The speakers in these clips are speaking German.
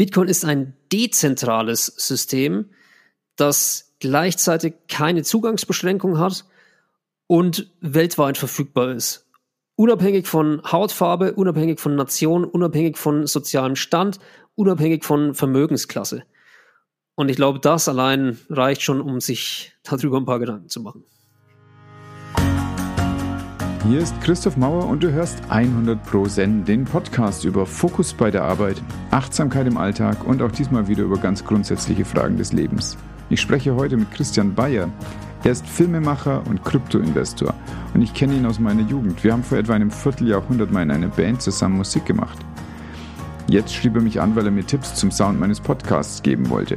Bitcoin ist ein dezentrales System, das gleichzeitig keine Zugangsbeschränkung hat und weltweit verfügbar ist. Unabhängig von Hautfarbe, unabhängig von Nation, unabhängig von sozialem Stand, unabhängig von Vermögensklasse. Und ich glaube, das allein reicht schon, um sich darüber ein paar Gedanken zu machen. Hier ist Christoph Mauer und du hörst 100 Pro Zen, den Podcast über Fokus bei der Arbeit, Achtsamkeit im Alltag und auch diesmal wieder über ganz grundsätzliche Fragen des Lebens. Ich spreche heute mit Christian Bayer. Er ist Filmemacher und Kryptoinvestor und ich kenne ihn aus meiner Jugend. Wir haben vor etwa einem Vierteljahrhundert mal in einer Band zusammen Musik gemacht. Jetzt schrieb er mich an, weil er mir Tipps zum Sound meines Podcasts geben wollte.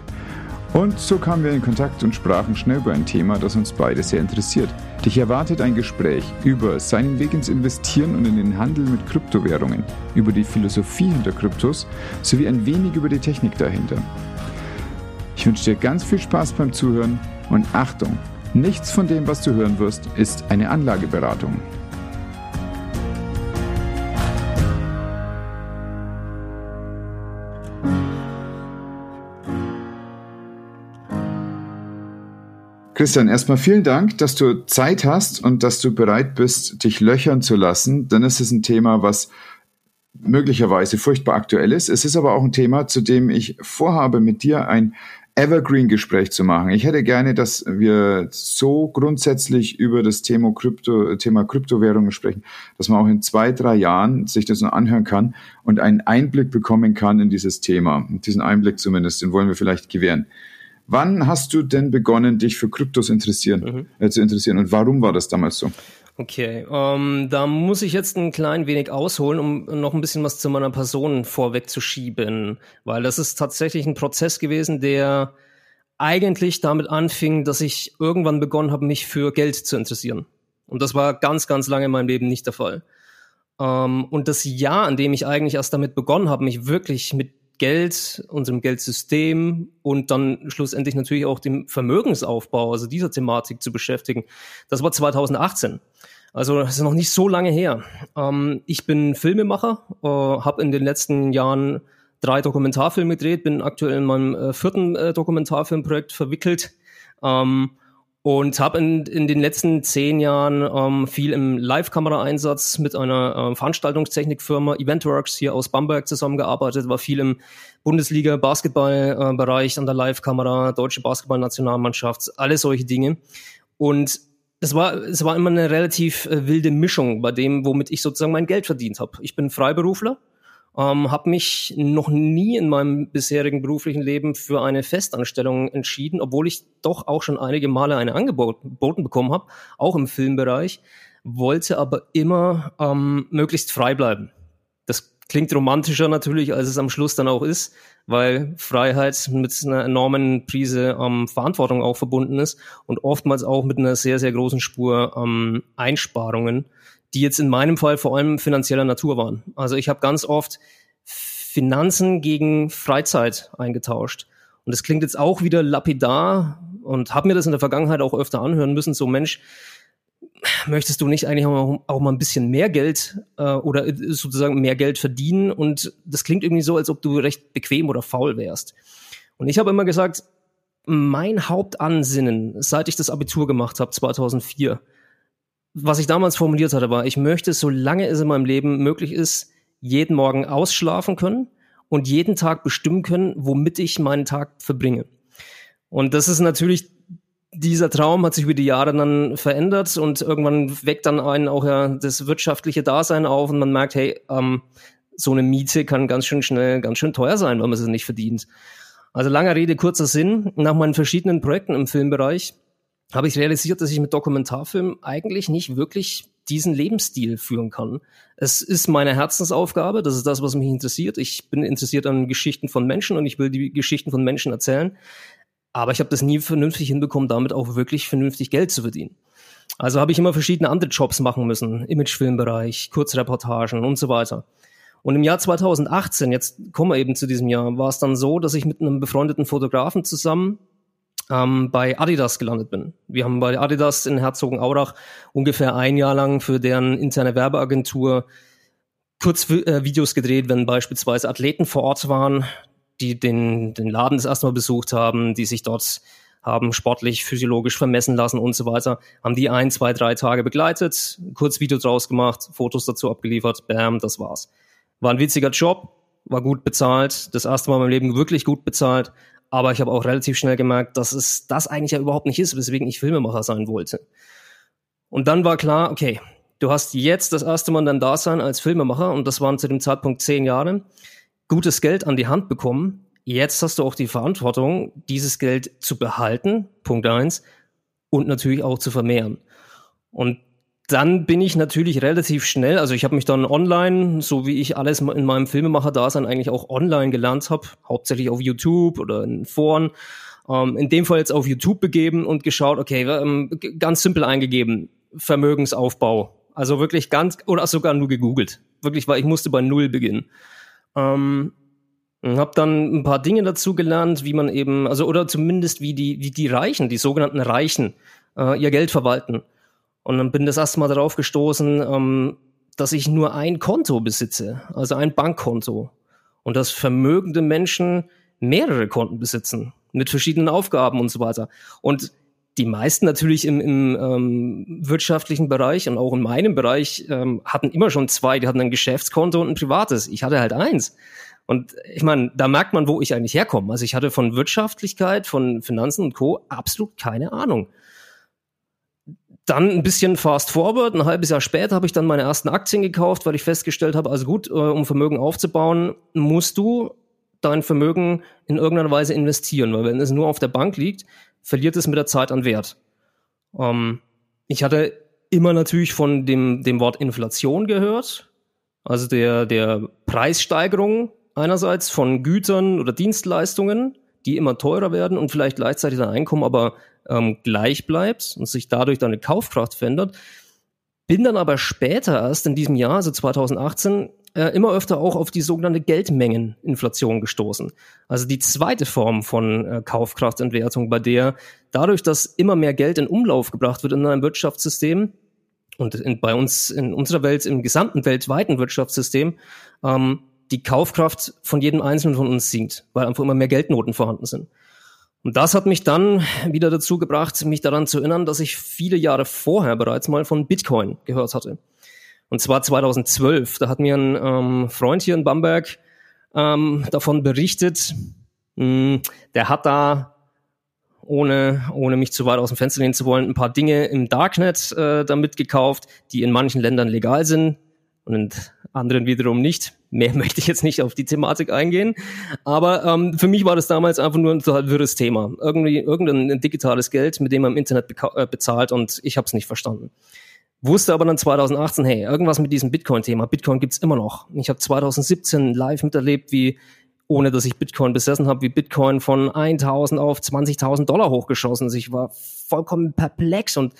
Und so kamen wir in Kontakt und sprachen schnell über ein Thema, das uns beide sehr interessiert. Dich erwartet ein Gespräch über seinen Weg ins Investieren und in den Handel mit Kryptowährungen, über die Philosophie hinter Kryptos sowie ein wenig über die Technik dahinter. Ich wünsche dir ganz viel Spaß beim Zuhören und Achtung, nichts von dem, was du hören wirst, ist eine Anlageberatung. Christian, erstmal vielen Dank, dass du Zeit hast und dass du bereit bist, dich löchern zu lassen, denn es ist ein Thema, was möglicherweise furchtbar aktuell ist. Es ist aber auch ein Thema, zu dem ich vorhabe, mit dir ein Evergreen-Gespräch zu machen. Ich hätte gerne, dass wir so grundsätzlich über das Thema, Krypto, Thema Kryptowährungen sprechen, dass man auch in zwei, drei Jahren sich das noch anhören kann und einen Einblick bekommen kann in dieses Thema. Diesen Einblick zumindest, den wollen wir vielleicht gewähren. Wann hast du denn begonnen, dich für Kryptos interessieren, mhm. äh, zu interessieren und warum war das damals so? Okay, ähm, da muss ich jetzt ein klein wenig ausholen, um noch ein bisschen was zu meiner Person vorwegzuschieben, weil das ist tatsächlich ein Prozess gewesen, der eigentlich damit anfing, dass ich irgendwann begonnen habe, mich für Geld zu interessieren. Und das war ganz, ganz lange in meinem Leben nicht der Fall. Ähm, und das Jahr, an dem ich eigentlich erst damit begonnen habe, mich wirklich mit Geld, unserem Geldsystem und dann schlussendlich natürlich auch dem Vermögensaufbau, also dieser Thematik zu beschäftigen. Das war 2018. Also das ist noch nicht so lange her. Ähm, ich bin Filmemacher, äh, habe in den letzten Jahren drei Dokumentarfilme gedreht, bin aktuell in meinem äh, vierten äh, Dokumentarfilmprojekt verwickelt. Ähm, und habe in, in den letzten zehn Jahren ähm, viel im Live-Kamera-Einsatz mit einer äh, Veranstaltungstechnikfirma Eventworks hier aus Bamberg zusammengearbeitet, war viel im Bundesliga-Basketball-Bereich an der Live-Kamera, deutsche Basketballnationalmannschaft, alle solche Dinge. Und es war, es war immer eine relativ äh, wilde Mischung bei dem, womit ich sozusagen mein Geld verdient habe. Ich bin Freiberufler, ähm, habe mich noch nie in meinem bisherigen beruflichen Leben für eine Festanstellung entschieden, obwohl ich doch auch schon einige Male eine angeboten bekommen habe, auch im Filmbereich, wollte aber immer ähm, möglichst frei bleiben. Das klingt romantischer natürlich, als es am Schluss dann auch ist, weil Freiheit mit einer enormen Prise ähm, Verantwortung auch verbunden ist und oftmals auch mit einer sehr, sehr großen Spur ähm, Einsparungen die jetzt in meinem Fall vor allem finanzieller Natur waren. Also ich habe ganz oft Finanzen gegen Freizeit eingetauscht. Und das klingt jetzt auch wieder lapidar und habe mir das in der Vergangenheit auch öfter anhören müssen. So Mensch, möchtest du nicht eigentlich auch, mal ein bisschen mehr Geld äh, oder sozusagen mehr Geld verdienen? Und das klingt irgendwie so, als ob du recht bequem oder faul wärst. Und ich habe immer gesagt, mein Hauptansinnen, seit ich das Abitur gemacht habe, 2004, was ich damals formuliert hatte, war, ich möchte, solange es in meinem Leben möglich ist, jeden Morgen ausschlafen können und jeden Tag bestimmen können, womit ich meinen Tag verbringe. Und das ist natürlich, dieser Traum hat sich über die Jahre dann verändert und irgendwann weckt dann einen auch ja das wirtschaftliche Dasein auf und man merkt, hey, ähm, so eine Miete kann ganz schön schnell, ganz schön teuer sein, wenn man sie nicht verdient. Also langer Rede, kurzer Sinn. Nach meinen verschiedenen Projekten im Filmbereich habe ich realisiert, dass ich mit Dokumentarfilm eigentlich nicht wirklich diesen Lebensstil führen kann. Es ist meine Herzensaufgabe, das ist das, was mich interessiert. Ich bin interessiert an Geschichten von Menschen und ich will die Geschichten von Menschen erzählen. Aber ich habe das nie vernünftig hinbekommen, damit auch wirklich vernünftig Geld zu verdienen. Also habe ich immer verschiedene andere Jobs machen müssen, Imagefilmbereich, Kurzreportagen und so weiter. Und im Jahr 2018, jetzt kommen wir eben zu diesem Jahr, war es dann so, dass ich mit einem befreundeten Fotografen zusammen ähm, bei Adidas gelandet bin. Wir haben bei Adidas in Herzogenaurach ungefähr ein Jahr lang für deren interne Werbeagentur Kurzvideos äh, gedreht, wenn beispielsweise Athleten vor Ort waren. die den, den Laden das erste Mal besucht haben, die sich dort haben sportlich, physiologisch vermessen lassen und so weiter, haben die ein, zwei, drei Tage begleitet, kurz Video draus gemacht, Fotos dazu abgeliefert, bam, das war's. War ein witziger Job, war gut bezahlt, das erste Mal in meinem Leben wirklich gut bezahlt, aber ich habe auch relativ schnell gemerkt, dass es das eigentlich ja überhaupt nicht ist, weswegen ich Filmemacher sein wollte. Und dann war klar, okay, du hast jetzt das erste Mal dein Dasein als Filmemacher und das waren zu dem Zeitpunkt zehn Jahre, gutes Geld an die Hand bekommen Jetzt hast du auch die Verantwortung, dieses Geld zu behalten, Punkt eins, und natürlich auch zu vermehren. Und dann bin ich natürlich relativ schnell, also ich habe mich dann online, so wie ich alles in meinem Filmemacher-Dasein eigentlich auch online gelernt habe, hauptsächlich auf YouTube oder in Foren, ähm, in dem Fall jetzt auf YouTube begeben und geschaut, okay, ähm, ganz simpel eingegeben, Vermögensaufbau. Also wirklich ganz, oder sogar nur gegoogelt. Wirklich, weil ich musste bei Null beginnen. Ähm, habe dann ein paar Dinge dazu gelernt, wie man eben, also oder zumindest wie die, wie die Reichen, die sogenannten Reichen, äh, ihr Geld verwalten. Und dann bin das erste Mal darauf gestoßen, ähm, dass ich nur ein Konto besitze, also ein Bankkonto. Und dass vermögende Menschen mehrere Konten besitzen, mit verschiedenen Aufgaben und so weiter. Und die meisten natürlich im, im ähm, wirtschaftlichen Bereich und auch in meinem Bereich ähm, hatten immer schon zwei. Die hatten ein Geschäftskonto und ein privates. Ich hatte halt eins. Und ich meine, da merkt man, wo ich eigentlich herkomme. Also ich hatte von Wirtschaftlichkeit, von Finanzen und Co. absolut keine Ahnung. Dann ein bisschen fast forward, ein halbes Jahr später habe ich dann meine ersten Aktien gekauft, weil ich festgestellt habe, also gut, äh, um Vermögen aufzubauen, musst du dein Vermögen in irgendeiner Weise investieren, weil wenn es nur auf der Bank liegt, verliert es mit der Zeit an Wert. Ähm, ich hatte immer natürlich von dem, dem Wort Inflation gehört, also der, der Preissteigerung einerseits von Gütern oder Dienstleistungen, die immer teurer werden und vielleicht gleichzeitig dein Einkommen aber ähm, gleich bleibt und sich dadurch deine Kaufkraft verändert. Bin dann aber später erst in diesem Jahr, also 2018, äh, immer öfter auch auf die sogenannte Geldmengeninflation gestoßen. Also die zweite Form von äh, Kaufkraftentwertung, bei der dadurch, dass immer mehr Geld in Umlauf gebracht wird in einem Wirtschaftssystem und in, bei uns in unserer Welt, im gesamten weltweiten Wirtschaftssystem, ähm, die Kaufkraft von jedem Einzelnen von uns sinkt, weil einfach immer mehr Geldnoten vorhanden sind. Und das hat mich dann wieder dazu gebracht, mich daran zu erinnern, dass ich viele Jahre vorher bereits mal von Bitcoin gehört hatte. Und zwar 2012. Da hat mir ein ähm, Freund hier in Bamberg ähm, davon berichtet. Mh, hm, der hat da, ohne, ohne mich zu weit aus dem Fenster lehnen zu wollen, ein paar Dinge im Darknet äh, damit gekauft, die in manchen Ländern legal sind und in anderen wiederum nicht. Mehr möchte ich jetzt nicht auf die Thematik eingehen. Aber ähm, für mich war das damals einfach nur ein total wirres Thema. Irgendwie irgendein digitales Geld, mit dem man im Internet äh, bezahlt und ich habe es nicht verstanden. Wusste aber dann 2018, hey, irgendwas mit diesem Bitcoin-Thema. Bitcoin gibt's immer noch. Ich habe 2017 live miterlebt, wie ohne dass ich Bitcoin besessen habe, wie Bitcoin von 1000 auf 20.000 Dollar hochgeschossen ist. Ich war vollkommen perplex und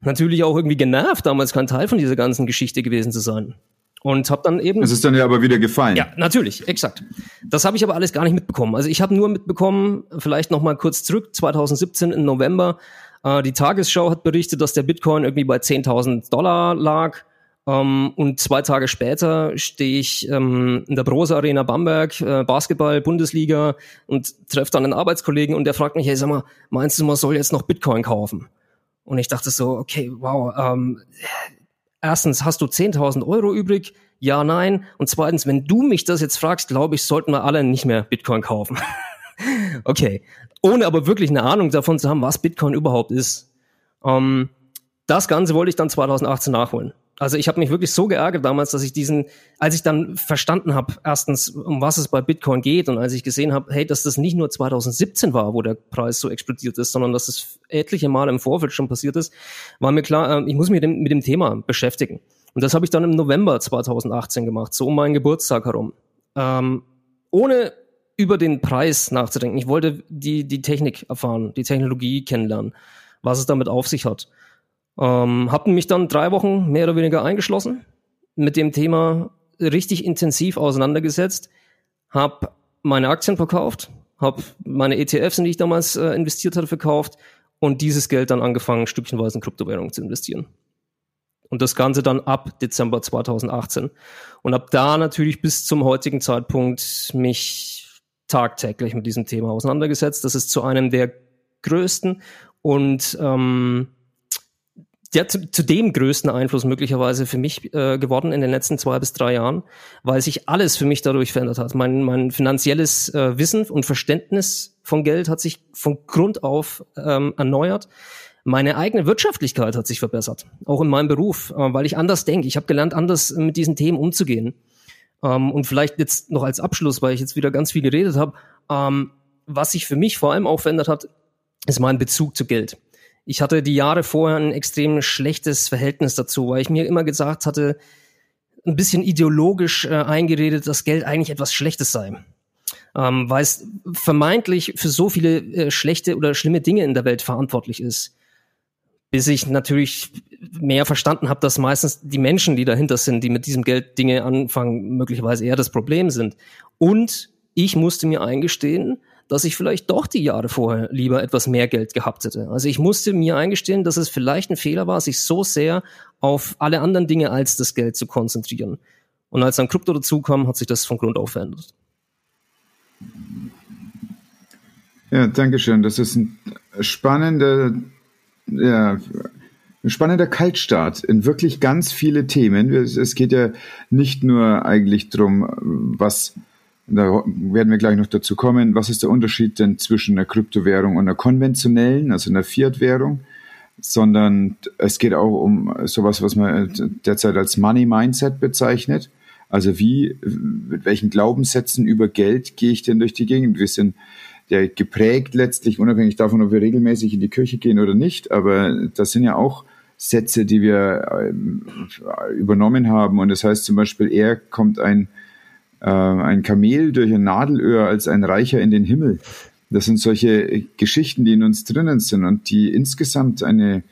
natürlich auch irgendwie genervt, damals kein Teil von dieser ganzen Geschichte gewesen zu sein. Und habe dann eben. Es ist dann ja aber wieder gefallen. Ja, natürlich, exakt. Das habe ich aber alles gar nicht mitbekommen. Also ich habe nur mitbekommen, vielleicht noch mal kurz zurück, 2017 im November, äh, die Tagesschau hat berichtet, dass der Bitcoin irgendwie bei 10.000 Dollar lag. Ähm, und zwei Tage später stehe ich ähm, in der Brose Arena Bamberg, äh, Basketball, Bundesliga und treffe dann einen Arbeitskollegen und der fragt mich, hey, sag mal, meinst du, man soll jetzt noch Bitcoin kaufen? Und ich dachte so, okay, wow, ähm, erstens, hast du 10.000 Euro übrig? Ja, nein. Und zweitens, wenn du mich das jetzt fragst, glaube ich, sollten wir alle nicht mehr Bitcoin kaufen. okay. Ohne aber wirklich eine Ahnung davon zu haben, was Bitcoin überhaupt ist. Ähm, das Ganze wollte ich dann 2018 nachholen. Also ich habe mich wirklich so geärgert damals, dass ich diesen, als ich dann verstanden habe, erstens, um was es bei Bitcoin geht und als ich gesehen habe, hey, dass das nicht nur 2017 war, wo der Preis so explodiert ist, sondern dass es etliche Male im Vorfeld schon passiert ist, war mir klar, äh, ich muss mich mit dem, mit dem Thema beschäftigen. Und das habe ich dann im November 2018 gemacht, so um meinen Geburtstag herum. Ähm, ohne über den Preis nachzudenken. Ich wollte die, die Technik erfahren, die Technologie kennenlernen, was es damit auf sich hat. Ähm, hab mich dann drei Wochen mehr oder weniger eingeschlossen, mit dem Thema richtig intensiv auseinandergesetzt, hab meine Aktien verkauft, hab meine ETFs, in die ich damals äh, investiert hatte, verkauft und dieses Geld dann angefangen, stückchenweise in Kryptowährungen zu investieren. Und das Ganze dann ab Dezember 2018. Und ab da natürlich bis zum heutigen Zeitpunkt mich tagtäglich mit diesem Thema auseinandergesetzt. Das ist zu einem der größten und ähm, ja, zu, zu dem größten Einfluss möglicherweise für mich äh, geworden in den letzten zwei bis drei Jahren, weil sich alles für mich dadurch verändert hat. Mein, mein finanzielles äh, Wissen und Verständnis von Geld hat sich von Grund auf ähm, erneuert. Meine eigene Wirtschaftlichkeit hat sich verbessert, auch in meinem Beruf, äh, weil ich anders denke. Ich habe gelernt, anders mit diesen Themen umzugehen. Ähm, und vielleicht jetzt noch als Abschluss, weil ich jetzt wieder ganz viel geredet habe, ähm, was sich für mich vor allem auch verändert hat, ist mein Bezug zu Geld. Ich hatte die Jahre vorher ein extrem schlechtes Verhältnis dazu, weil ich mir immer gesagt hatte, ein bisschen ideologisch äh, eingeredet, dass Geld eigentlich etwas Schlechtes sei. Ähm, weil es vermeintlich für so viele äh, schlechte oder schlimme Dinge in der Welt verantwortlich ist. Bis ich natürlich mehr verstanden habe, dass meistens die Menschen, die dahinter sind, die mit diesem Geld Dinge anfangen, möglicherweise eher das Problem sind. Und ich musste mir eingestehen, dass ich vielleicht doch die Jahre vorher lieber etwas mehr Geld gehabt hätte. Also ich musste mir eingestehen, dass es vielleicht ein Fehler war, sich so sehr auf alle anderen Dinge als das Geld zu konzentrieren. Und als dann Krypto dazu kam, hat sich das von Grund auf verändert. Ja, danke schön. Das ist ein spannender, ja, ein spannender Kaltstart in wirklich ganz viele Themen. Es geht ja nicht nur eigentlich darum, was da werden wir gleich noch dazu kommen. Was ist der Unterschied denn zwischen einer Kryptowährung und einer konventionellen, also einer Fiat-Währung? Sondern es geht auch um sowas, was man derzeit als Money Mindset bezeichnet. Also wie, mit welchen Glaubenssätzen über Geld gehe ich denn durch die Gegend? Wir sind ja geprägt letztlich, unabhängig davon, ob wir regelmäßig in die Kirche gehen oder nicht, aber das sind ja auch Sätze, die wir ähm, übernommen haben. Und das heißt zum Beispiel, er kommt ein äh, ein Kamel durch ein Nadelöhr als ein Reicher in den Himmel. Das sind solche Geschichten, die in uns drinnen sind und die insgesamt eine,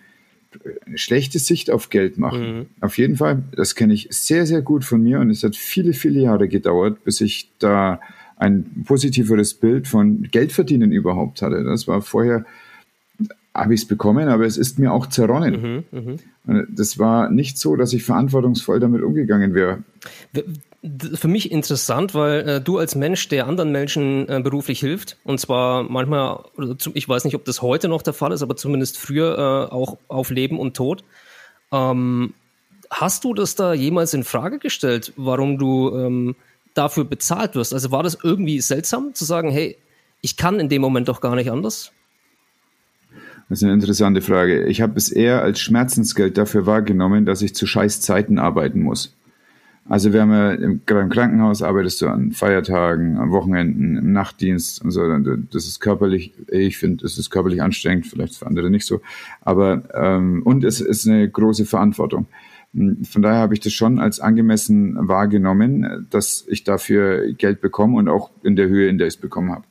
eine schlechte Sicht auf Geld machen. Mhm. Auf jeden Fall, das kenne ich sehr, sehr gut von mir und es hat viele, viele Jahre gedauert, bis ich da ein positiveres Bild von Geldverdienen überhaupt hatte. Das war vorher, habe ich es bekommen, aber es ist mir auch zerronnen. Mhm, mh. Das war nicht so, dass ich verantwortungsvoll damit umgegangen wäre für mich interessant, weil äh, du als Mensch, der anderen Menschen äh, beruflich hilft, und zwar manchmal, ich weiß nicht, ob das heute noch der Fall ist, aber zumindest früher äh, auch auf Leben und Tod. Ähm, hast du das da jemals in Frage gestellt, warum du ähm, dafür bezahlt wirst? Also war das irgendwie seltsam zu sagen, hey, ich kann in dem Moment doch gar nicht anders? Das ist eine interessante Frage. Ich habe es eher als Schmerzensgeld dafür wahrgenommen, dass ich zu scheiß Zeiten arbeiten muss. Also wir haben ja im, im Krankenhaus arbeitest du an Feiertagen, am Wochenenden, im Nachtdienst und so. Das ist körperlich, ich finde, es ist körperlich anstrengend, vielleicht für andere nicht so. Aber ähm, und es ist eine große Verantwortung. Von daher habe ich das schon als angemessen wahrgenommen, dass ich dafür Geld bekomme und auch in der Höhe, in der ich es bekommen habe.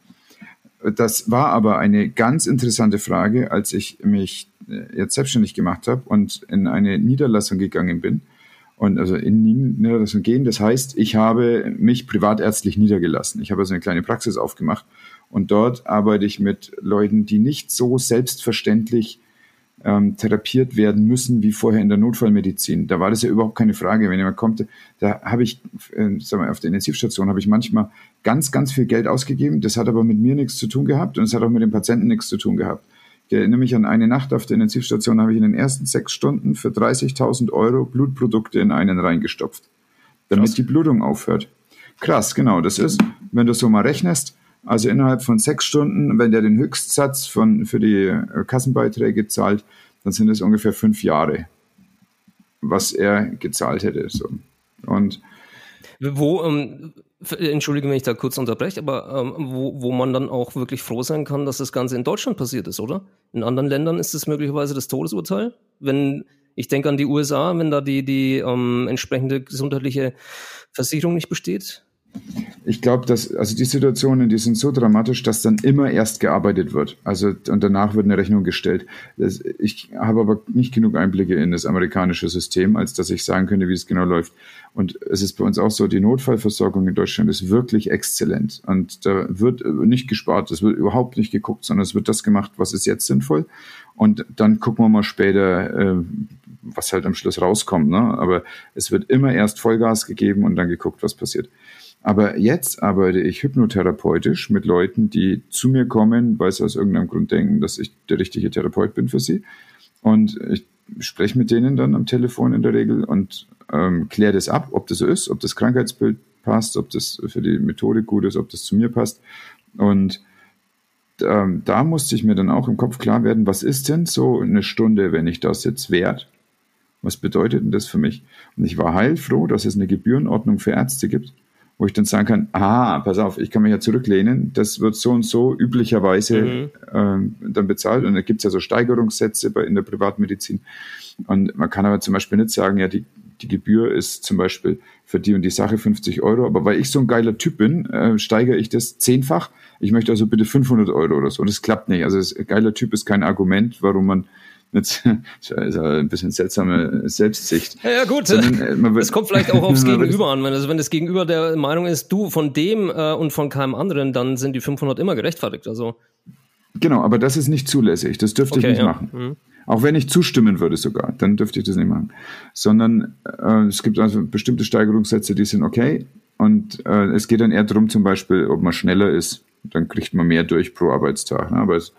Das war aber eine ganz interessante Frage, als ich mich äh, jetzt selbstständig gemacht habe und in eine Niederlassung gegangen bin und also in Niederlassung gehen. Das heißt, ich habe mich privatärztlich niedergelassen. Ich habe also eine kleine Praxis aufgemacht und dort arbeite ich mit Leuten, die nicht so selbstverständlich ähm, therapiert werden müssen wie vorher in der Notfallmedizin. Da war das ja überhaupt keine Frage. Wenn jemand kommt, da habe ich, äh, sag mal, auf der Intensivstation habe ich manchmal ganz, ganz viel Geld ausgegeben. Das hat aber mit mir nichts zu tun gehabt und es hat auch mit dem Patienten nichts zu tun gehabt. Ich erinnere mich an eine Nacht auf der Intensivstation, habe ich in den ersten sechs Stunden für 30.000 Euro Blutprodukte in einen reingestopft, damit Krass. die Blutung aufhört. Krass, genau. Das ist, wenn du so mal rechnest, also innerhalb von sechs Stunden, wenn der den Höchstsatz von, für die äh, Kassenbeiträge zahlt, dann sind es ungefähr fünf Jahre, was er gezahlt hätte. So. Und wo, ähm, entschuldige, wenn ich da kurz unterbreche, aber ähm, wo, wo man dann auch wirklich froh sein kann, dass das Ganze in Deutschland passiert ist, oder? In anderen Ländern ist es möglicherweise das Todesurteil. Wenn, ich denke an die USA, wenn da die, die ähm, entsprechende gesundheitliche Versicherung nicht besteht, ich glaube, dass also die Situationen, die sind so dramatisch, dass dann immer erst gearbeitet wird. Also und danach wird eine Rechnung gestellt. Das, ich habe aber nicht genug Einblicke in das amerikanische System, als dass ich sagen könnte, wie es genau läuft. Und es ist bei uns auch so, die Notfallversorgung in Deutschland ist wirklich exzellent. Und da wird nicht gespart, es wird überhaupt nicht geguckt, sondern es wird das gemacht, was ist jetzt sinnvoll. Und dann gucken wir mal später, äh, was halt am Schluss rauskommt. Ne? Aber es wird immer erst Vollgas gegeben und dann geguckt, was passiert. Aber jetzt arbeite ich hypnotherapeutisch mit Leuten, die zu mir kommen, weil sie aus irgendeinem Grund denken, dass ich der richtige Therapeut bin für sie. Und ich spreche mit denen dann am Telefon in der Regel und ähm, kläre das ab, ob das so ist, ob das Krankheitsbild passt, ob das für die Methode gut ist, ob das zu mir passt. Und ähm, da musste ich mir dann auch im Kopf klar werden, was ist denn so eine Stunde, wenn ich das jetzt wert? Was bedeutet denn das für mich? Und ich war heilfroh, dass es eine Gebührenordnung für Ärzte gibt, wo ich dann sagen kann, ah, pass auf, ich kann mich ja zurücklehnen, das wird so und so üblicherweise mhm. ähm, dann bezahlt. Und da gibt es ja so Steigerungssätze bei, in der Privatmedizin. Und man kann aber zum Beispiel nicht sagen, ja, die, die Gebühr ist zum Beispiel für die und die Sache 50 Euro, aber weil ich so ein geiler Typ bin, äh, steigere ich das zehnfach. Ich möchte also bitte 500 Euro oder so. Und das klappt nicht. Also das, geiler Typ ist kein Argument, warum man Jetzt ist ein bisschen seltsame Selbstsicht. Ja, ja gut. Sondern, äh, es kommt vielleicht auch aufs Gegenüber an. Also wenn das Gegenüber der Meinung ist, du von dem äh, und von keinem anderen, dann sind die 500 immer gerechtfertigt. Also genau, aber das ist nicht zulässig. Das dürfte okay, ich nicht ja. machen. Mhm. Auch wenn ich zustimmen würde sogar, dann dürfte ich das nicht machen. Sondern äh, es gibt also bestimmte Steigerungssätze, die sind okay. Und äh, es geht dann eher darum, zum Beispiel, ob man schneller ist. Dann kriegt man mehr durch pro Arbeitstag. Ne? Aber es,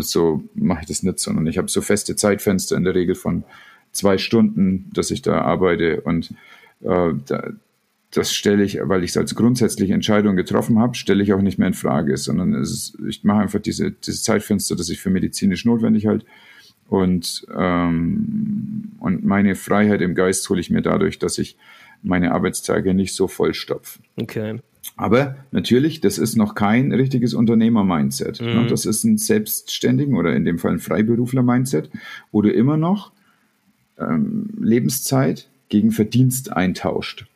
so mache ich das nicht, sondern ich habe so feste Zeitfenster in der Regel von zwei Stunden, dass ich da arbeite. Und äh, da, das stelle ich, weil ich es als grundsätzliche Entscheidung getroffen habe, stelle ich auch nicht mehr in Frage, sondern ist, ich mache einfach diese, dieses Zeitfenster, das ich für medizinisch notwendig halte und, ähm, und meine Freiheit im Geist hole ich mir dadurch, dass ich meine Arbeitstage nicht so vollstopfe. Okay. Aber natürlich, das ist noch kein richtiges Unternehmer-Mindset. Mhm. Das ist ein Selbstständigen oder in dem Fall ein Freiberufler-Mindset, wo du immer noch ähm, Lebenszeit gegen Verdienst eintauscht.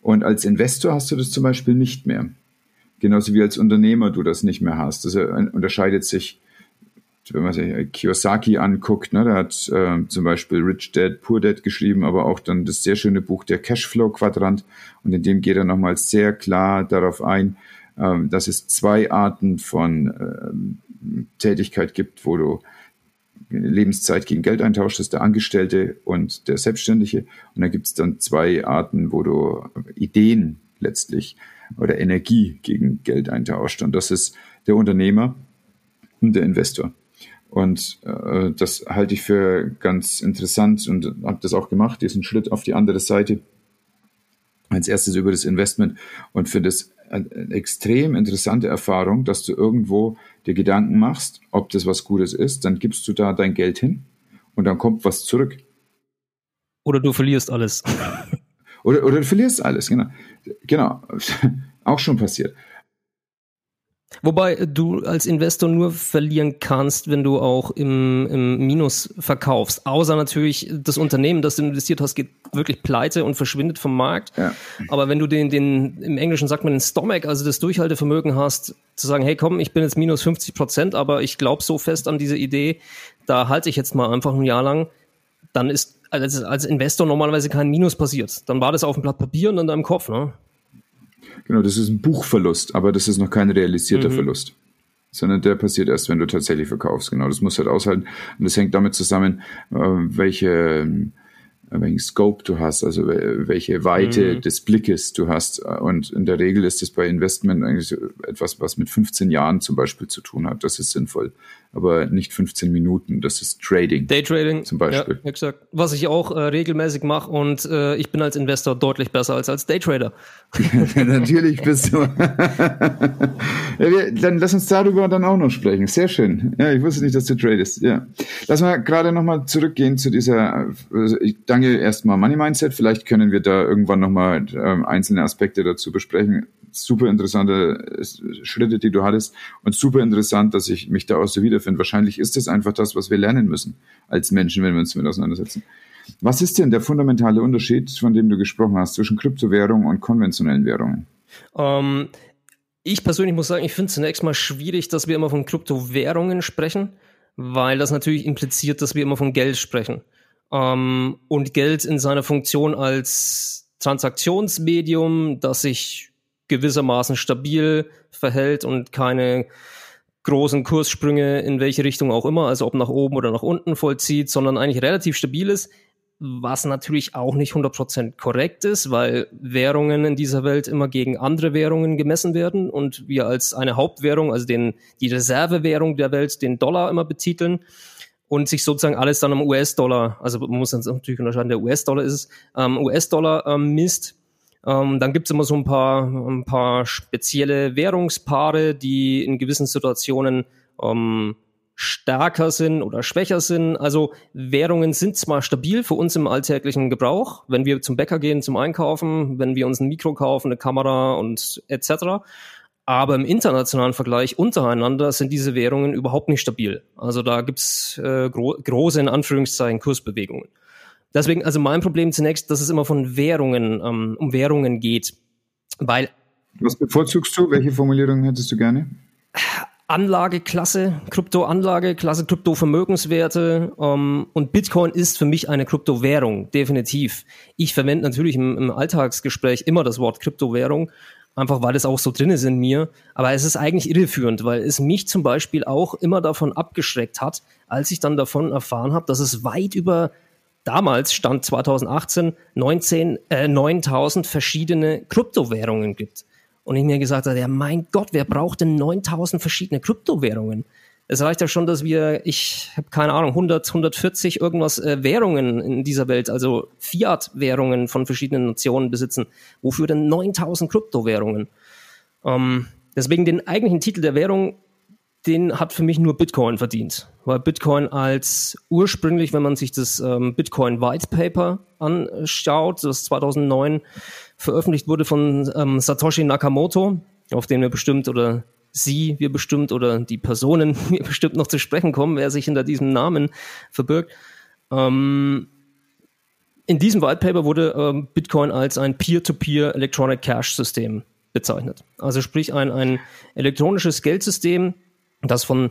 Und als Investor hast du das zum Beispiel nicht mehr. Genauso wie als Unternehmer du das nicht mehr hast. Das unterscheidet sich wenn man sich Kiyosaki anguckt, ne, der hat äh, zum Beispiel Rich Dad, Poor Dad geschrieben, aber auch dann das sehr schöne Buch Der Cashflow-Quadrant. Und in dem geht er nochmal sehr klar darauf ein, äh, dass es zwei Arten von äh, Tätigkeit gibt, wo du Lebenszeit gegen Geld eintauschst, das ist der Angestellte und der Selbstständige. Und da gibt es dann zwei Arten, wo du Ideen letztlich oder Energie gegen Geld eintauscht. Und das ist der Unternehmer und der Investor. Und äh, das halte ich für ganz interessant und habe das auch gemacht, diesen Schritt auf die andere Seite. Als erstes über das Investment und finde es eine extrem interessante Erfahrung, dass du irgendwo dir Gedanken machst, ob das was Gutes ist, dann gibst du da dein Geld hin und dann kommt was zurück. Oder du verlierst alles. oder, oder du verlierst alles, genau. Genau, auch schon passiert. Wobei du als Investor nur verlieren kannst, wenn du auch im, im Minus verkaufst. Außer natürlich das Unternehmen, das du investiert hast, geht wirklich pleite und verschwindet vom Markt. Ja. Aber wenn du den, den, im Englischen sagt man den Stomach, also das Durchhaltevermögen hast, zu sagen, hey komm, ich bin jetzt minus 50 Prozent, aber ich glaube so fest an diese Idee, da halte ich jetzt mal einfach ein Jahr lang, dann ist als, als Investor normalerweise kein Minus passiert. Dann war das auf dem Blatt Papier und in deinem Kopf, ne? Genau, das ist ein Buchverlust, aber das ist noch kein realisierter mhm. Verlust. Sondern der passiert erst, wenn du tatsächlich verkaufst. Genau, das muss halt aushalten. Und das hängt damit zusammen, äh, welche welchen Scope du hast, also welche Weite mhm. des Blickes du hast. Und in der Regel ist es bei Investment eigentlich etwas, was mit 15 Jahren zum Beispiel zu tun hat. Das ist sinnvoll. Aber nicht 15 Minuten. Das ist Trading. Daytrading. Zum Beispiel. Ja, exakt. Was ich auch äh, regelmäßig mache und äh, ich bin als Investor deutlich besser als als Daytrader. Natürlich bist du. ja, wir, dann lass uns darüber dann auch noch sprechen. Sehr schön. Ja, ich wusste nicht, dass du tradest. Ja. Lass mal gerade nochmal zurückgehen zu dieser, also ich danke erstmal Money Mindset. Vielleicht können wir da irgendwann nochmal ähm, einzelne Aspekte dazu besprechen. Super interessante äh, Schritte, die du hattest und super interessant, dass ich mich da auch so wiederfinde. Wahrscheinlich ist das einfach das, was wir lernen müssen als Menschen, wenn wir uns damit auseinandersetzen. Was ist denn der fundamentale Unterschied, von dem du gesprochen hast, zwischen Kryptowährungen und konventionellen Währungen? Um ähm, ich persönlich muss sagen, ich finde es zunächst mal schwierig, dass wir immer von Kryptowährungen sprechen, weil das natürlich impliziert, dass wir immer von Geld sprechen ähm, und Geld in seiner Funktion als Transaktionsmedium, das sich gewissermaßen stabil verhält und keine großen Kurssprünge in welche Richtung auch immer, also ob nach oben oder nach unten vollzieht, sondern eigentlich relativ stabil ist, was natürlich auch nicht 100% korrekt ist, weil Währungen in dieser Welt immer gegen andere Währungen gemessen werden und wir als eine Hauptwährung, also den, die Reservewährung der Welt, den Dollar immer betiteln und sich sozusagen alles dann am US-Dollar, also man muss dann natürlich unterscheiden, der US-Dollar ist es, ähm, US-Dollar ähm, misst. Ähm, dann gibt's immer so ein paar, ein paar spezielle Währungspaare, die in gewissen Situationen ähm, stärker sind oder schwächer sind. Also Währungen sind zwar stabil für uns im alltäglichen Gebrauch, wenn wir zum Bäcker gehen zum Einkaufen, wenn wir uns ein Mikro kaufen, eine Kamera und etc. Aber im internationalen Vergleich untereinander sind diese Währungen überhaupt nicht stabil. Also da gibt's äh, gro große, in Anführungszeichen, Kursbewegungen. Deswegen, also mein Problem zunächst, dass es immer von Währungen, ähm, um Währungen geht. Weil. Was bevorzugst du? Welche Formulierung hättest du gerne? Anlageklasse, Kryptoanlageklasse, Kryptovermögenswerte ähm, und Bitcoin ist für mich eine Kryptowährung, definitiv. Ich verwende natürlich im, im Alltagsgespräch immer das Wort Kryptowährung, einfach weil es auch so drin ist in mir. Aber es ist eigentlich irreführend, weil es mich zum Beispiel auch immer davon abgeschreckt hat, als ich dann davon erfahren habe, dass es weit über damals stand 2018 19, äh, 9000 verschiedene Kryptowährungen gibt. Und ich mir gesagt habe, ja mein Gott, wer braucht denn 9000 verschiedene Kryptowährungen? Es reicht ja schon, dass wir, ich habe keine Ahnung, 100, 140 irgendwas äh, Währungen in dieser Welt, also Fiat-Währungen von verschiedenen Nationen besitzen. Wofür denn 9000 Kryptowährungen? Ähm, deswegen den eigentlichen Titel der Währung, den hat für mich nur Bitcoin verdient. Weil Bitcoin als ursprünglich, wenn man sich das ähm, Bitcoin White Paper anschaut, das 2009 veröffentlicht wurde von ähm, Satoshi Nakamoto, auf den wir bestimmt oder Sie, wir bestimmt oder die Personen wir bestimmt noch zu sprechen kommen, wer sich hinter diesem Namen verbirgt. Ähm, in diesem White Paper wurde ähm, Bitcoin als ein Peer-to-Peer -Peer Electronic Cash System bezeichnet. Also sprich ein, ein elektronisches Geldsystem, das von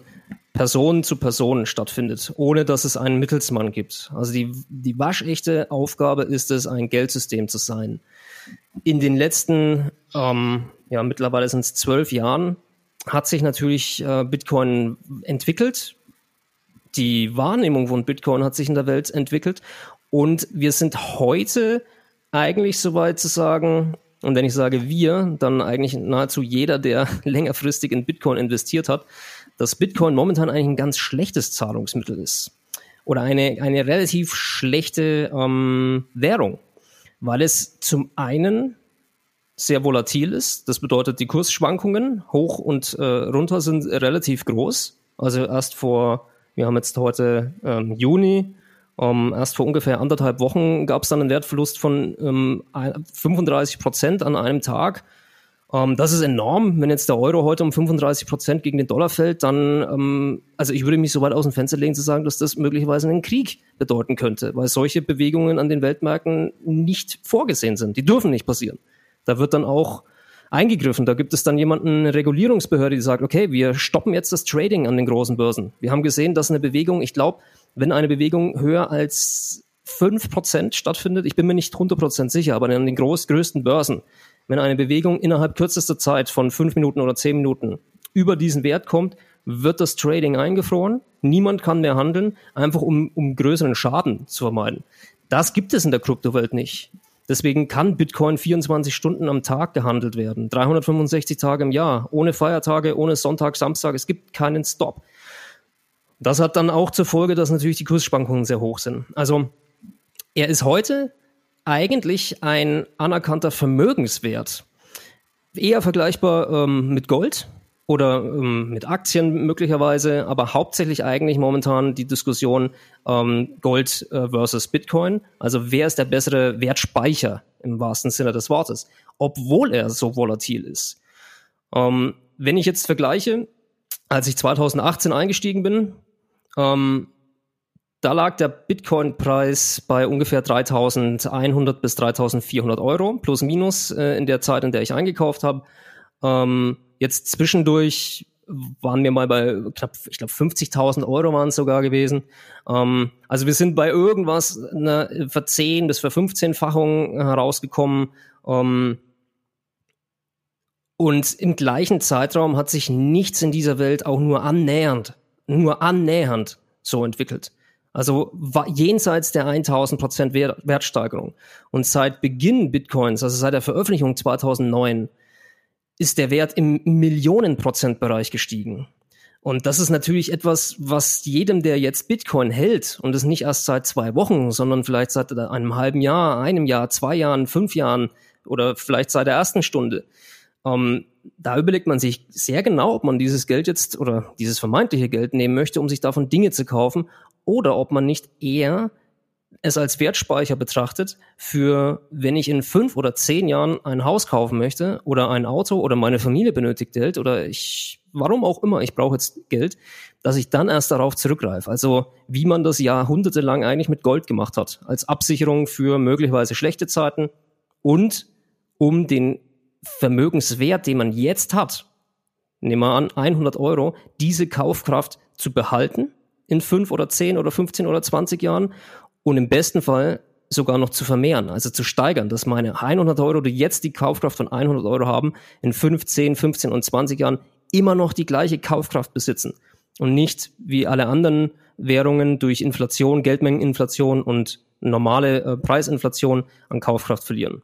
Person zu Person stattfindet, ohne dass es einen Mittelsmann gibt. Also die, die waschechte Aufgabe ist es, ein Geldsystem zu sein in den letzten, ähm, ja, mittlerweile sind es zwölf Jahren, hat sich natürlich äh, Bitcoin entwickelt. Die Wahrnehmung von Bitcoin hat sich in der Welt entwickelt. Und wir sind heute eigentlich soweit zu sagen, und wenn ich sage wir, dann eigentlich nahezu jeder, der längerfristig in Bitcoin investiert hat, dass Bitcoin momentan eigentlich ein ganz schlechtes Zahlungsmittel ist. Oder eine, eine relativ schlechte ähm, Währung weil es zum einen sehr volatil ist. Das bedeutet, die Kursschwankungen hoch und äh, runter sind relativ groß. Also erst vor, wir haben jetzt heute ähm, Juni, ähm, erst vor ungefähr anderthalb Wochen gab es dann einen Wertverlust von ähm, 35 Prozent an einem Tag. Ähm, das ist enorm. Wenn jetzt der Euro heute um 35 Prozent gegen den Dollar fällt, dann, ähm, also ich würde mich so weit aus dem Fenster legen zu sagen, dass das möglicherweise einen Krieg bedeuten könnte, weil solche Bewegungen an den Weltmärkten nicht vorgesehen sind. Die dürfen nicht passieren. Da wird dann auch eingegriffen. Da gibt es dann jemanden, eine Regulierungsbehörde, die sagt, okay, wir stoppen jetzt das Trading an den großen Börsen. Wir haben gesehen, dass eine Bewegung, ich glaube, wenn eine Bewegung höher als 5% stattfindet, ich bin mir nicht 100% sicher, aber an den groß, größten Börsen, wenn eine Bewegung innerhalb kürzester Zeit von fünf Minuten oder zehn Minuten über diesen Wert kommt, wird das Trading eingefroren. Niemand kann mehr handeln, einfach um, um größeren Schaden zu vermeiden. Das gibt es in der Kryptowelt nicht. Deswegen kann Bitcoin 24 Stunden am Tag gehandelt werden, 365 Tage im Jahr, ohne Feiertage, ohne Sonntag, Samstag. Es gibt keinen Stop. Das hat dann auch zur Folge, dass natürlich die Kursschwankungen sehr hoch sind. Also er ist heute eigentlich ein anerkannter Vermögenswert. Eher vergleichbar ähm, mit Gold oder ähm, mit Aktien möglicherweise, aber hauptsächlich eigentlich momentan die Diskussion ähm, Gold äh, versus Bitcoin. Also wer ist der bessere Wertspeicher im wahrsten Sinne des Wortes, obwohl er so volatil ist. Ähm, wenn ich jetzt vergleiche, als ich 2018 eingestiegen bin, ähm, da lag der Bitcoin-Preis bei ungefähr 3100 bis 3400 Euro, plus minus äh, in der Zeit, in der ich eingekauft habe. Ähm, jetzt zwischendurch waren wir mal bei knapp, ich glaube 50.000 Euro waren es sogar gewesen. Ähm, also wir sind bei irgendwas einer Verzehn- bis Ver-15-Fachung herausgekommen. Ähm, und im gleichen Zeitraum hat sich nichts in dieser Welt auch nur annähernd, nur annähernd so entwickelt. Also jenseits der 1000 Prozent Wertsteigerung. Und seit Beginn Bitcoins, also seit der Veröffentlichung 2009, ist der Wert im Millionenprozentbereich gestiegen. Und das ist natürlich etwas, was jedem, der jetzt Bitcoin hält und es nicht erst seit zwei Wochen, sondern vielleicht seit einem halben Jahr, einem Jahr, zwei Jahren, fünf Jahren oder vielleicht seit der ersten Stunde, ähm, da überlegt man sich sehr genau, ob man dieses Geld jetzt oder dieses vermeintliche Geld nehmen möchte, um sich davon Dinge zu kaufen, oder ob man nicht eher es als Wertspeicher betrachtet für, wenn ich in fünf oder zehn Jahren ein Haus kaufen möchte oder ein Auto oder meine Familie benötigt Geld oder ich, warum auch immer, ich brauche jetzt Geld, dass ich dann erst darauf zurückgreife. Also wie man das jahrhundertelang eigentlich mit Gold gemacht hat, als Absicherung für möglicherweise schlechte Zeiten und um den Vermögenswert, den man jetzt hat, nehmen wir an 100 Euro, diese Kaufkraft zu behalten in fünf oder zehn oder 15 oder 20 Jahren und im besten Fall sogar noch zu vermehren, also zu steigern, dass meine 100 Euro, die jetzt die Kaufkraft von 100 Euro haben, in 15, 15 und 20 Jahren immer noch die gleiche Kaufkraft besitzen und nicht wie alle anderen Währungen durch Inflation, Geldmengeninflation und normale äh, Preisinflation an Kaufkraft verlieren.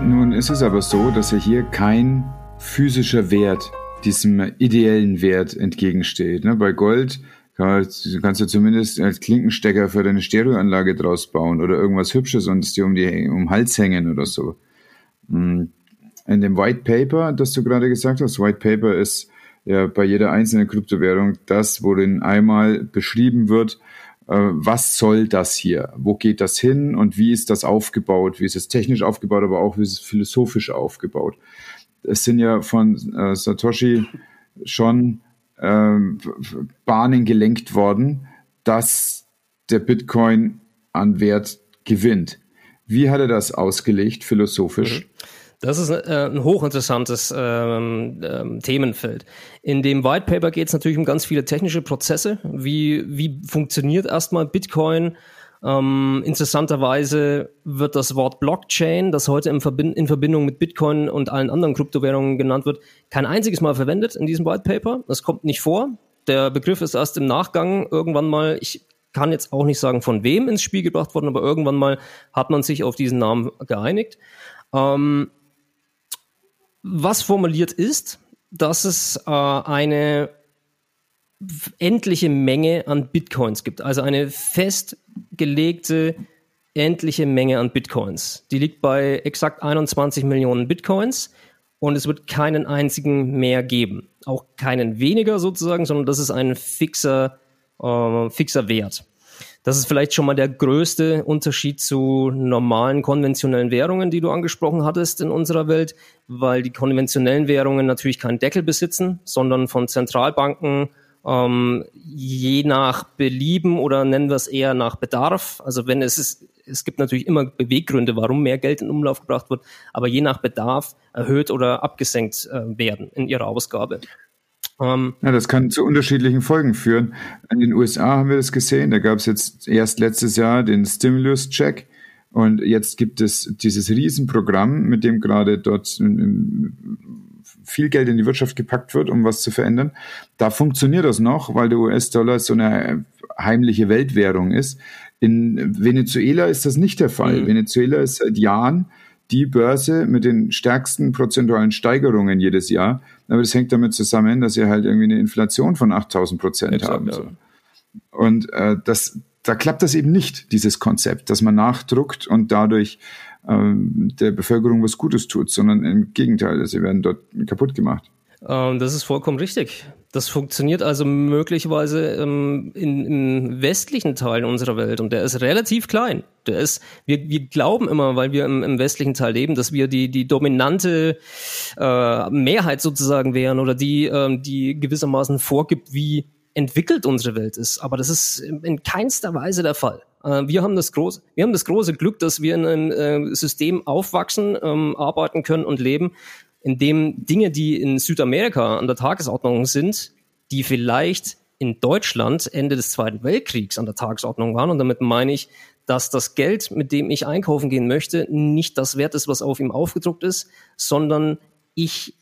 Nun ist es aber so, dass ja hier kein physischer Wert diesem ideellen Wert entgegensteht. Ne? Bei Gold kannst du zumindest als Klinkenstecker für deine Stereoanlage draus bauen oder irgendwas Hübsches und es dir um, die, um den Hals hängen oder so. Hm. In dem White Paper, das du gerade gesagt hast, White Paper ist ja bei jeder einzelnen Kryptowährung das, worin einmal beschrieben wird, äh, was soll das hier? Wo geht das hin und wie ist das aufgebaut? Wie ist es technisch aufgebaut, aber auch wie ist es philosophisch aufgebaut? Es sind ja von äh, Satoshi schon ähm, Bahnen gelenkt worden, dass der Bitcoin an Wert gewinnt. Wie hat er das ausgelegt, philosophisch? Mhm. Das ist äh, ein hochinteressantes ähm, ähm, Themenfeld. In dem White Paper geht es natürlich um ganz viele technische Prozesse. Wie, wie funktioniert erstmal Bitcoin? Ähm, interessanterweise wird das Wort Blockchain, das heute Verbind in Verbindung mit Bitcoin und allen anderen Kryptowährungen genannt wird, kein einziges Mal verwendet in diesem White Paper. Das kommt nicht vor. Der Begriff ist erst im Nachgang irgendwann mal, ich kann jetzt auch nicht sagen, von wem ins Spiel gebracht worden, aber irgendwann mal hat man sich auf diesen Namen geeinigt. Ähm, was formuliert ist, dass es äh, eine endliche Menge an Bitcoins gibt, also eine festgelegte endliche Menge an Bitcoins. Die liegt bei exakt 21 Millionen Bitcoins und es wird keinen einzigen mehr geben. Auch keinen weniger sozusagen, sondern das ist ein fixer, äh, fixer Wert. Das ist vielleicht schon mal der größte Unterschied zu normalen konventionellen Währungen, die du angesprochen hattest in unserer Welt, weil die konventionellen Währungen natürlich keinen Deckel besitzen, sondern von Zentralbanken ähm, je nach Belieben oder nennen wir es eher nach Bedarf. Also wenn es ist, es gibt natürlich immer Beweggründe, warum mehr Geld in Umlauf gebracht wird, aber je nach Bedarf erhöht oder abgesenkt äh, werden in ihrer Ausgabe. Ähm, ja, das kann zu unterschiedlichen Folgen führen. In den USA haben wir das gesehen. Da gab es jetzt erst letztes Jahr den Stimulus-Check. Und jetzt gibt es dieses Riesenprogramm, mit dem gerade dort viel Geld in die Wirtschaft gepackt wird, um was zu verändern. Da funktioniert das noch, weil der US-Dollar so eine heimliche Weltwährung ist. In Venezuela ist das nicht der Fall. Mhm. Venezuela ist seit Jahren die Börse mit den stärksten prozentualen Steigerungen jedes Jahr. Aber das hängt damit zusammen, dass sie halt irgendwie eine Inflation von 8000 Prozent haben. Ja. Und äh, das, da klappt das eben nicht, dieses Konzept, dass man nachdruckt und dadurch der Bevölkerung was Gutes tut, sondern im Gegenteil, sie werden dort kaputt gemacht. Ähm, das ist vollkommen richtig. Das funktioniert also möglicherweise ähm, in, in westlichen Teilen unserer Welt und der ist relativ klein. Der ist, wir, wir glauben immer, weil wir im, im westlichen Teil leben, dass wir die, die dominante äh, Mehrheit sozusagen wären oder die, ähm, die gewissermaßen vorgibt, wie entwickelt unsere Welt ist. Aber das ist in keinster Weise der Fall. Äh, wir haben das große, wir haben das große Glück, dass wir in einem äh, System aufwachsen, ähm, arbeiten können und leben, in dem Dinge, die in Südamerika an der Tagesordnung sind, die vielleicht in Deutschland Ende des Zweiten Weltkriegs an der Tagesordnung waren. Und damit meine ich, dass das Geld, mit dem ich einkaufen gehen möchte, nicht das wert ist, was auf ihm aufgedruckt ist, sondern ich,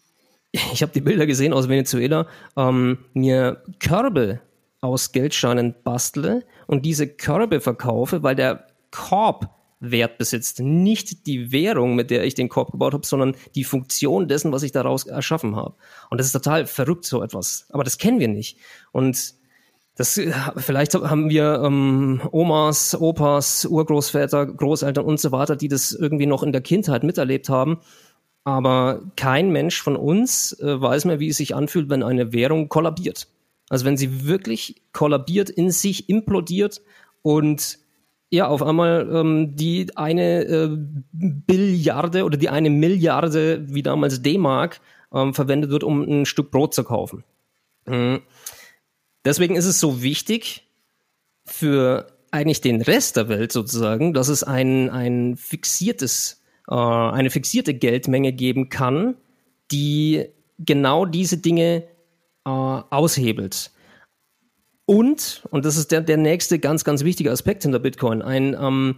ich habe die Bilder gesehen aus Venezuela, ähm, mir Körbe aus Geldscheinen bastle und diese Körbe verkaufe, weil der Korb Wert besitzt. Nicht die Währung, mit der ich den Korb gebaut habe, sondern die Funktion dessen, was ich daraus erschaffen habe. Und das ist total verrückt, so etwas. Aber das kennen wir nicht. Und das vielleicht haben wir ähm, Omas, Opas, Urgroßväter, Großeltern und so weiter, die das irgendwie noch in der Kindheit miterlebt haben. Aber kein Mensch von uns äh, weiß mehr, wie es sich anfühlt, wenn eine Währung kollabiert. Also wenn sie wirklich kollabiert, in sich implodiert und ja, auf einmal ähm, die eine äh, Billiarde oder die eine Milliarde, wie damals D-Mark, ähm, verwendet wird, um ein Stück Brot zu kaufen. Mhm. Deswegen ist es so wichtig für eigentlich den Rest der Welt sozusagen, dass es ein, ein fixiertes, äh, eine fixierte Geldmenge geben kann, die genau diese Dinge äh, aushebelt. Und, und das ist der, der nächste ganz, ganz wichtige Aspekt hinter Bitcoin, ein ähm,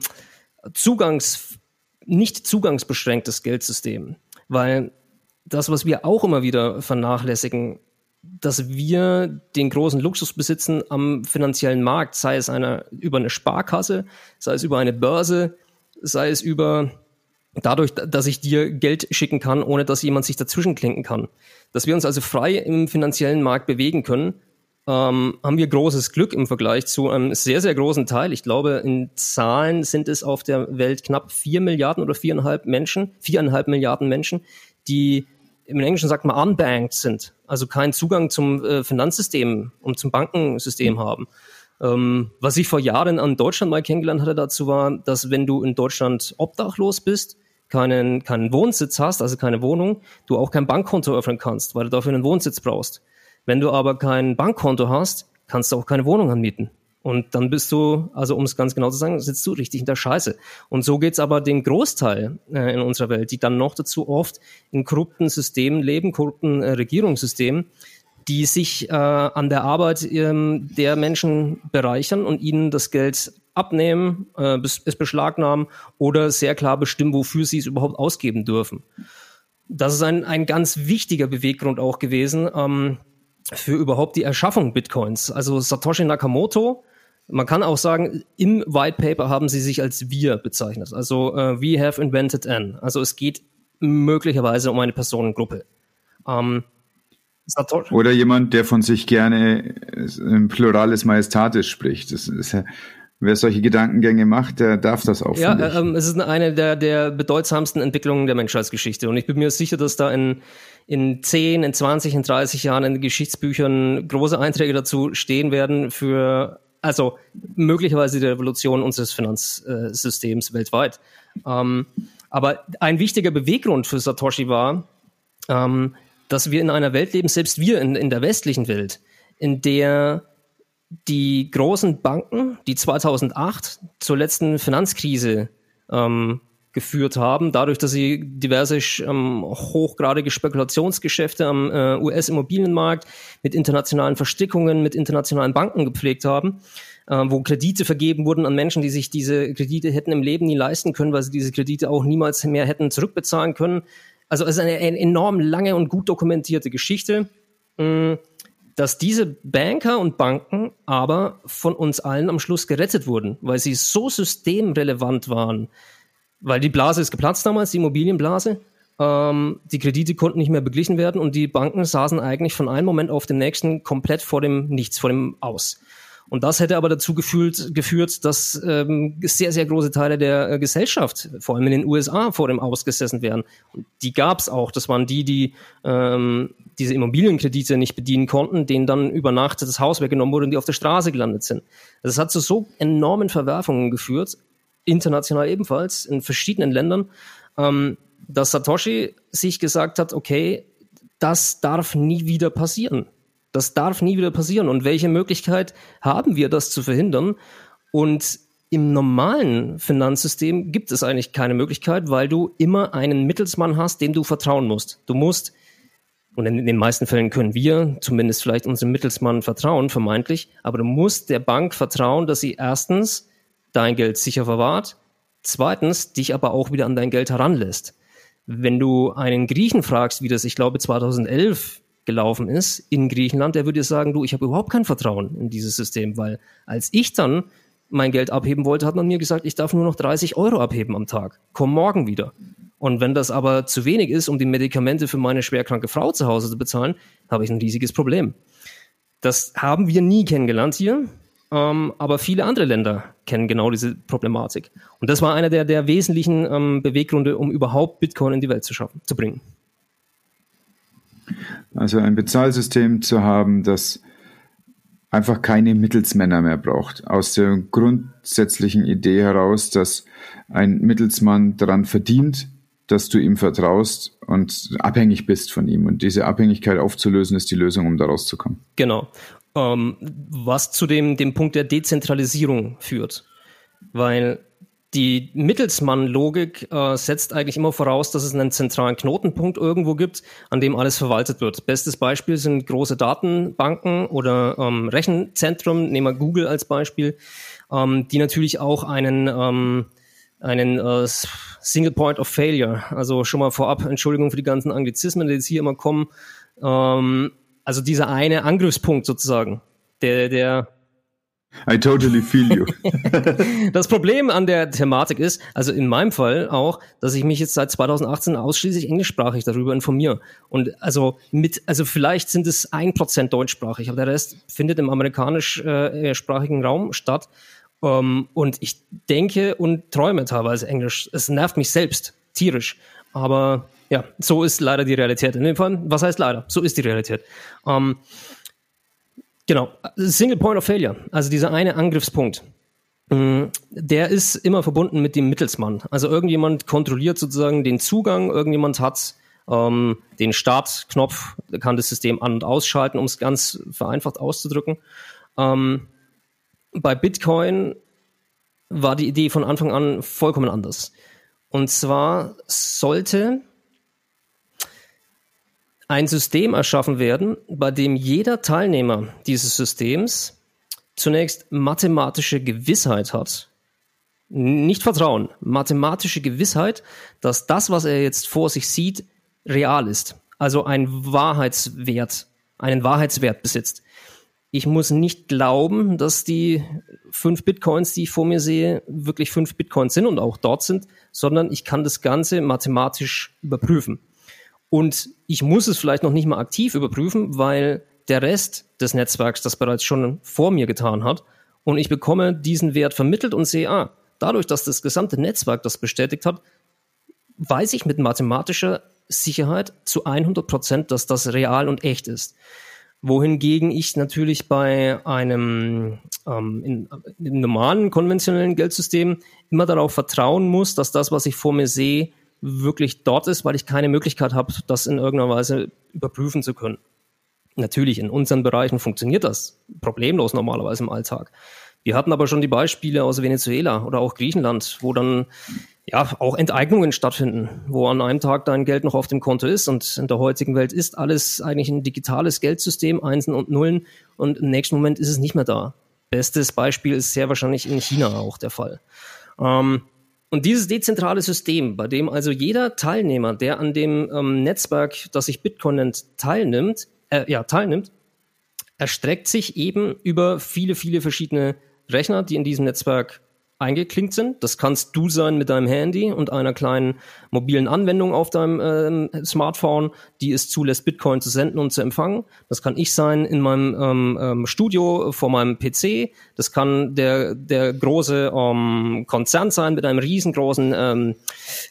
Zugangs, nicht zugangsbeschränktes Geldsystem. Weil das, was wir auch immer wieder vernachlässigen, dass wir den großen Luxus besitzen am finanziellen Markt, sei es eine, über eine Sparkasse, sei es über eine Börse, sei es über dadurch, dass ich dir Geld schicken kann, ohne dass jemand sich dazwischen klinken kann. Dass wir uns also frei im finanziellen Markt bewegen können, ähm, haben wir großes Glück im Vergleich zu einem sehr, sehr großen Teil. Ich glaube, in Zahlen sind es auf der Welt knapp vier Milliarden oder viereinhalb Menschen, viereinhalb Milliarden Menschen, die im Englischen sagt man unbanked sind, also keinen Zugang zum äh, Finanzsystem und zum Bankensystem haben. Ähm, was ich vor Jahren an Deutschland mal kennengelernt hatte dazu war, dass wenn du in Deutschland obdachlos bist, keinen, keinen Wohnsitz hast, also keine Wohnung, du auch kein Bankkonto öffnen kannst, weil du dafür einen Wohnsitz brauchst. Wenn du aber kein Bankkonto hast, kannst du auch keine Wohnung anmieten. Und dann bist du, also um es ganz genau zu sagen, sitzt du richtig in der Scheiße. Und so geht's aber den Großteil äh, in unserer Welt, die dann noch dazu oft in korrupten Systemen leben, korrupten äh, Regierungssystemen, die sich äh, an der Arbeit ähm, der Menschen bereichern und ihnen das Geld abnehmen, äh, es beschlagnahmen oder sehr klar bestimmen, wofür sie es überhaupt ausgeben dürfen. Das ist ein, ein ganz wichtiger Beweggrund auch gewesen, ähm, für überhaupt die Erschaffung Bitcoins. Also Satoshi Nakamoto, man kann auch sagen, im White Paper haben sie sich als wir bezeichnet. Also uh, we have invented an. Also es geht möglicherweise um eine Personengruppe. Ähm, Oder jemand, der von sich gerne im Plurales Majestatis spricht. Das ist ja Wer solche Gedankengänge macht, der darf das auch. Ja, ähm, es ist eine der, der bedeutsamsten Entwicklungen der Menschheitsgeschichte. Und ich bin mir sicher, dass da in, in 10, in 20, in 30 Jahren in den Geschichtsbüchern große Einträge dazu stehen werden für, also möglicherweise die Revolution unseres Finanzsystems weltweit. Ähm, aber ein wichtiger Beweggrund für Satoshi war, ähm, dass wir in einer Welt leben, selbst wir in, in der westlichen Welt, in der die großen Banken, die 2008 zur letzten Finanzkrise ähm, geführt haben, dadurch, dass sie diverse ähm, hochgradige Spekulationsgeschäfte am äh, US-Immobilienmarkt mit internationalen Verstrickungen, mit internationalen Banken gepflegt haben, äh, wo Kredite vergeben wurden an Menschen, die sich diese Kredite hätten im Leben nie leisten können, weil sie diese Kredite auch niemals mehr hätten zurückbezahlen können. Also es ist eine, eine enorm lange und gut dokumentierte Geschichte. Mh, mm, dass diese Banker und Banken aber von uns allen am Schluss gerettet wurden, weil sie so systemrelevant waren. Weil die Blase ist geplatzt damals, die Immobilienblase. Ähm, die Kredite konnten nicht mehr beglichen werden und die Banken saßen eigentlich von einem Moment auf den nächsten komplett vor dem Nichts, vor dem Aus. Und das hätte aber dazu geführt, geführt dass ähm, sehr, sehr große Teile der äh, Gesellschaft, vor allem in den USA, vor dem Ausgesessen wären. Und die gab es auch. Das waren die, die ähm, diese Immobilienkredite nicht bedienen konnten, denen dann über Nacht das Haus weggenommen wurde und die auf der Straße gelandet sind. Das hat zu so enormen Verwerfungen geführt, international ebenfalls, in verschiedenen Ländern, ähm, dass Satoshi sich gesagt hat, okay, das darf nie wieder passieren. Das darf nie wieder passieren. Und welche Möglichkeit haben wir, das zu verhindern? Und im normalen Finanzsystem gibt es eigentlich keine Möglichkeit, weil du immer einen Mittelsmann hast, dem du vertrauen musst. Du musst, und in den meisten Fällen können wir zumindest vielleicht unserem Mittelsmann vertrauen, vermeintlich, aber du musst der Bank vertrauen, dass sie erstens dein Geld sicher verwahrt, zweitens dich aber auch wieder an dein Geld heranlässt. Wenn du einen Griechen fragst, wie das, ich glaube, 2011 gelaufen ist in Griechenland, der würde sagen, du, ich habe überhaupt kein Vertrauen in dieses System, weil als ich dann mein Geld abheben wollte, hat man mir gesagt, ich darf nur noch 30 Euro abheben am Tag. Komm morgen wieder. Und wenn das aber zu wenig ist, um die Medikamente für meine schwerkranke Frau zu Hause zu bezahlen, habe ich ein riesiges Problem. Das haben wir nie kennengelernt hier, ähm, aber viele andere Länder kennen genau diese Problematik. Und das war einer der, der wesentlichen ähm, Beweggründe, um überhaupt Bitcoin in die Welt zu schaffen, zu bringen. Also ein Bezahlsystem zu haben, das einfach keine Mittelsmänner mehr braucht. Aus der grundsätzlichen Idee heraus, dass ein Mittelsmann daran verdient, dass du ihm vertraust und abhängig bist von ihm. Und diese Abhängigkeit aufzulösen, ist die Lösung, um da rauszukommen. Genau. Ähm, was zu dem, dem Punkt der Dezentralisierung führt. Weil die Mittelsmann-Logik äh, setzt eigentlich immer voraus, dass es einen zentralen Knotenpunkt irgendwo gibt, an dem alles verwaltet wird. Bestes Beispiel sind große Datenbanken oder ähm, Rechenzentren, nehmen wir Google als Beispiel, ähm, die natürlich auch einen, ähm, einen äh, Single Point of Failure, also schon mal vorab, Entschuldigung für die ganzen Anglizismen, die jetzt hier immer kommen, ähm, also dieser eine Angriffspunkt sozusagen, der, der I totally feel you. das Problem an der Thematik ist, also in meinem Fall auch, dass ich mich jetzt seit 2018 ausschließlich englischsprachig darüber informiere. Und also mit, also vielleicht sind es ein Prozent deutschsprachig, aber der Rest findet im amerikanischsprachigen äh, Raum statt. Um, ähm, und ich denke und träume teilweise Englisch. Es nervt mich selbst tierisch. Aber ja, so ist leider die Realität. In dem Fall, was heißt leider? So ist die Realität. Um, ähm, Genau, Single Point of Failure, also dieser eine Angriffspunkt, mm, der ist immer verbunden mit dem Mittelsmann. Also irgendjemand kontrolliert sozusagen den Zugang, irgendjemand hat ähm, den Startknopf, kann das System an- und ausschalten, um es ganz vereinfacht auszudrücken. Ähm, bei Bitcoin war die Idee von Anfang an vollkommen anders. Und zwar sollte ein System erschaffen werden, bei dem jeder Teilnehmer dieses Systems zunächst mathematische Gewissheit hat, nicht Vertrauen, mathematische Gewissheit, dass das, was er jetzt vor sich sieht, real ist. Also ein Wahrheitswert, einen Wahrheitswert besitzt. Ich muss nicht glauben, dass die fünf Bitcoins, die ich vor mir sehe, wirklich fünf Bitcoins sind und auch dort sind, sondern ich kann das Ganze mathematisch überprüfen. Und ich muss es vielleicht noch nicht mal aktiv überprüfen, weil der Rest des Netzwerks das bereits schon vor mir getan hat. Und ich bekomme diesen Wert vermittelt und sehe, ah, dadurch, dass das gesamte Netzwerk das bestätigt hat, weiß ich mit mathematischer Sicherheit zu 100 Prozent, dass das real und echt ist. Wohingegen ich natürlich bei einem ähm, in, im normalen konventionellen Geldsystem immer darauf vertrauen muss, dass das, was ich vor mir sehe, wirklich dort ist, weil ich keine Möglichkeit habe, das in irgendeiner Weise überprüfen zu können. Natürlich, in unseren Bereichen funktioniert das problemlos normalerweise im Alltag. Wir hatten aber schon die Beispiele aus Venezuela oder auch Griechenland, wo dann ja auch Enteignungen stattfinden, wo an einem Tag dein Geld noch auf dem Konto ist und in der heutigen Welt ist alles eigentlich ein digitales Geldsystem, Einsen und Nullen und im nächsten Moment ist es nicht mehr da. Bestes Beispiel ist sehr wahrscheinlich in China auch der Fall. Ähm, und dieses dezentrale System, bei dem also jeder Teilnehmer, der an dem ähm, Netzwerk, das sich Bitcoin nennt, teilnimmt, äh, ja, teilnimmt, erstreckt sich eben über viele, viele verschiedene Rechner, die in diesem Netzwerk eingeklinkt sind. Das kannst du sein mit deinem Handy und einer kleinen mobilen Anwendung auf deinem ähm, Smartphone, die es zulässt, Bitcoin zu senden und zu empfangen. Das kann ich sein in meinem ähm, ähm Studio vor meinem PC. Das kann der, der große ähm, Konzern sein mit einem riesengroßen ähm,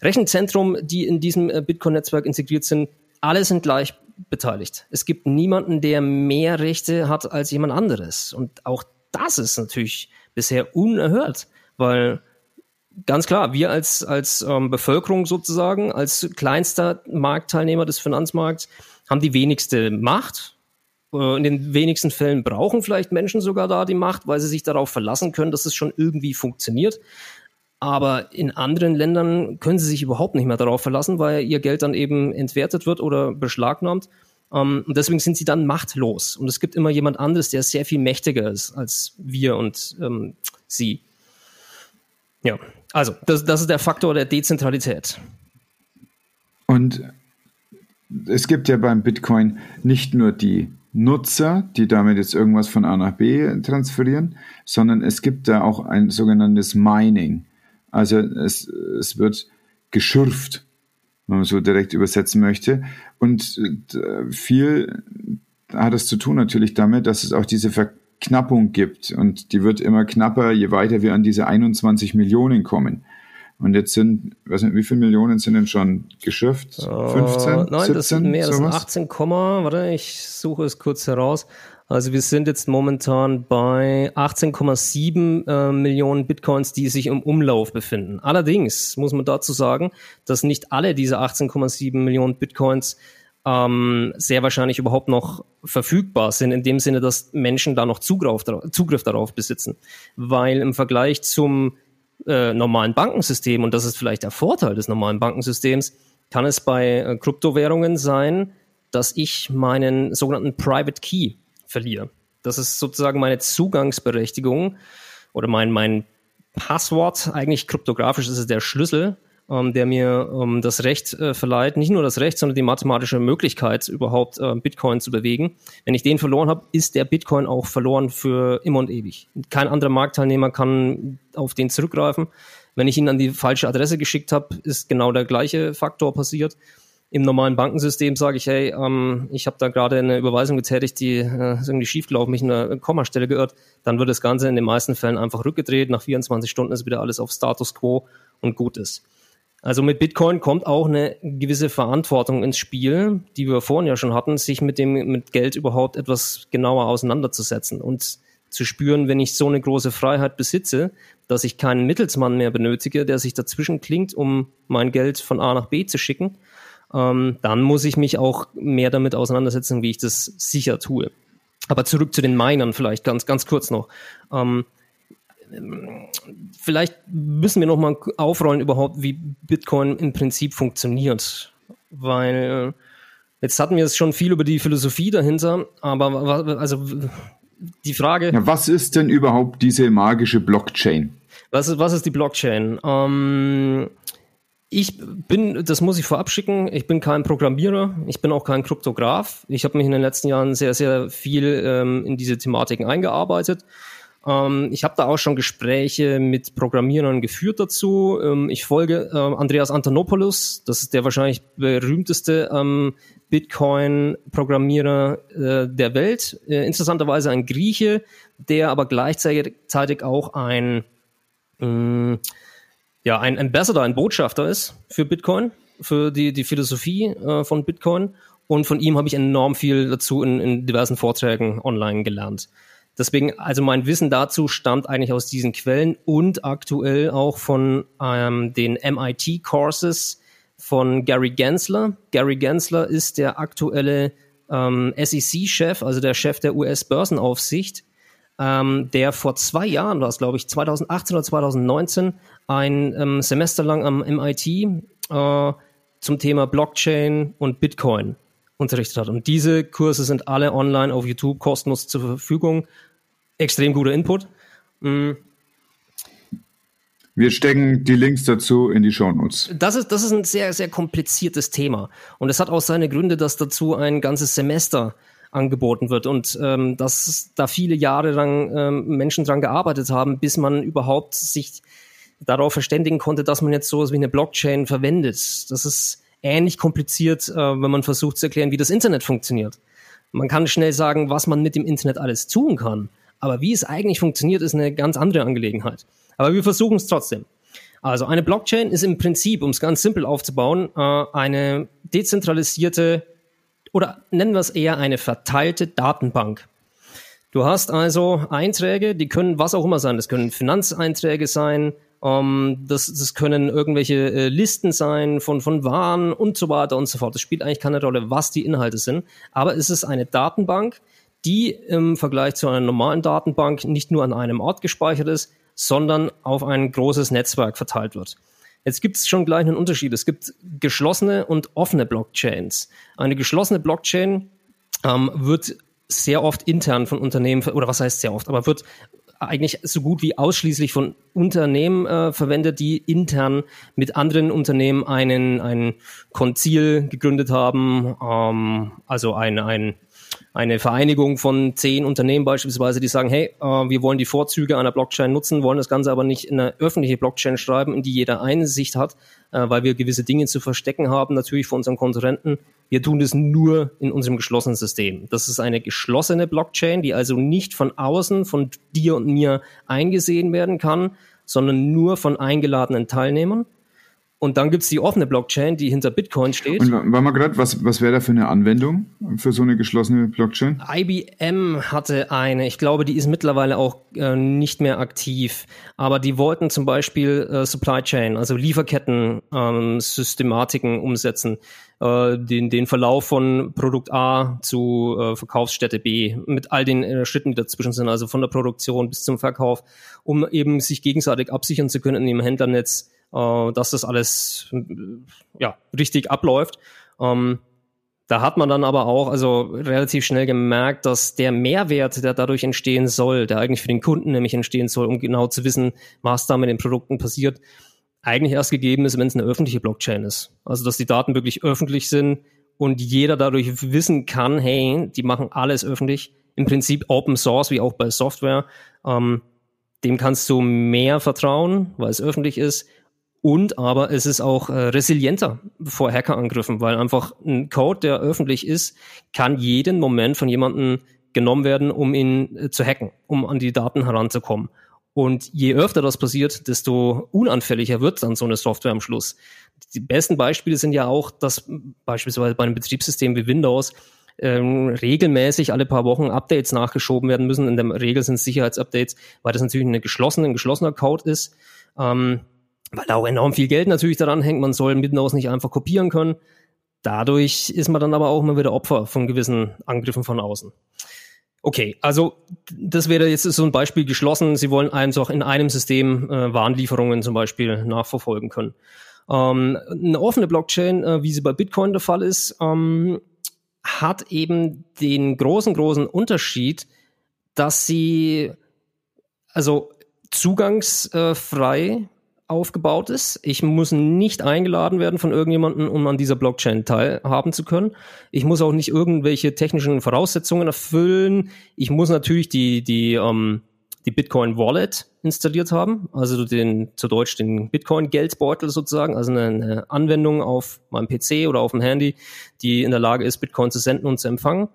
Rechenzentrum, die in diesem äh, Bitcoin-Netzwerk integriert sind. Alle sind gleich beteiligt. Es gibt niemanden, der mehr Rechte hat als jemand anderes. Und auch das ist natürlich bisher unerhört weil ganz klar, wir als, als ähm, Bevölkerung sozusagen, als kleinster Marktteilnehmer des Finanzmarkts, haben die wenigste Macht. Äh, in den wenigsten Fällen brauchen vielleicht Menschen sogar da die Macht, weil sie sich darauf verlassen können, dass es schon irgendwie funktioniert. Aber in anderen Ländern können sie sich überhaupt nicht mehr darauf verlassen, weil ihr Geld dann eben entwertet wird oder beschlagnahmt. Ähm, und deswegen sind sie dann machtlos. Und es gibt immer jemand anderes, der sehr viel mächtiger ist als wir und ähm, sie. Ja, also das, das ist der Faktor der Dezentralität. Und es gibt ja beim Bitcoin nicht nur die Nutzer, die damit jetzt irgendwas von A nach B transferieren, sondern es gibt da auch ein sogenanntes Mining. Also es, es wird geschürft, wenn man so direkt übersetzen möchte. Und äh, viel hat es zu tun natürlich damit, dass es auch diese Verknappung gibt. Und die wird immer knapper, je weiter wir an diese 21 Millionen kommen. Und jetzt sind, weiß nicht, wie viele Millionen sind denn schon geschürft? 15? Uh, nein, 17, das sind mehr, das sind 18, warte, ich suche es kurz heraus. Also wir sind jetzt momentan bei 18,7 äh, Millionen Bitcoins, die sich im Umlauf befinden. Allerdings muss man dazu sagen, dass nicht alle diese 18,7 Millionen Bitcoins ähm, sehr wahrscheinlich überhaupt noch verfügbar sind, in dem Sinne, dass Menschen da noch Zugriff, Zugriff darauf besitzen. Weil im Vergleich zum äh, normalen Bankensystem, und das ist vielleicht der Vorteil des normalen Bankensystems, kann es bei äh, Kryptowährungen sein, dass ich meinen sogenannten Private Key verliere. Das ist sozusagen meine Zugangsberechtigung oder mein, mein Passwort. Eigentlich kryptografisch ist es der Schlüssel ähm, der mir ähm, das Recht äh, verleiht, nicht nur das Recht, sondern die mathematische Möglichkeit, überhaupt äh, Bitcoin zu bewegen. Wenn ich den verloren habe, ist der Bitcoin auch verloren für immer und ewig. Kein anderer Marktteilnehmer kann auf den zurückgreifen. Wenn ich ihn an die falsche Adresse geschickt habe, ist genau der gleiche Faktor passiert. Im normalen Bankensystem sage ich, hey, ähm, ich habe da gerade eine Überweisung getätigt, die äh, ist irgendwie schiefgelaufen, mich in einer Kommastelle geirrt, dann wird das Ganze in den meisten Fällen einfach rückgedreht. Nach 24 Stunden ist wieder alles auf Status quo und gut ist. Also mit Bitcoin kommt auch eine gewisse Verantwortung ins Spiel, die wir vorhin ja schon hatten, sich mit dem mit Geld überhaupt etwas genauer auseinanderzusetzen und zu spüren, wenn ich so eine große Freiheit besitze, dass ich keinen Mittelsmann mehr benötige, der sich dazwischen klingt, um mein Geld von A nach B zu schicken, ähm, dann muss ich mich auch mehr damit auseinandersetzen, wie ich das sicher tue. Aber zurück zu den Minern vielleicht ganz, ganz kurz noch. Ähm, vielleicht müssen wir noch mal aufrollen überhaupt, wie Bitcoin im Prinzip funktioniert, weil jetzt hatten wir es schon viel über die Philosophie dahinter, aber also die Frage. Ja, was ist denn überhaupt diese magische Blockchain? Was ist, was ist die Blockchain? Ähm, ich bin, das muss ich vorab schicken, ich bin kein Programmierer, ich bin auch kein Kryptograf. Ich habe mich in den letzten Jahren sehr, sehr viel ähm, in diese Thematiken eingearbeitet. Ähm, ich habe da auch schon Gespräche mit Programmierern geführt dazu. Ähm, ich folge äh, Andreas Antonopoulos, das ist der wahrscheinlich berühmteste ähm, Bitcoin-Programmierer äh, der Welt. Äh, interessanterweise ein Grieche, der aber gleichzeitig auch ein, äh, ja, ein Ambassador, ein Botschafter ist für Bitcoin, für die, die Philosophie äh, von Bitcoin. Und von ihm habe ich enorm viel dazu in, in diversen Vorträgen online gelernt. Deswegen, also mein Wissen dazu stammt eigentlich aus diesen Quellen und aktuell auch von ähm, den MIT-Courses von Gary Gensler. Gary Gensler ist der aktuelle ähm, SEC-Chef, also der Chef der US-Börsenaufsicht, ähm, der vor zwei Jahren, das glaube ich 2018 oder 2019, ein ähm, Semester lang am MIT äh, zum Thema Blockchain und Bitcoin unterrichtet hat. Und diese Kurse sind alle online auf YouTube kostenlos zur Verfügung. Extrem guter Input. Mhm. Wir stecken die Links dazu in die Show Notes. Das ist, das ist ein sehr, sehr kompliziertes Thema. Und es hat auch seine Gründe, dass dazu ein ganzes Semester angeboten wird und ähm, dass da viele Jahre lang ähm, Menschen dran gearbeitet haben, bis man überhaupt sich darauf verständigen konnte, dass man jetzt sowas wie eine Blockchain verwendet. Das ist ähnlich kompliziert, äh, wenn man versucht zu erklären, wie das Internet funktioniert. Man kann schnell sagen, was man mit dem Internet alles tun kann. Aber wie es eigentlich funktioniert, ist eine ganz andere Angelegenheit. Aber wir versuchen es trotzdem. Also eine Blockchain ist im Prinzip, um es ganz simpel aufzubauen, äh, eine dezentralisierte oder nennen wir es eher eine verteilte Datenbank. Du hast also Einträge, die können was auch immer sein. Das können Finanzeinträge sein, ähm, das, das können irgendwelche äh, Listen sein von, von Waren und so weiter und so fort. Das spielt eigentlich keine Rolle, was die Inhalte sind. Aber es ist eine Datenbank, die im Vergleich zu einer normalen Datenbank nicht nur an einem Ort gespeichert ist, sondern auf ein großes Netzwerk verteilt wird. Jetzt gibt es schon gleich einen Unterschied. Es gibt geschlossene und offene Blockchains. Eine geschlossene Blockchain ähm, wird sehr oft intern von Unternehmen, oder was heißt sehr oft, aber wird eigentlich so gut wie ausschließlich von Unternehmen äh, verwendet, die intern mit anderen Unternehmen einen, ein Konzil gegründet haben, ähm, also ein, ein eine Vereinigung von zehn Unternehmen beispielsweise, die sagen, hey, äh, wir wollen die Vorzüge einer Blockchain nutzen, wollen das Ganze aber nicht in eine öffentliche Blockchain schreiben, in die jeder Einsicht hat, äh, weil wir gewisse Dinge zu verstecken haben, natürlich für unseren Konkurrenten. Wir tun das nur in unserem geschlossenen System. Das ist eine geschlossene Blockchain, die also nicht von außen, von dir und mir eingesehen werden kann, sondern nur von eingeladenen Teilnehmern. Und dann gibt's die offene Blockchain, die hinter Bitcoin steht. Und war mal gerade, was, was wäre da für eine Anwendung für so eine geschlossene Blockchain? IBM hatte eine, ich glaube, die ist mittlerweile auch äh, nicht mehr aktiv, aber die wollten zum Beispiel äh, Supply Chain, also Lieferketten-Systematiken ähm, umsetzen, äh, den, den Verlauf von Produkt A zu äh, Verkaufsstätte B mit all den äh, Schritten, die dazwischen sind, also von der Produktion bis zum Verkauf, um eben sich gegenseitig absichern zu können in dem Händlernetz äh, dass das alles ja, richtig abläuft. Ähm, da hat man dann aber auch also relativ schnell gemerkt, dass der Mehrwert, der dadurch entstehen soll, der eigentlich für den Kunden nämlich entstehen soll, um genau zu wissen, was da mit den Produkten passiert, eigentlich erst gegeben ist, wenn es eine öffentliche Blockchain ist. Also dass die Daten wirklich öffentlich sind und jeder dadurch wissen kann, hey, die machen alles öffentlich. Im Prinzip Open Source, wie auch bei Software. Ähm, dem kannst du mehr vertrauen, weil es öffentlich ist und aber es ist auch äh, resilienter vor Hackerangriffen, weil einfach ein Code, der öffentlich ist, kann jeden Moment von jemandem genommen werden, um ihn äh, zu hacken, um an die Daten heranzukommen. Und je öfter das passiert, desto unanfälliger wird dann so eine Software am Schluss. Die besten Beispiele sind ja auch, dass beispielsweise bei einem Betriebssystem wie Windows ähm, regelmäßig alle paar Wochen Updates nachgeschoben werden müssen. In der Regel sind es Sicherheitsupdates, weil das natürlich eine geschlossene, ein geschlossener Code ist. Ähm, weil da auch enorm viel Geld natürlich daran hängt. Man soll Midnose nicht einfach kopieren können. Dadurch ist man dann aber auch immer wieder Opfer von gewissen Angriffen von außen. Okay, also das wäre jetzt so ein Beispiel geschlossen. Sie wollen einfach in einem System äh, Warenlieferungen zum Beispiel nachverfolgen können. Ähm, eine offene Blockchain, äh, wie sie bei Bitcoin der Fall ist, ähm, hat eben den großen, großen Unterschied, dass sie also zugangsfrei aufgebaut ist. Ich muss nicht eingeladen werden von irgendjemandem, um an dieser Blockchain teilhaben zu können. Ich muss auch nicht irgendwelche technischen Voraussetzungen erfüllen. Ich muss natürlich die, die, ähm, die Bitcoin Wallet installiert haben, also den, zu Deutsch den Bitcoin Geldbeutel sozusagen, also eine, eine Anwendung auf meinem PC oder auf dem Handy, die in der Lage ist, Bitcoin zu senden und zu empfangen.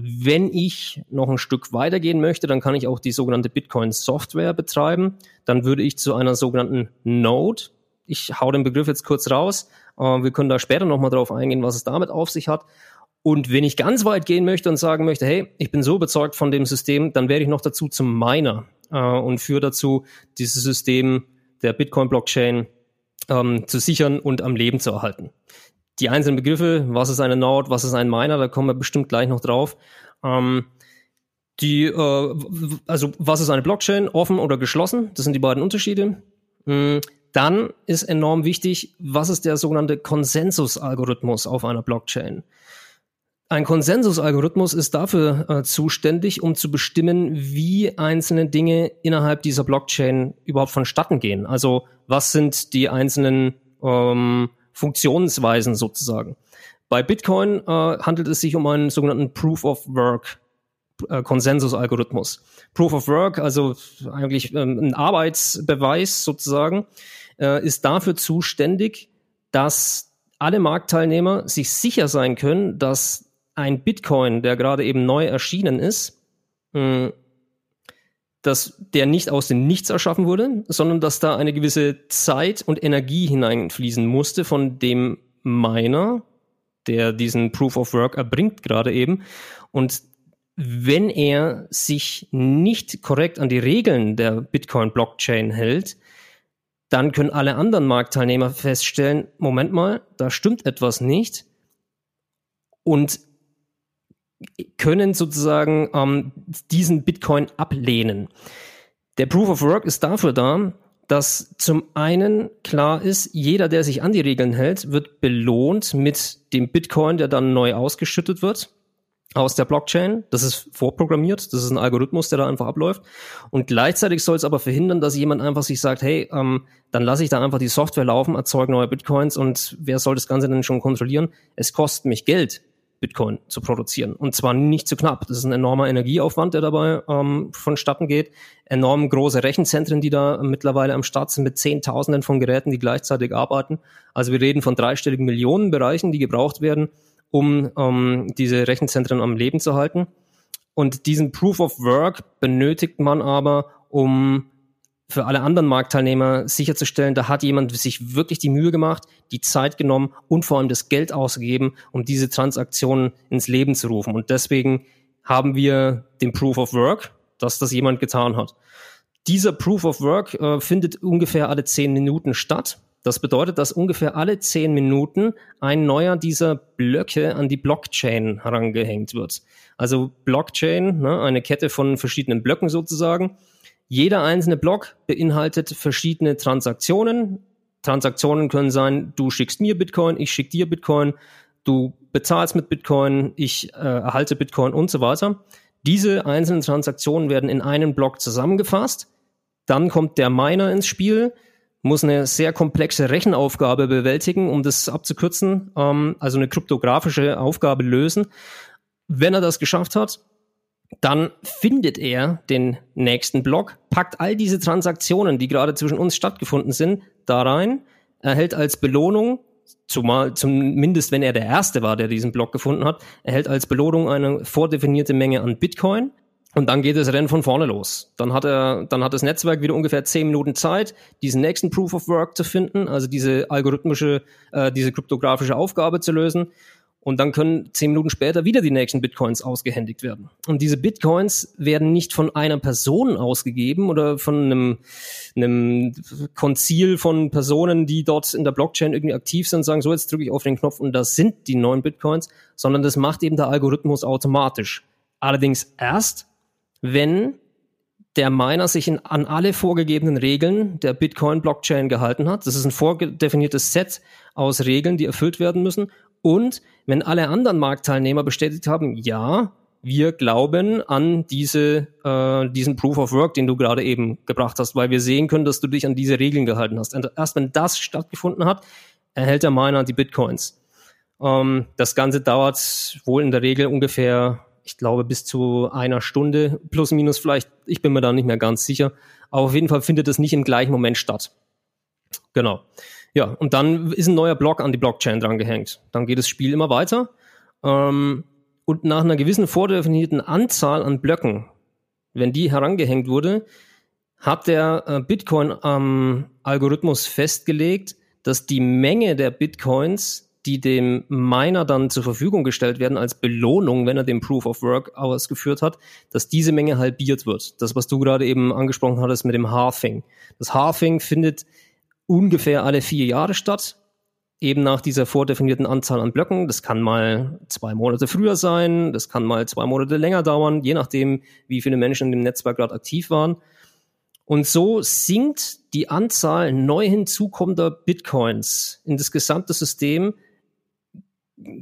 Wenn ich noch ein Stück weitergehen möchte, dann kann ich auch die sogenannte Bitcoin-Software betreiben. Dann würde ich zu einer sogenannten Node, ich hau den Begriff jetzt kurz raus, äh, wir können da später nochmal drauf eingehen, was es damit auf sich hat. Und wenn ich ganz weit gehen möchte und sagen möchte, hey, ich bin so überzeugt von dem System, dann werde ich noch dazu zum Miner äh, und führe dazu, dieses System der Bitcoin-Blockchain ähm, zu sichern und am Leben zu erhalten die einzelnen Begriffe, was ist eine Node, was ist ein Miner, da kommen wir bestimmt gleich noch drauf. Ähm, die, äh, also was ist eine Blockchain, offen oder geschlossen? Das sind die beiden Unterschiede. Mhm. Dann ist enorm wichtig, was ist der sogenannte Konsensusalgorithmus auf einer Blockchain? Ein Konsensusalgorithmus ist dafür äh, zuständig, um zu bestimmen, wie einzelne Dinge innerhalb dieser Blockchain überhaupt vonstatten gehen. Also was sind die einzelnen ähm, Funktionsweisen sozusagen. Bei Bitcoin äh, handelt es sich um einen sogenannten Proof of Work äh, Konsensusalgorithmus. Proof of Work, also eigentlich ähm, ein Arbeitsbeweis sozusagen, äh, ist dafür zuständig, dass alle Marktteilnehmer sich sicher sein können, dass ein Bitcoin, der gerade eben neu erschienen ist, mh, dass der nicht aus dem Nichts erschaffen wurde, sondern dass da eine gewisse Zeit und Energie hineinfließen musste von dem Miner, der diesen Proof of Work erbringt gerade eben. Und wenn er sich nicht korrekt an die Regeln der Bitcoin-Blockchain hält, dann können alle anderen Marktteilnehmer feststellen, Moment mal, da stimmt etwas nicht. Und können sozusagen ähm, diesen Bitcoin ablehnen. Der Proof of Work ist dafür da, dass zum einen klar ist, jeder, der sich an die Regeln hält, wird belohnt mit dem Bitcoin, der dann neu ausgeschüttet wird. aus der Blockchain. Das ist vorprogrammiert, das ist ein Algorithmus, der da einfach abläuft. Und gleichzeitig soll es aber verhindern, dass jemand einfach sich sagt, hey, ähm, dann lasse ich da einfach die Software laufen, erzeuge neue Bitcoins und wer soll das Ganze denn schon kontrollieren? Es kostet mich Geld, Bitcoin zu produzieren. Und zwar nicht zu knapp. Das ist ein enormer Energieaufwand, der dabei ähm, vonstatten geht. Enorm große Rechenzentren, die da mittlerweile am Start sind mit Zehntausenden von Geräten, die gleichzeitig arbeiten. Also wir reden von dreistelligen Millionenbereichen, die gebraucht werden, um ähm, diese Rechenzentren am Leben zu halten. Und diesen Proof of Work benötigt man aber, um für alle anderen Marktteilnehmer sicherzustellen, da hat jemand sich wirklich die Mühe gemacht, die Zeit genommen und vor allem das Geld ausgegeben, um diese Transaktionen ins Leben zu rufen. Und deswegen haben wir den Proof of Work, dass das jemand getan hat. Dieser Proof of Work äh, findet ungefähr alle zehn Minuten statt. Das bedeutet, dass ungefähr alle zehn Minuten ein neuer dieser Blöcke an die Blockchain herangehängt wird. Also Blockchain, ne, eine Kette von verschiedenen Blöcken sozusagen. Jeder einzelne Block beinhaltet verschiedene Transaktionen. Transaktionen können sein, du schickst mir Bitcoin, ich schick dir Bitcoin, du bezahlst mit Bitcoin, ich äh, erhalte Bitcoin und so weiter. Diese einzelnen Transaktionen werden in einen Block zusammengefasst. Dann kommt der Miner ins Spiel, muss eine sehr komplexe Rechenaufgabe bewältigen, um das abzukürzen, ähm, also eine kryptografische Aufgabe lösen. Wenn er das geschafft hat, dann findet er den nächsten Block, packt all diese Transaktionen, die gerade zwischen uns stattgefunden sind, da rein, erhält als Belohnung, zumal zumindest wenn er der Erste war, der diesen Block gefunden hat, erhält als Belohnung eine vordefinierte Menge an Bitcoin. Und dann geht das Rennen von vorne los. Dann hat er, dann hat das Netzwerk wieder ungefähr zehn Minuten Zeit, diesen nächsten Proof of Work zu finden, also diese algorithmische, äh, diese kryptografische Aufgabe zu lösen. Und dann können zehn Minuten später wieder die nächsten Bitcoins ausgehändigt werden. Und diese Bitcoins werden nicht von einer Person ausgegeben oder von einem, einem Konzil von Personen, die dort in der Blockchain irgendwie aktiv sind sagen, so jetzt drücke ich auf den Knopf und das sind die neuen Bitcoins, sondern das macht eben der Algorithmus automatisch. Allerdings erst, wenn der Miner sich in, an alle vorgegebenen Regeln der Bitcoin-Blockchain gehalten hat. Das ist ein vordefiniertes Set aus Regeln, die erfüllt werden müssen. Und wenn alle anderen Marktteilnehmer bestätigt haben, ja, wir glauben an diese, äh, diesen Proof of Work, den du gerade eben gebracht hast, weil wir sehen können, dass du dich an diese Regeln gehalten hast. Und erst wenn das stattgefunden hat, erhält der Miner die Bitcoins. Ähm, das Ganze dauert wohl in der Regel ungefähr, ich glaube, bis zu einer Stunde, plus minus vielleicht, ich bin mir da nicht mehr ganz sicher. Aber auf jeden Fall findet es nicht im gleichen Moment statt. Genau. Ja, und dann ist ein neuer Block an die Blockchain dran gehängt. Dann geht das Spiel immer weiter. Ähm, und nach einer gewissen vordefinierten Anzahl an Blöcken, wenn die herangehängt wurde, hat der äh, Bitcoin-Algorithmus ähm, festgelegt, dass die Menge der Bitcoins, die dem Miner dann zur Verfügung gestellt werden als Belohnung, wenn er den Proof of Work ausgeführt hat, dass diese Menge halbiert wird. Das, was du gerade eben angesprochen hattest mit dem Halving. Das Halving findet ungefähr alle vier Jahre statt, eben nach dieser vordefinierten Anzahl an Blöcken. Das kann mal zwei Monate früher sein, das kann mal zwei Monate länger dauern, je nachdem, wie viele Menschen in dem Netzwerk gerade aktiv waren. Und so sinkt die Anzahl neu hinzukommender Bitcoins in das gesamte System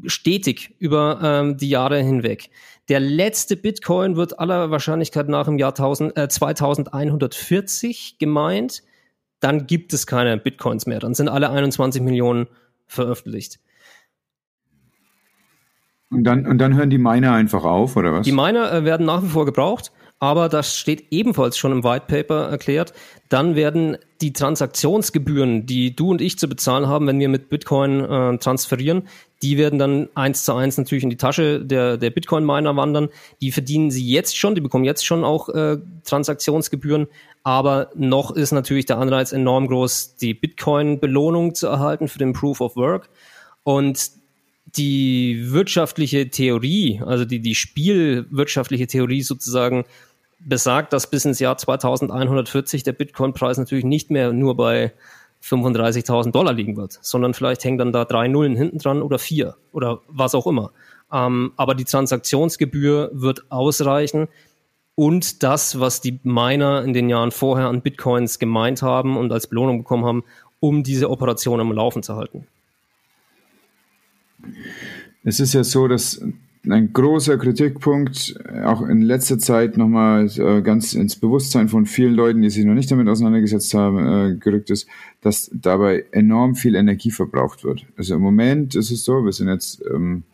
stetig über ähm, die Jahre hinweg. Der letzte Bitcoin wird aller Wahrscheinlichkeit nach im Jahr 1000, äh, 2140 gemeint dann gibt es keine Bitcoins mehr. Dann sind alle 21 Millionen veröffentlicht. Und dann, und dann hören die Miner einfach auf, oder was? Die Miner äh, werden nach wie vor gebraucht, aber das steht ebenfalls schon im White Paper erklärt. Dann werden die Transaktionsgebühren, die du und ich zu bezahlen haben, wenn wir mit Bitcoin äh, transferieren, die werden dann eins zu eins natürlich in die Tasche der, der Bitcoin-Miner wandern. Die verdienen sie jetzt schon, die bekommen jetzt schon auch äh, Transaktionsgebühren, aber noch ist natürlich der Anreiz enorm groß, die Bitcoin-Belohnung zu erhalten für den Proof of Work. Und die wirtschaftliche Theorie, also die, die spielwirtschaftliche Theorie sozusagen, besagt, dass bis ins Jahr 2140 der Bitcoin-Preis natürlich nicht mehr nur bei 35.000 Dollar liegen wird, sondern vielleicht hängen dann da drei Nullen hinten dran oder vier oder was auch immer. Ähm, aber die Transaktionsgebühr wird ausreichen, und das, was die Miner in den Jahren vorher an Bitcoins gemeint haben und als Belohnung bekommen haben, um diese Operation am Laufen zu halten. Es ist ja so, dass ein großer Kritikpunkt, auch in letzter Zeit nochmal äh, ganz ins Bewusstsein von vielen Leuten, die sich noch nicht damit auseinandergesetzt haben, äh, gerückt ist, dass dabei enorm viel Energie verbraucht wird. Also im Moment ist es so, wir sind jetzt ähm,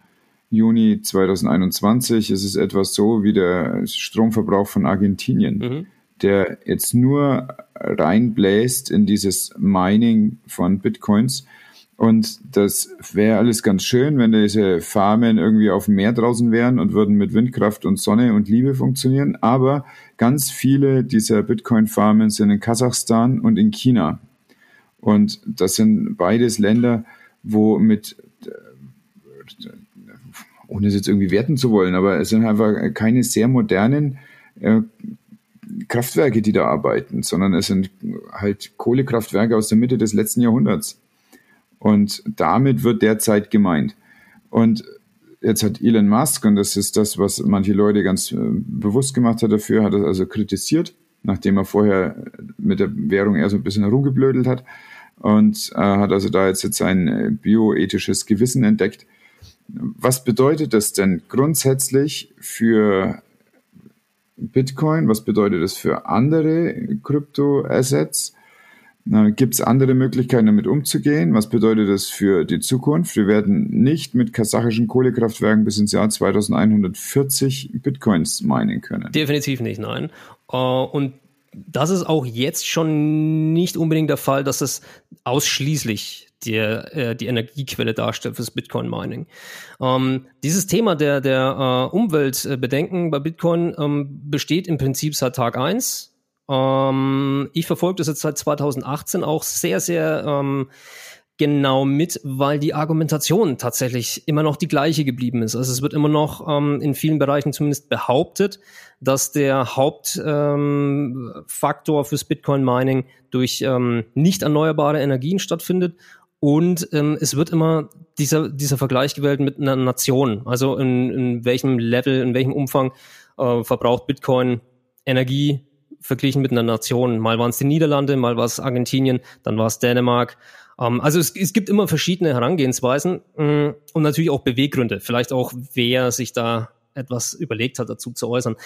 Juni 2021, ist es etwas so wie der Stromverbrauch von Argentinien, mhm. der jetzt nur reinbläst in dieses Mining von Bitcoins und das wäre alles ganz schön, wenn diese Farmen irgendwie auf dem Meer draußen wären und würden mit Windkraft und Sonne und Liebe funktionieren. Aber ganz viele dieser Bitcoin-Farmen sind in Kasachstan und in China. Und das sind beides Länder, wo mit, ohne es jetzt irgendwie werten zu wollen, aber es sind einfach keine sehr modernen äh, Kraftwerke, die da arbeiten, sondern es sind halt Kohlekraftwerke aus der Mitte des letzten Jahrhunderts. Und damit wird derzeit gemeint. Und jetzt hat Elon Musk, und das ist das, was manche Leute ganz äh, bewusst gemacht hat dafür, hat es also kritisiert, nachdem er vorher mit der Währung eher so ein bisschen herumgeblödelt hat und äh, hat also da jetzt, jetzt sein äh, bioethisches Gewissen entdeckt. Was bedeutet das denn grundsätzlich für Bitcoin? Was bedeutet das für andere Kryptoassets? Gibt es andere Möglichkeiten, damit umzugehen? Was bedeutet das für die Zukunft? Wir werden nicht mit kasachischen Kohlekraftwerken bis ins Jahr 2140 Bitcoins meinen können. Definitiv nicht, nein. Äh, und das ist auch jetzt schon nicht unbedingt der Fall, dass es ausschließlich die, äh, die Energiequelle darstellt fürs Bitcoin-Mining. Ähm, dieses Thema der, der äh, Umweltbedenken bei Bitcoin ähm, besteht im Prinzip seit Tag eins ähm, ich verfolge das jetzt seit 2018 auch sehr, sehr ähm, genau mit, weil die Argumentation tatsächlich immer noch die gleiche geblieben ist. Also es wird immer noch ähm, in vielen Bereichen zumindest behauptet, dass der Hauptfaktor ähm, fürs Bitcoin-Mining durch ähm, nicht erneuerbare Energien stattfindet. Und ähm, es wird immer dieser, dieser Vergleich gewählt mit einer Nation. Also in, in welchem Level, in welchem Umfang äh, verbraucht Bitcoin Energie verglichen mit einer Nation. Mal waren es die Niederlande, mal war es Argentinien, dann war es Dänemark. Ähm, also es, es, gibt immer verschiedene Herangehensweisen mh, mm, und natürlich auch Beweggründe. Vielleicht auch, wer sich da etwas überlegt hat, dazu zu äußern.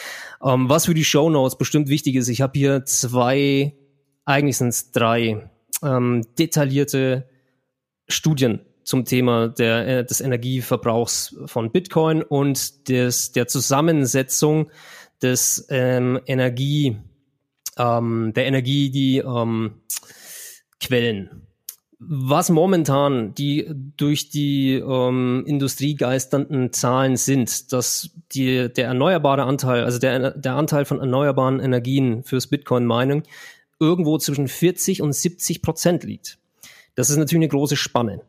Ähm, was für die Show Notes bestimmt wichtig ist, ich habe hier zwei, eigentlich sind es drei, ähm, detaillierte Studien zum Thema der, äh, des Energieverbrauchs von Bitcoin und des, der Zusammensetzung des ähm, Energie ähm, der Energie die ähm, Quellen. Was momentan die durch die ähm, Industrie geisternden Zahlen sind, dass die, der erneuerbare Anteil, also der, der Anteil von erneuerbaren Energien fürs Bitcoin-Mining irgendwo zwischen 40 und 70 Prozent liegt. Das ist natürlich eine große Spanne.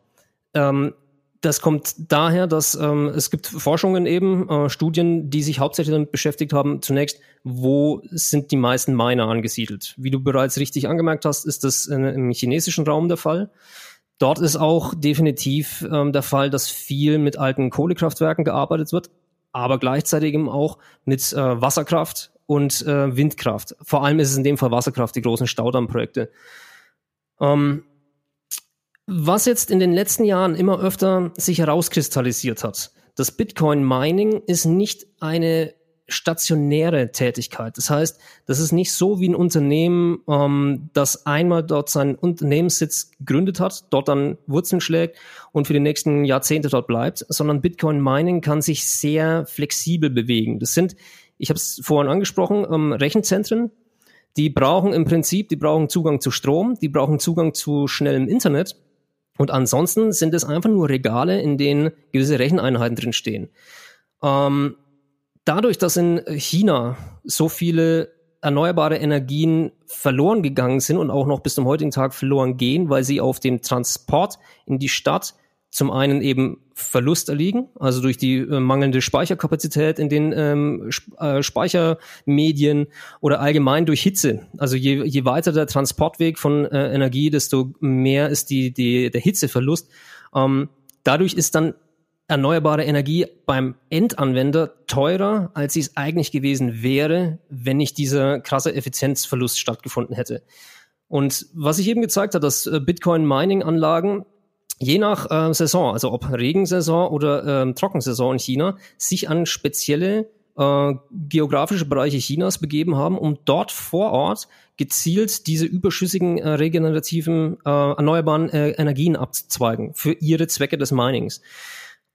Ähm, das kommt daher, dass ähm, es gibt Forschungen eben, äh, Studien, die sich hauptsächlich damit beschäftigt haben, zunächst, wo sind die meisten Miner angesiedelt? Wie du bereits richtig angemerkt hast, ist das in, im chinesischen Raum der Fall. Dort ist auch definitiv ähm, der Fall, dass viel mit alten Kohlekraftwerken gearbeitet wird, aber gleichzeitig eben auch mit äh, Wasserkraft und äh, Windkraft. Vor allem ist es in dem Fall Wasserkraft, die großen Staudammprojekte. Ähm, was jetzt in den letzten Jahren immer öfter sich herauskristallisiert hat, das Bitcoin Mining ist nicht eine stationäre Tätigkeit. Das heißt, das ist nicht so wie ein Unternehmen, ähm, das einmal dort seinen Unternehmenssitz gegründet hat, dort dann Wurzeln schlägt und für die nächsten Jahrzehnte dort bleibt, sondern Bitcoin Mining kann sich sehr flexibel bewegen. Das sind, ich habe es vorhin angesprochen, ähm, Rechenzentren, die brauchen im Prinzip, die brauchen Zugang zu Strom, die brauchen Zugang zu schnellem Internet und ansonsten sind es einfach nur Regale, in denen gewisse Recheneinheiten drin stehen. Ähm, dadurch, dass in China so viele erneuerbare Energien verloren gegangen sind und auch noch bis zum heutigen Tag verloren gehen, weil sie auf dem Transport in die Stadt zum einen eben Verlust erliegen, also durch die äh, mangelnde Speicherkapazität in den ähm, äh, Speichermedien oder allgemein durch Hitze. Also je, je weiter der Transportweg von äh, Energie, desto mehr ist die, die, der Hitzeverlust. Ähm, dadurch ist dann erneuerbare Energie beim Endanwender teurer, als sie es eigentlich gewesen wäre, wenn nicht dieser krasse Effizienzverlust stattgefunden hätte. Und was ich eben gezeigt habe, dass äh, Bitcoin-Mining-Anlagen je nach äh, Saison, also ob Regensaison oder ähm, Trockensaison in China, sich an spezielle äh, geografische Bereiche Chinas begeben haben, um dort vor Ort gezielt diese überschüssigen äh, regenerativen äh, erneuerbaren äh, Energien abzuzweigen für ihre Zwecke des Minings.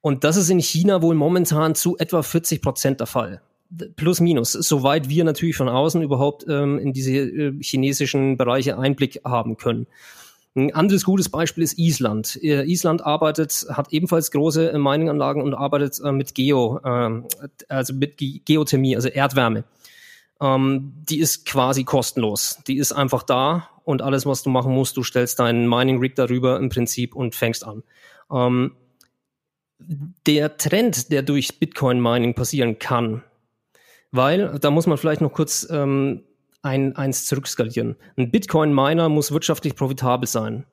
Und das ist in China wohl momentan zu etwa 40 Prozent der Fall. Plus minus, soweit wir natürlich von außen überhaupt ähm, in diese äh, chinesischen Bereiche Einblick haben können. Ein anderes gutes Beispiel ist Island. Äh, Island arbeitet, hat ebenfalls große Mining-Anlagen und arbeitet äh, mit Geo, äh, also mit Geothermie, also Erdwärme. Ähm, die ist quasi kostenlos. Die ist einfach da und alles, was du machen musst, du stellst deinen Mining-Rig darüber im Prinzip und fängst an. Ähm, der Trend, der durch Bitcoin-Mining passieren kann, weil, da muss man vielleicht noch kurz ähm, ein, eins zurückskalieren. Ein Bitcoin-Miner muss wirtschaftlich profitabel sein.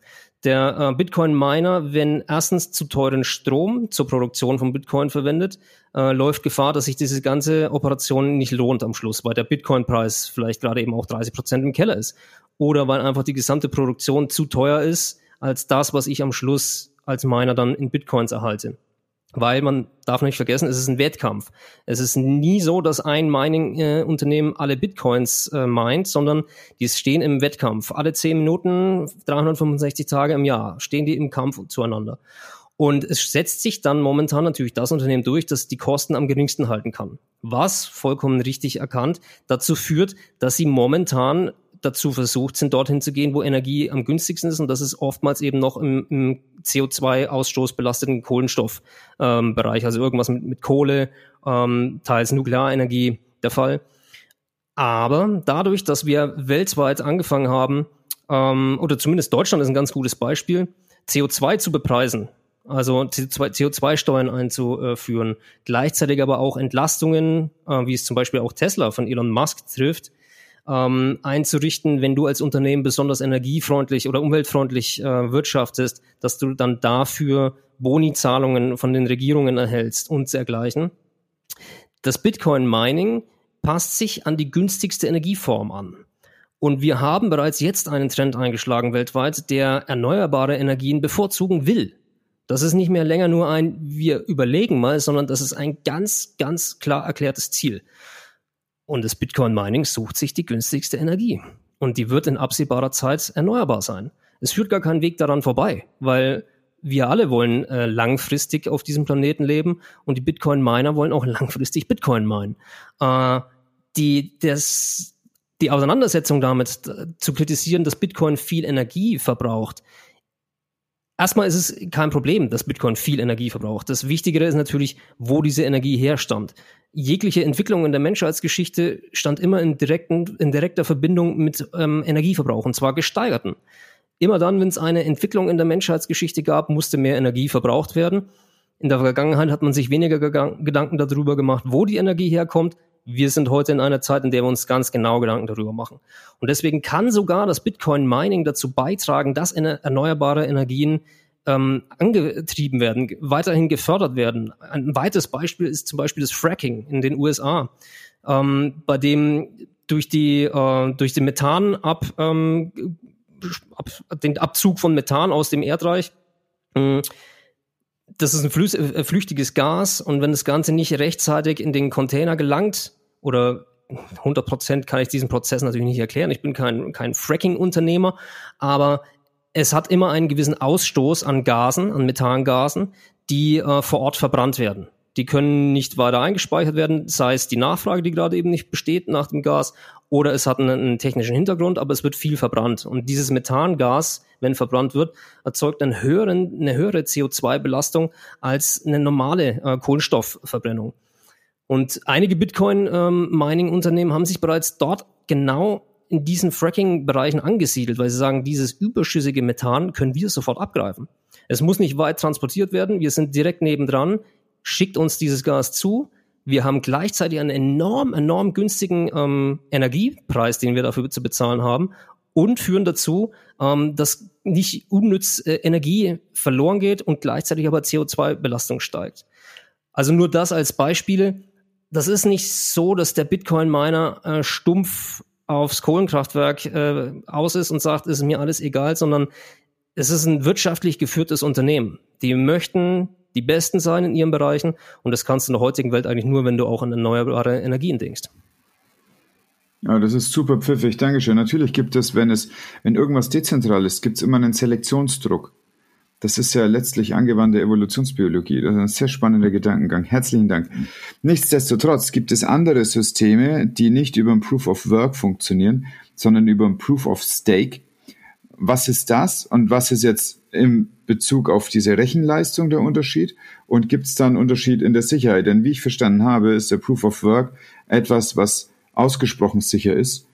Der äh, Bitcoin-Miner, wenn erstens zu teuren Strom zur Produktion von Bitcoin verwendet, äh, läuft Gefahr, dass sich diese ganze Operation nicht lohnt am Schluss, weil der Bitcoin-Preis vielleicht gerade eben auch 30 Prozent im Keller ist. Oder weil einfach die gesamte Produktion zu teuer ist, als das, was ich am Schluss als Miner dann in Bitcoins erhalte. Weil man darf nicht vergessen, es ist ein Wettkampf. Es ist nie so, dass ein Mining-Unternehmen alle Bitcoins äh, meint, sondern die stehen im Wettkampf. Alle zehn Minuten, 365 Tage im Jahr stehen die im Kampf zueinander. Und es setzt sich dann momentan natürlich das Unternehmen durch, das die Kosten am geringsten halten kann. Was vollkommen richtig erkannt dazu führt, dass sie momentan dazu versucht sind, dorthin zu gehen, wo Energie am günstigsten ist. Und das ist oftmals eben noch im, im CO2-Ausstoß belasteten Kohlenstoffbereich, ähm, also irgendwas mit, mit Kohle, ähm, teils Nuklearenergie der Fall. Aber dadurch, dass wir weltweit angefangen haben, ähm, oder zumindest Deutschland ist ein ganz gutes Beispiel, CO2 zu bepreisen, also CO2-Steuern einzuführen, gleichzeitig aber auch Entlastungen, äh, wie es zum Beispiel auch Tesla von Elon Musk trifft, ähm, einzurichten, wenn du als Unternehmen besonders energiefreundlich oder umweltfreundlich äh, wirtschaftest, dass du dann dafür Boni-Zahlungen von den Regierungen erhältst und dergleichen. Das Bitcoin-Mining passt sich an die günstigste Energieform an. Und wir haben bereits jetzt einen Trend eingeschlagen weltweit, der erneuerbare Energien bevorzugen will. Das ist nicht mehr länger nur ein wir überlegen mal, sondern das ist ein ganz, ganz klar erklärtes Ziel. Und das Bitcoin Mining sucht sich die günstigste Energie. Und die wird in absehbarer Zeit erneuerbar sein. Es führt gar keinen Weg daran vorbei, weil wir alle wollen äh, langfristig auf diesem Planeten leben und die Bitcoin-Miner wollen auch langfristig Bitcoin meinen. Äh, die, das, die Auseinandersetzung damit äh, zu kritisieren, dass Bitcoin viel Energie verbraucht, Erstmal ist es kein Problem, dass Bitcoin viel Energie verbraucht. Das Wichtigere ist natürlich, wo diese Energie herstammt. Jegliche Entwicklung in der Menschheitsgeschichte stand immer in, direkten, in direkter Verbindung mit ähm, Energieverbrauch, und zwar gesteigerten. Immer dann, wenn es eine Entwicklung in der Menschheitsgeschichte gab, musste mehr Energie verbraucht werden. In der Vergangenheit hat man sich weniger Gedanken darüber gemacht, wo die Energie herkommt, wir sind heute in einer Zeit, in der wir uns ganz genau Gedanken darüber machen. Und deswegen kann sogar das Bitcoin-Mining dazu beitragen, dass erneuerbare Energien ähm, angetrieben werden, weiterhin gefördert werden. Ein weiteres Beispiel ist zum Beispiel das Fracking in den USA, ähm, bei dem durch die äh, durch den Methan ab, ähm, ab den Abzug von Methan aus dem Erdreich äh, das ist ein äh, flüchtiges Gas und wenn das Ganze nicht rechtzeitig in den Container gelangt oder 100 Prozent kann ich diesen Prozess natürlich nicht erklären. Ich bin kein, kein Fracking-Unternehmer, aber es hat immer einen gewissen Ausstoß an Gasen, an Methangasen, die äh, vor Ort verbrannt werden. Die können nicht weiter eingespeichert werden, sei es die Nachfrage, die gerade eben nicht besteht nach dem Gas, oder es hat einen, einen technischen Hintergrund, aber es wird viel verbrannt. Und dieses Methangas, wenn verbrannt wird, erzeugt einen höheren, eine höhere CO2-Belastung als eine normale äh, Kohlenstoffverbrennung. Und einige Bitcoin-Mining-Unternehmen ähm, haben sich bereits dort genau in diesen Fracking-Bereichen angesiedelt, weil sie sagen, dieses überschüssige Methan können wir sofort abgreifen. Es muss nicht weit transportiert werden, wir sind direkt nebendran, schickt uns dieses Gas zu, wir haben gleichzeitig einen enorm, enorm günstigen ähm, Energiepreis, den wir dafür zu bezahlen haben und führen dazu, ähm, dass nicht unnütz äh, Energie verloren geht und gleichzeitig aber CO2-Belastung steigt. Also nur das als Beispiele das ist nicht so, dass der Bitcoin-Miner äh, stumpf aufs Kohlenkraftwerk äh, aus ist und sagt, ist mir alles egal, sondern es ist ein wirtschaftlich geführtes Unternehmen. Die möchten die Besten sein in ihren Bereichen und das kannst du in der heutigen Welt eigentlich nur, wenn du auch an erneuerbare Energien denkst. Ja, das ist super pfiffig, Dankeschön. Natürlich gibt es, wenn es, wenn irgendwas dezentral ist, gibt es immer einen Selektionsdruck. Das ist ja letztlich angewandte Evolutionsbiologie. Das ist ein sehr spannender Gedankengang. Herzlichen Dank. Nichtsdestotrotz gibt es andere Systeme, die nicht über ein Proof of Work funktionieren, sondern über ein Proof of Stake. Was ist das und was ist jetzt im Bezug auf diese Rechenleistung der Unterschied? Und gibt es da einen Unterschied in der Sicherheit? Denn wie ich verstanden habe, ist der Proof of Work etwas, was ausgesprochen sicher ist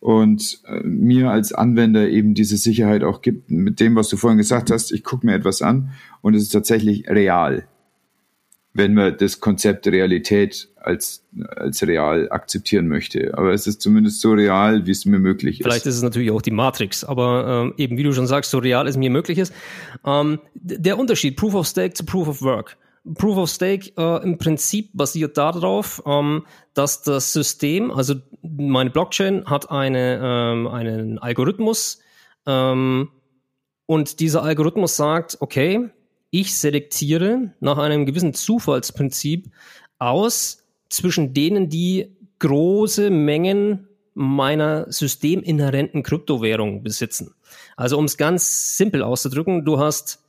und äh, mir als Anwender eben diese Sicherheit auch gibt mit dem, was du vorhin gesagt hast. Ich gucke mir etwas an und es ist tatsächlich real, wenn man das Konzept Realität als, als real akzeptieren möchte. Aber es ist zumindest so real, wie es mir möglich ist. Vielleicht ist es natürlich auch die Matrix, aber ähm, eben wie du schon sagst, so real es mir möglich ist. Ähm, der Unterschied Proof of Stake zu Proof of Work. Proof of Stake äh, im Prinzip basiert darauf, ähm, dass das System, also meine Blockchain hat eine, ähm, einen Algorithmus ähm, und dieser Algorithmus sagt, okay, ich selektiere nach einem gewissen Zufallsprinzip aus zwischen denen, die große Mengen meiner systeminhärenten Kryptowährung besitzen. Also um es ganz simpel auszudrücken, du hast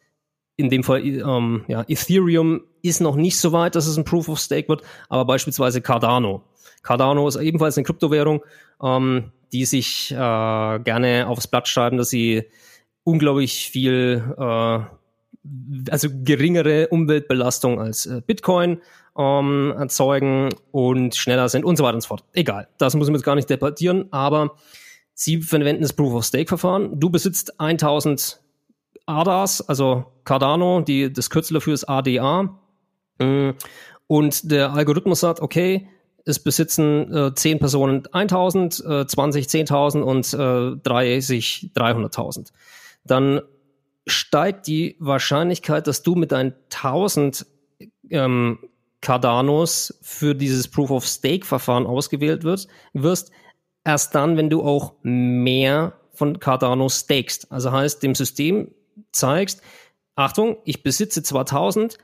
in dem Fall ähm, ja, Ethereum ist noch nicht so weit, dass es ein Proof of Stake wird, aber beispielsweise Cardano. Cardano ist ebenfalls eine Kryptowährung, ähm, die sich äh, gerne aufs Blatt schreiben, dass sie unglaublich viel, äh, also geringere Umweltbelastung als äh, Bitcoin ähm, erzeugen und schneller sind und so weiter und so fort. Egal, das muss man jetzt gar nicht debattieren, aber sie verwenden das Proof of Stake Verfahren. Du besitzt 1000 ADAs, also Cardano, die, das Kürzel dafür ist ADA. Mm, und der Algorithmus sagt, okay, es besitzen äh, 10 Personen 1000, äh, 20 10.000 und äh, 30 300.000. Dann steigt die Wahrscheinlichkeit, dass du mit deinen 1000 ähm, Cardanos für dieses Proof of Stake Verfahren ausgewählt wirst, wirst erst dann, wenn du auch mehr von Cardano stakest. Also heißt, dem System zeigst, Achtung, ich besitze zwar 1000,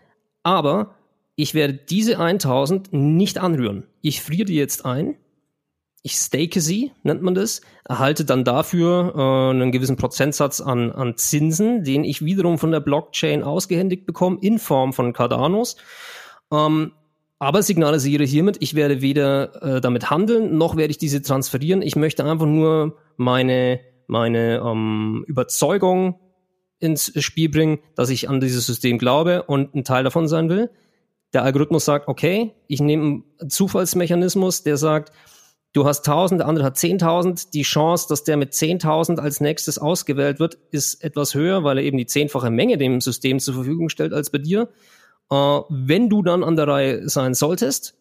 aber ich werde diese 1000 nicht anrühren. Ich friere die jetzt ein, ich stake sie, nennt man das, erhalte dann dafür äh, einen gewissen Prozentsatz an, an Zinsen, den ich wiederum von der Blockchain ausgehändigt bekomme in Form von Cardanos. Ähm, aber signalisiere hiermit, ich werde weder äh, damit handeln, noch werde ich diese transferieren. Ich möchte einfach nur meine, meine ähm, Überzeugung ins Spiel bringen, dass ich an dieses System glaube und ein Teil davon sein will. Der Algorithmus sagt, okay, ich nehme einen Zufallsmechanismus, der sagt, du hast 1000, der andere hat 10.000. Die Chance, dass der mit 10.000 als nächstes ausgewählt wird, ist etwas höher, weil er eben die zehnfache Menge dem System zur Verfügung stellt als bei dir. Äh, wenn du dann an der Reihe sein solltest,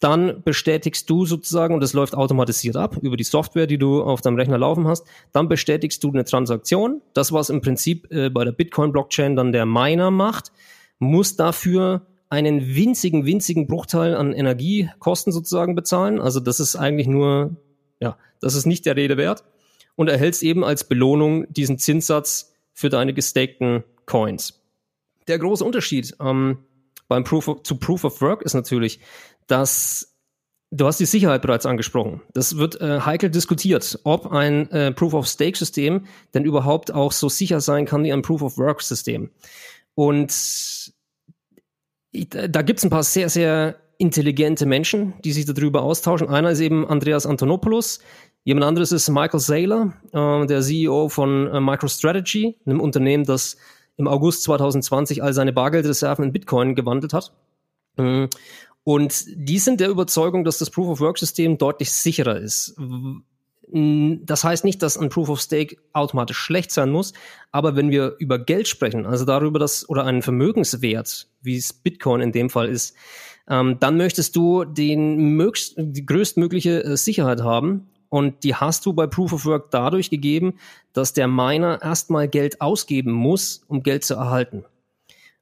dann bestätigst du sozusagen, und das läuft automatisiert ab über die Software, die du auf deinem Rechner laufen hast, dann bestätigst du eine Transaktion. Das, was im Prinzip äh, bei der Bitcoin-Blockchain dann der Miner macht, muss dafür einen winzigen, winzigen Bruchteil an Energiekosten sozusagen bezahlen. Also das ist eigentlich nur, ja, das ist nicht der Rede wert. Und erhältst eben als Belohnung diesen Zinssatz für deine gestakten Coins. Der große Unterschied ähm, beim Proof of, zu Proof of Work ist natürlich, dass Du hast die Sicherheit bereits angesprochen. Das wird äh, heikel diskutiert, ob ein äh, Proof-of-Stake-System denn überhaupt auch so sicher sein kann wie ein Proof-of-Work-System. Und da gibt es ein paar sehr, sehr intelligente Menschen, die sich darüber austauschen. Einer ist eben Andreas Antonopoulos, jemand anderes ist Michael Saylor, äh, der CEO von äh, MicroStrategy, einem Unternehmen, das im August 2020 all seine Bargeldreserven in Bitcoin gewandelt hat. Mhm. Und die sind der Überzeugung, dass das Proof-of-Work-System deutlich sicherer ist. Das heißt nicht, dass ein Proof of Stake automatisch schlecht sein muss, aber wenn wir über Geld sprechen, also darüber, dass oder einen Vermögenswert, wie es Bitcoin in dem Fall ist, ähm, dann möchtest du den mögst, die größtmögliche äh, Sicherheit haben. Und die hast du bei Proof of Work dadurch gegeben, dass der Miner erstmal Geld ausgeben muss, um Geld zu erhalten.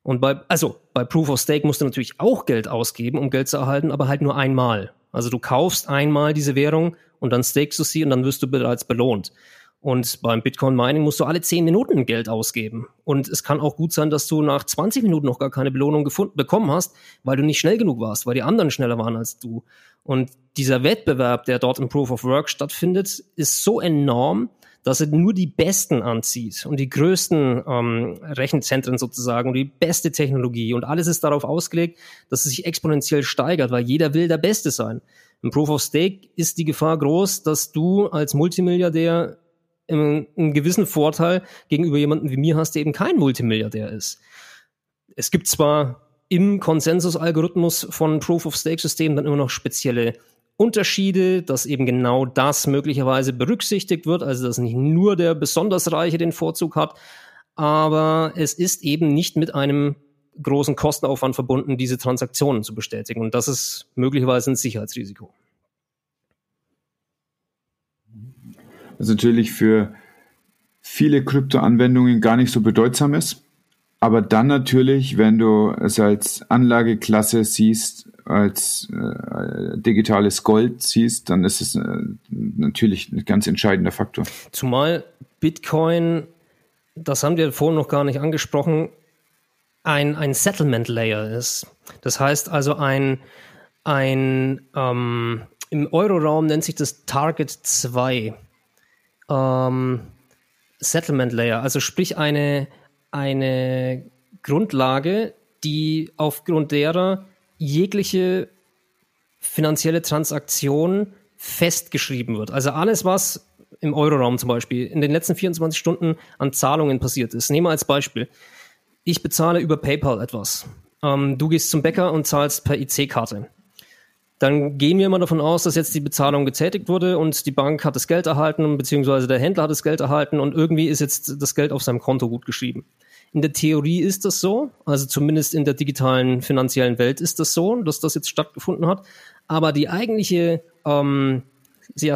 Und bei, also bei Proof of Stake musst du natürlich auch Geld ausgeben, um Geld zu erhalten, aber halt nur einmal. Also du kaufst einmal diese Währung und dann stakest du sie und dann wirst du bereits belohnt. Und beim Bitcoin Mining musst du alle 10 Minuten Geld ausgeben. Und es kann auch gut sein, dass du nach 20 Minuten noch gar keine Belohnung gefunden, bekommen hast, weil du nicht schnell genug warst, weil die anderen schneller waren als du. Und dieser Wettbewerb, der dort im Proof of Work stattfindet, ist so enorm, dass er nur die Besten anzieht und die größten ähm, Rechenzentren sozusagen und die beste Technologie. Und alles ist darauf ausgelegt, dass es sich exponentiell steigert, weil jeder will der Beste sein. Im Proof of Stake ist die Gefahr groß, dass du als Multimilliardär einen gewissen Vorteil gegenüber jemandem wie mir hast, der eben kein Multimilliardär ist. Es gibt zwar im Konsensusalgorithmus von Proof-of-Stake-Systemen dann immer noch spezielle Unterschiede, dass eben genau das möglicherweise berücksichtigt wird, also dass nicht nur der besonders Reiche den Vorzug hat, aber es ist eben nicht mit einem großen Kostenaufwand verbunden, diese Transaktionen zu bestätigen. Und das ist möglicherweise ein Sicherheitsrisiko. was natürlich für viele Kryptoanwendungen gar nicht so bedeutsam ist. Aber dann natürlich, wenn du es als Anlageklasse siehst, als äh, digitales Gold siehst, dann ist es äh, natürlich ein ganz entscheidender Faktor. Zumal Bitcoin, das haben wir vorhin noch gar nicht angesprochen, ein, ein Settlement Layer ist. Das heißt also ein, ein ähm, im Euroraum nennt sich das Target 2 ähm, Settlement Layer, also sprich eine, eine Grundlage, die aufgrund derer jegliche finanzielle Transaktion festgeschrieben wird. Also alles, was im Euroraum zum Beispiel in den letzten 24 Stunden an Zahlungen passiert ist. Nehmen wir als Beispiel. Ich bezahle über PayPal etwas. Ähm, du gehst zum Bäcker und zahlst per IC-Karte dann gehen wir mal davon aus, dass jetzt die Bezahlung getätigt wurde und die Bank hat das Geld erhalten, beziehungsweise der Händler hat das Geld erhalten und irgendwie ist jetzt das Geld auf seinem Konto gut geschrieben. In der Theorie ist das so, also zumindest in der digitalen finanziellen Welt ist das so, dass das jetzt stattgefunden hat. Aber die eigentliche ähm, ja,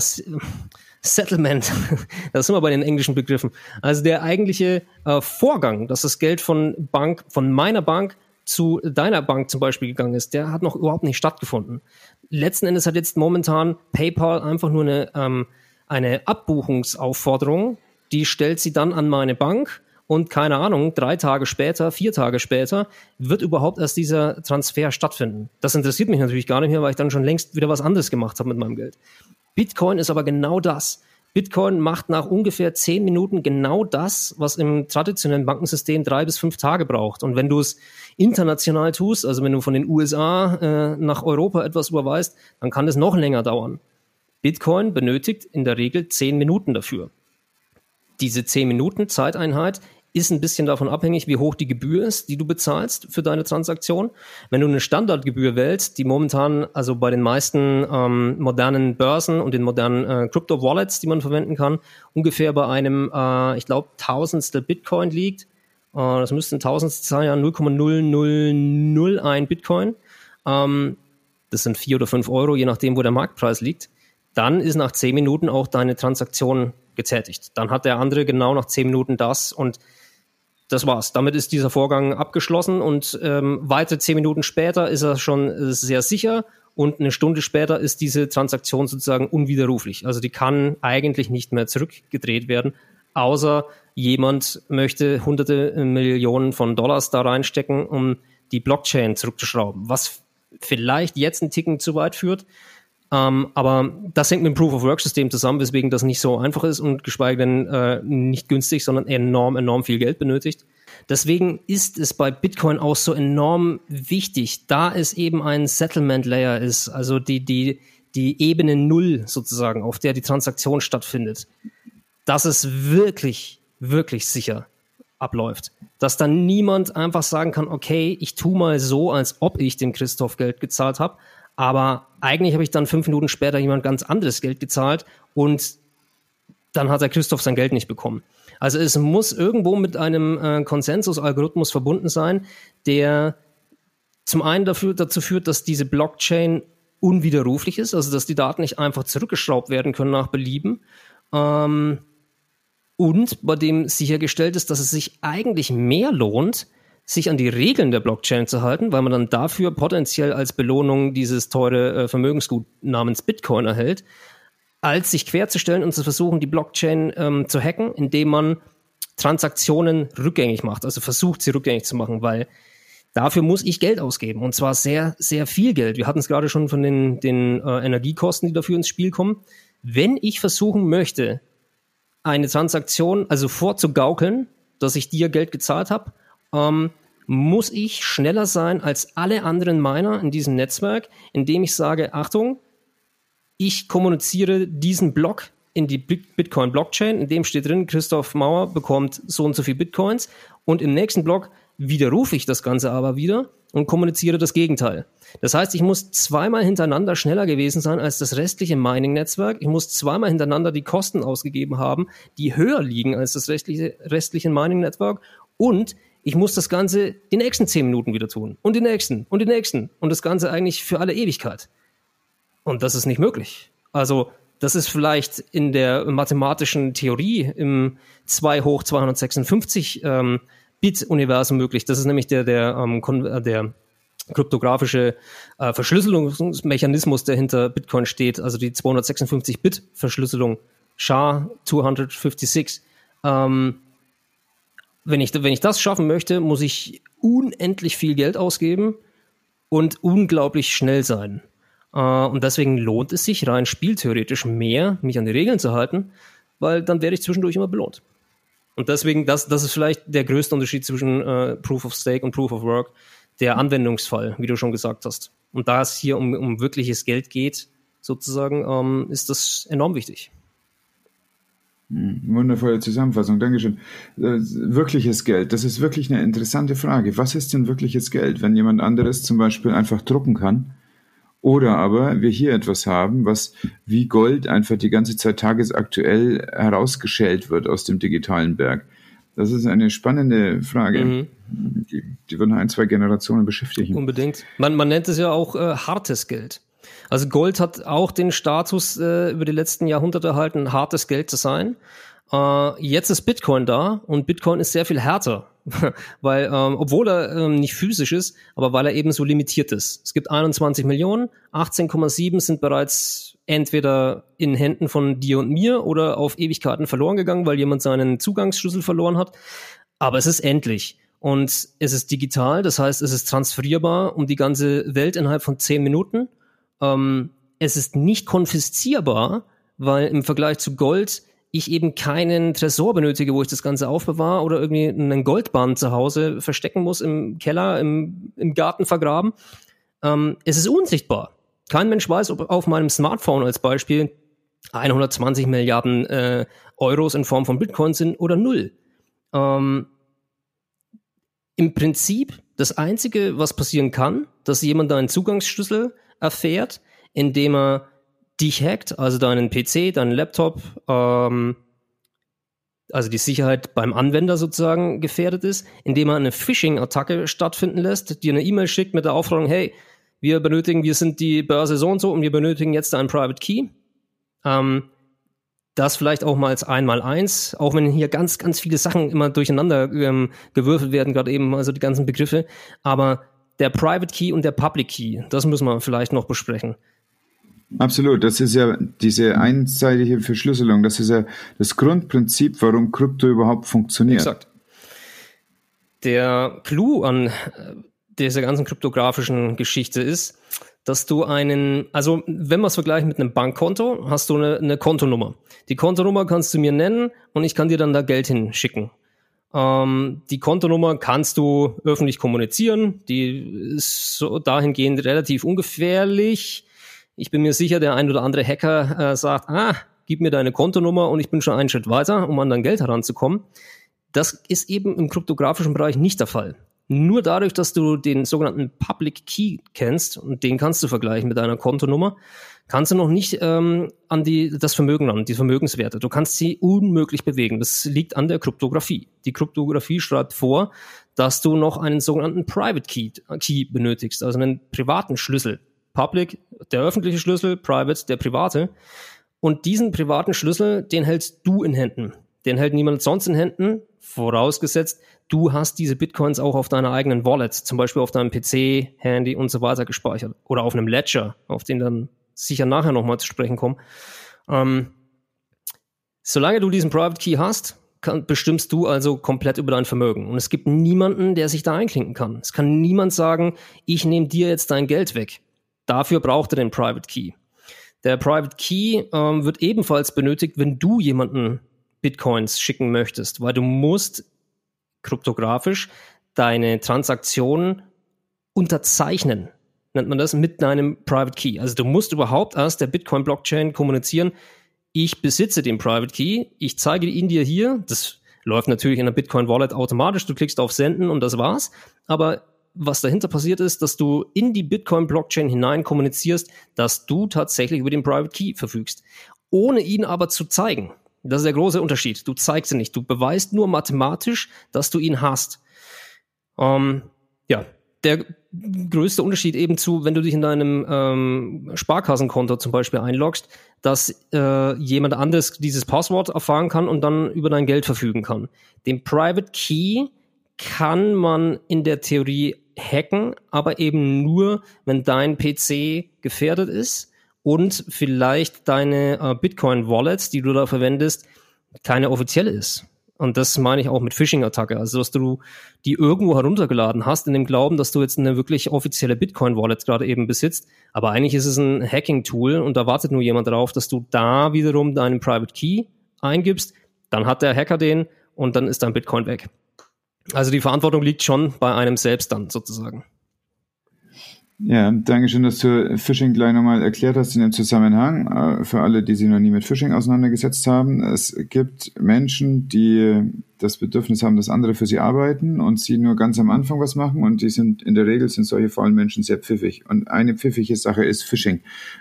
Settlement, da sind wir bei den englischen Begriffen. Also der eigentliche äh, Vorgang, dass das Geld von Bank, von meiner Bank zu deiner Bank zum Beispiel gegangen ist, der hat noch überhaupt nicht stattgefunden. Letzten Endes hat jetzt momentan PayPal einfach nur eine, ähm, eine Abbuchungsaufforderung, die stellt sie dann an meine Bank und keine Ahnung, drei Tage später, vier Tage später wird überhaupt erst dieser Transfer stattfinden. Das interessiert mich natürlich gar nicht mehr, weil ich dann schon längst wieder was anderes gemacht habe mit meinem Geld. Bitcoin ist aber genau das. Bitcoin macht nach ungefähr zehn Minuten genau das, was im traditionellen Bankensystem drei bis fünf Tage braucht. Und wenn du es international tust, also wenn du von den USA äh, nach Europa etwas überweist, dann kann es noch länger dauern. Bitcoin benötigt in der Regel zehn Minuten dafür. Diese zehn Minuten Zeiteinheit ist ein bisschen davon abhängig, wie hoch die Gebühr ist, die du bezahlst für deine Transaktion. Wenn du eine Standardgebühr wählst, die momentan also bei den meisten ähm, modernen Börsen und den modernen äh, Crypto-Wallets, die man verwenden kann, ungefähr bei einem, äh, ich glaube, Tausendstel Bitcoin liegt. Äh, das ein Tausendstel sein, ja, 0,0001 Bitcoin. Ähm, das sind vier oder fünf Euro, je nachdem, wo der Marktpreis liegt. Dann ist nach zehn Minuten auch deine Transaktion getätigt. Dann hat der andere genau nach zehn Minuten das und das war's. Damit ist dieser Vorgang abgeschlossen und ähm, weitere zehn Minuten später ist er schon äh, sehr sicher und eine Stunde später ist diese Transaktion sozusagen unwiderruflich. Also die kann eigentlich nicht mehr zurückgedreht werden, außer jemand möchte hunderte Millionen von Dollars da reinstecken, um die Blockchain zurückzuschrauben, was vielleicht jetzt einen Ticken zu weit führt. Ähm, aber das hängt mit dem Proof-of-Work-System zusammen, weswegen das nicht so einfach ist und geschweige denn äh, nicht günstig, sondern enorm, enorm viel Geld benötigt. Deswegen ist es bei Bitcoin auch so enorm wichtig, da es eben ein Settlement-Layer ist, also die, die, die Ebene Null sozusagen, auf der die Transaktion stattfindet, dass es wirklich, wirklich sicher abläuft. Dass dann niemand einfach sagen kann, okay, ich tu mal so, als ob ich dem Christoph Geld gezahlt habe, aber eigentlich habe ich dann fünf Minuten später jemand ganz anderes Geld gezahlt und dann hat der Christoph sein Geld nicht bekommen. Also es muss irgendwo mit einem äh, Konsensusalgorithmus verbunden sein, der zum einen dafür, dazu führt, dass diese Blockchain unwiderruflich ist, also dass die Daten nicht einfach zurückgeschraubt werden können nach Belieben. Ähm, und bei dem sichergestellt ist, dass es sich eigentlich mehr lohnt, sich an die Regeln der Blockchain zu halten, weil man dann dafür potenziell als Belohnung dieses teure äh, Vermögensgut namens Bitcoin erhält, als sich querzustellen und zu versuchen, die Blockchain ähm, zu hacken, indem man Transaktionen rückgängig macht, also versucht, sie rückgängig zu machen, weil dafür muss ich Geld ausgeben und zwar sehr, sehr viel Geld. Wir hatten es gerade schon von den, den äh, Energiekosten, die dafür ins Spiel kommen. Wenn ich versuchen möchte, eine Transaktion also vorzugaukeln, dass ich dir Geld gezahlt habe, ähm, muss ich schneller sein als alle anderen Miner in diesem Netzwerk, indem ich sage, Achtung, ich kommuniziere diesen Block in die Bitcoin-Blockchain, in dem steht drin, Christoph Mauer bekommt so und so viel Bitcoins und im nächsten Block widerrufe ich das Ganze aber wieder und kommuniziere das Gegenteil. Das heißt, ich muss zweimal hintereinander schneller gewesen sein als das restliche Mining-Netzwerk. Ich muss zweimal hintereinander die Kosten ausgegeben haben, die höher liegen als das restliche, restliche Mining-Netzwerk. Und ich muss das Ganze die nächsten zehn Minuten wieder tun. Und die nächsten und die nächsten. Und das Ganze eigentlich für alle Ewigkeit. Und das ist nicht möglich. Also, das ist vielleicht in der mathematischen Theorie im 2 hoch 256 ähm, Bit-Universum möglich. Das ist nämlich der, der, ähm, äh, der kryptografische äh, Verschlüsselungsmechanismus, der hinter Bitcoin steht, also die 256-Bit-Verschlüsselung, SHA-256. Ähm, wenn, ich, wenn ich das schaffen möchte, muss ich unendlich viel Geld ausgeben und unglaublich schnell sein. Äh, und deswegen lohnt es sich rein spieltheoretisch mehr, mich an die Regeln zu halten, weil dann werde ich zwischendurch immer belohnt. Und deswegen, das, das ist vielleicht der größte Unterschied zwischen äh, Proof of Stake und Proof of Work, der Anwendungsfall, wie du schon gesagt hast. Und da es hier um, um wirkliches Geld geht, sozusagen, ähm, ist das enorm wichtig. Hm, wundervolle Zusammenfassung, Dankeschön. Äh, wirkliches Geld, das ist wirklich eine interessante Frage. Was ist denn wirkliches Geld, wenn jemand anderes zum Beispiel einfach drucken kann? Oder aber wir hier etwas haben, was wie Gold einfach die ganze Zeit tagesaktuell herausgeschält wird aus dem digitalen Berg. Das ist eine spannende Frage. Mhm. Die, die wird noch ein, zwei Generationen beschäftigen. Unbedingt. Man, man nennt es ja auch äh, hartes Geld. Also Gold hat auch den Status äh, über die letzten Jahrhunderte erhalten, hartes Geld zu sein. Äh, jetzt ist Bitcoin da und Bitcoin ist sehr viel härter, weil ähm, obwohl er ähm, nicht physisch ist, aber weil er eben so limitiert ist. Es gibt 21 Millionen, 18,7 sind bereits entweder in Händen von dir und mir oder auf Ewigkeiten verloren gegangen, weil jemand seinen Zugangsschlüssel verloren hat. Aber es ist endlich. Und es ist digital, das heißt, es ist transferierbar um die ganze Welt innerhalb von 10 Minuten. Ähm, es ist nicht konfiszierbar, weil im Vergleich zu Gold ich eben keinen Tresor benötige, wo ich das Ganze aufbewahre oder irgendwie einen Goldbahn zu Hause verstecken muss, im Keller, im, im Garten vergraben. Ähm, es ist unsichtbar. Kein Mensch weiß, ob auf meinem Smartphone als Beispiel 120 Milliarden äh, Euros in Form von Bitcoin sind oder null. Ähm, Im Prinzip das Einzige, was passieren kann, dass jemand einen Zugangsschlüssel erfährt, indem er dich hackt, also deinen PC, deinen Laptop, ähm, also die Sicherheit beim Anwender sozusagen gefährdet ist, indem er eine Phishing-Attacke stattfinden lässt, dir eine E-Mail schickt mit der Aufforderung, hey, wir benötigen, wir sind die Börse so und so und wir benötigen jetzt einen Private Key. Ähm, das vielleicht auch mal als einmal eins, auch wenn hier ganz, ganz viele Sachen immer durcheinander ähm, gewürfelt werden, gerade eben, also die ganzen Begriffe. Aber der Private Key und der Public Key, das müssen wir vielleicht noch besprechen. Absolut, das ist ja diese einseitige Verschlüsselung, das ist ja das Grundprinzip, warum Krypto überhaupt funktioniert. Exakt. Der Clou an äh, dieser ganzen kryptografischen Geschichte ist, dass du einen, also wenn wir es vergleichen mit einem Bankkonto, hast du eine, eine Kontonummer. Die Kontonummer kannst du mir nennen und ich kann dir dann da Geld hinschicken. Ähm, die Kontonummer kannst du öffentlich kommunizieren. Die ist so dahingehend relativ ungefährlich. Ich bin mir sicher, der ein oder andere Hacker äh, sagt, ah, gib mir deine Kontonummer und ich bin schon einen Schritt weiter, um an dein Geld heranzukommen. Das ist eben im kryptografischen Bereich nicht der Fall. Nur dadurch, dass du den sogenannten Public Key kennst und den kannst du vergleichen mit deiner Kontonummer, kannst du noch nicht ähm, an die, das Vermögen an, die Vermögenswerte. Du kannst sie unmöglich bewegen. Das liegt an der Kryptographie. Die Kryptographie schreibt vor, dass du noch einen sogenannten Private Key, Key benötigst, also einen privaten Schlüssel. Public, der öffentliche Schlüssel, Private, der private. Und diesen privaten Schlüssel, den hältst du in Händen. Den hält niemand sonst in Händen, vorausgesetzt, du hast diese Bitcoins auch auf deiner eigenen Wallet, zum Beispiel auf deinem PC, Handy und so weiter gespeichert. Oder auf einem Ledger, auf den dann sicher nachher nochmal zu sprechen kommen. Ähm, solange du diesen Private Key hast, kann, bestimmst du also komplett über dein Vermögen. Und es gibt niemanden, der sich da einklinken kann. Es kann niemand sagen, ich nehme dir jetzt dein Geld weg. Dafür braucht er den Private Key. Der Private Key ähm, wird ebenfalls benötigt, wenn du jemanden Bitcoins schicken möchtest, weil du musst kryptografisch deine Transaktionen unterzeichnen, nennt man das, mit deinem Private Key. Also du musst überhaupt erst der Bitcoin-Blockchain kommunizieren, ich besitze den Private Key, ich zeige ihn dir hier, das läuft natürlich in der Bitcoin Wallet automatisch, du klickst auf Senden und das war's, aber was dahinter passiert ist, dass du in die Bitcoin Blockchain hinein kommunizierst, dass du tatsächlich über den Private Key verfügst, ohne ihn aber zu zeigen. Das ist der große Unterschied. Du zeigst ihn nicht. Du beweist nur mathematisch, dass du ihn hast. Ähm, ja, der größte Unterschied eben zu, wenn du dich in deinem ähm, Sparkassenkonto zum Beispiel einloggst, dass äh, jemand anderes dieses Passwort erfahren kann und dann über dein Geld verfügen kann. Den Private Key kann man in der Theorie hacken, aber eben nur, wenn dein PC gefährdet ist und vielleicht deine äh, Bitcoin-Wallet, die du da verwendest, keine offizielle ist. Und das meine ich auch mit Phishing-Attacke. Also, dass du die irgendwo heruntergeladen hast, in dem Glauben, dass du jetzt eine wirklich offizielle Bitcoin-Wallet gerade eben besitzt. Aber eigentlich ist es ein Hacking-Tool und da wartet nur jemand darauf, dass du da wiederum deinen Private Key eingibst. Dann hat der Hacker den und dann ist dein Bitcoin weg. Also die Verantwortung liegt schon bei einem selbst dann sozusagen. Ja, danke schön, dass du Phishing gleich nochmal erklärt hast in dem Zusammenhang. Äh, für alle, die sich noch nie mit Phishing auseinandergesetzt haben. Es gibt Menschen, die das Bedürfnis haben, dass andere für sie arbeiten und sie nur ganz am Anfang was machen und die sind, in der Regel sind solche faulen Menschen sehr pfiffig. Und eine pfiffige Sache ist Phishing.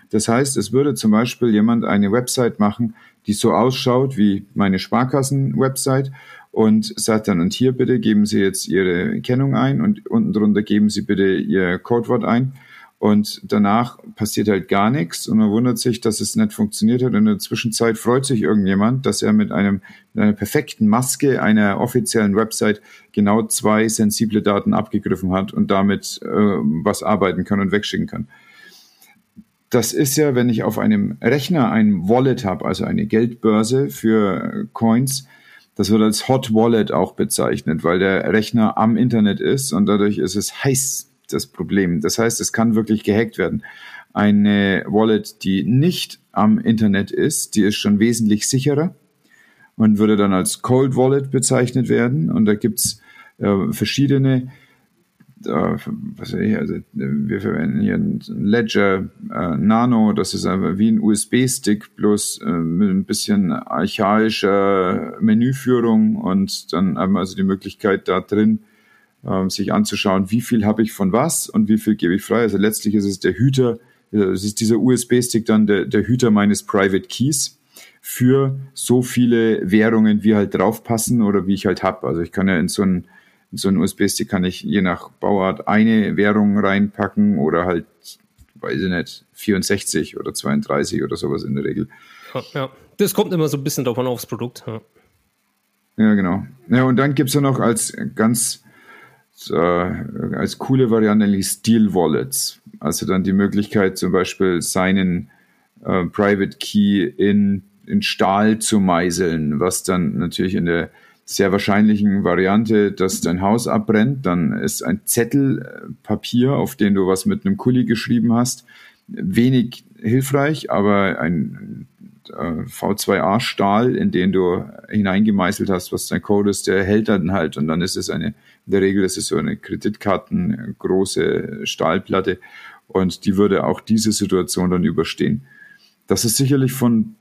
Das heißt, es würde zum Beispiel jemand eine Website machen, die so ausschaut wie meine Sparkassen-Website und sagt dann, und hier bitte geben Sie jetzt Ihre Kennung ein und unten drunter geben Sie bitte Ihr Codewort ein. Und danach passiert halt gar nichts und man wundert sich, dass es nicht funktioniert hat. Und in der Zwischenzeit freut sich irgendjemand, dass er mit einem mit einer perfekten Maske einer offiziellen Website genau zwei sensible Daten abgegriffen hat und damit äh, was arbeiten kann und wegschicken kann. Das ist ja, wenn ich auf einem Rechner ein Wallet habe, also eine Geldbörse für Coins, das wird als Hot Wallet auch bezeichnet, weil der Rechner am Internet ist und dadurch ist es heiß, das Problem. Das heißt, es kann wirklich gehackt werden. Eine Wallet, die nicht am Internet ist, die ist schon wesentlich sicherer und würde dann als Cold Wallet bezeichnet werden. Und da gibt's äh, verschiedene äh, was weiß ich, also wir verwenden hier ein Ledger äh, Nano, das ist einfach wie ein USB-Stick, bloß äh, mit ein bisschen archaischer Menüführung und dann haben wir also die Möglichkeit da drin, äh, sich anzuschauen, wie viel habe ich von was und wie viel gebe ich frei. Also letztlich ist es der Hüter, äh, es ist dieser USB-Stick dann der, der Hüter meines Private Keys für so viele Währungen, wie halt draufpassen oder wie ich halt hab. Also ich kann ja in so ein so einen USB-Stick kann ich je nach Bauart eine Währung reinpacken oder halt, weiß ich nicht, 64 oder 32 oder sowas in der Regel. Ja, das kommt immer so ein bisschen davon aufs Produkt. Ja, ja genau. Ja, und dann gibt es ja noch als ganz äh, als coole Variante die Steel Wallets. Also dann die Möglichkeit, zum Beispiel seinen äh, Private Key in, in Stahl zu meißeln, was dann natürlich in der sehr wahrscheinlichen Variante, dass dein Haus abbrennt, dann ist ein Zettel äh, Papier, auf den du was mit einem Kuli geschrieben hast, wenig hilfreich, aber ein äh, V2A-Stahl, in den du hineingemeißelt hast, was dein Code ist, der hält dann halt. Und dann ist es eine, in der Regel ist es so eine Kreditkarten große Stahlplatte. Und die würde auch diese Situation dann überstehen. Das ist sicherlich von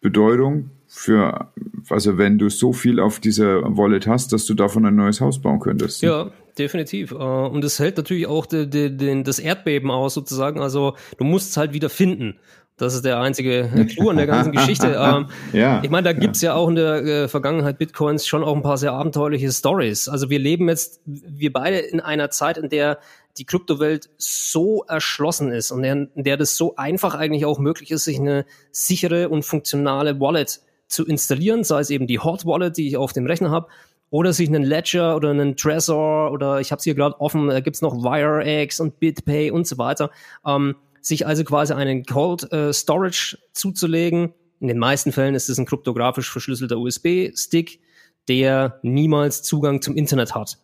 Bedeutung, für, also wenn du so viel auf dieser Wallet hast, dass du davon ein neues Haus bauen könntest. Ja, definitiv. Äh, und es hält natürlich auch de, de, de, das Erdbeben aus, sozusagen. Also du musst es halt wieder finden. Das ist der einzige Clou an der ganzen Geschichte. Ähm, ja, ich meine, da gibt's ja. ja auch in der äh, Vergangenheit Bitcoins schon auch ein paar sehr abenteuerliche Stories. Also wir leben jetzt, wir beide in einer Zeit, in der die Kryptowelt so erschlossen ist und in der das so einfach eigentlich auch möglich ist, sich eine sichere und funktionale Wallet zu installieren, sei es eben die Hot Wallet, die ich auf dem Rechner habe, oder sich einen Ledger oder einen Trezor oder ich habe es hier gerade offen, da gibt's noch WireX und BitPay und so weiter. Ähm, sich also quasi einen Cold äh, Storage zuzulegen, In den meisten Fällen ist es ein kryptografisch verschlüsselter USB-Stick, der niemals Zugang zum Internet hat,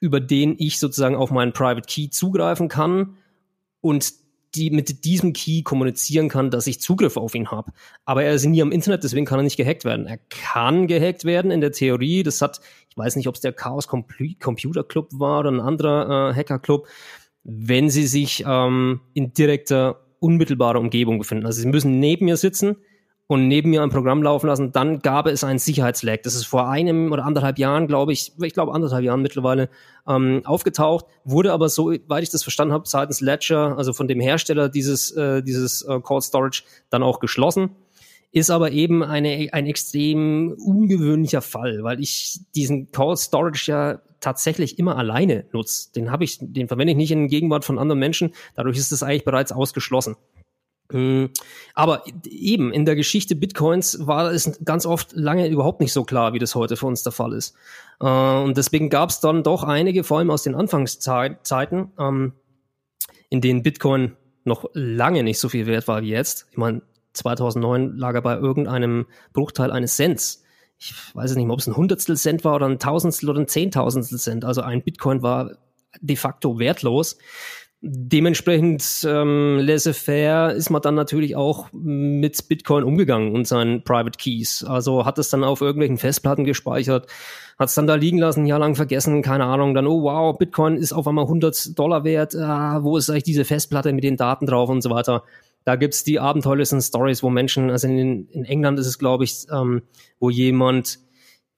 über den ich sozusagen auf meinen Private Key zugreifen kann und die mit diesem Key kommunizieren kann, dass ich Zugriff auf ihn habe. Aber er ist nie am Internet, deswegen kann er nicht gehackt werden. Er kann gehackt werden in der Theorie. Das hat, ich weiß nicht, ob es der Chaos Computer Club war oder ein anderer äh, Hacker Club, wenn sie sich ähm, in direkter, unmittelbarer Umgebung befinden. Also sie müssen neben mir sitzen und neben mir ein Programm laufen lassen, dann gab es einen Sicherheitslag. Das ist vor einem oder anderthalb Jahren, glaube ich, ich glaube anderthalb Jahren mittlerweile ähm, aufgetaucht, wurde aber so, weil ich das verstanden habe, seitens Ledger, also von dem Hersteller dieses äh, dieses äh, Cold Storage, dann auch geschlossen. Ist aber eben eine, ein extrem ungewöhnlicher Fall, weil ich diesen Cold Storage ja tatsächlich immer alleine nutze. Den habe ich, den verwende ich nicht in Gegenwart von anderen Menschen. Dadurch ist es eigentlich bereits ausgeschlossen. Hm. Aber eben in der Geschichte Bitcoins war es ganz oft lange überhaupt nicht so klar, wie das heute für uns der Fall ist. Äh, und deswegen gab es dann doch einige, vor allem aus den Anfangszeiten, ähm, in denen Bitcoin noch lange nicht so viel wert war wie jetzt. Ich meine, 2009 lag er bei irgendeinem Bruchteil eines Cents. Ich weiß nicht mehr, ob es ein Hundertstel Cent war oder ein Tausendstel oder ein Zehntausendstel Cent. Also ein Bitcoin war de facto wertlos. Dementsprechend ähm, laissez-faire ist man dann natürlich auch mit Bitcoin umgegangen und seinen Private Keys. Also hat es dann auf irgendwelchen Festplatten gespeichert, hat es dann da liegen lassen, ein Jahr lang vergessen, keine Ahnung. Dann, oh wow, Bitcoin ist auf einmal 100 Dollar wert. Ah, wo ist eigentlich diese Festplatte mit den Daten drauf und so weiter. Da gibt's die abenteuerlichsten Stories, wo Menschen, also in, in England ist es, glaube ich, ähm, wo jemand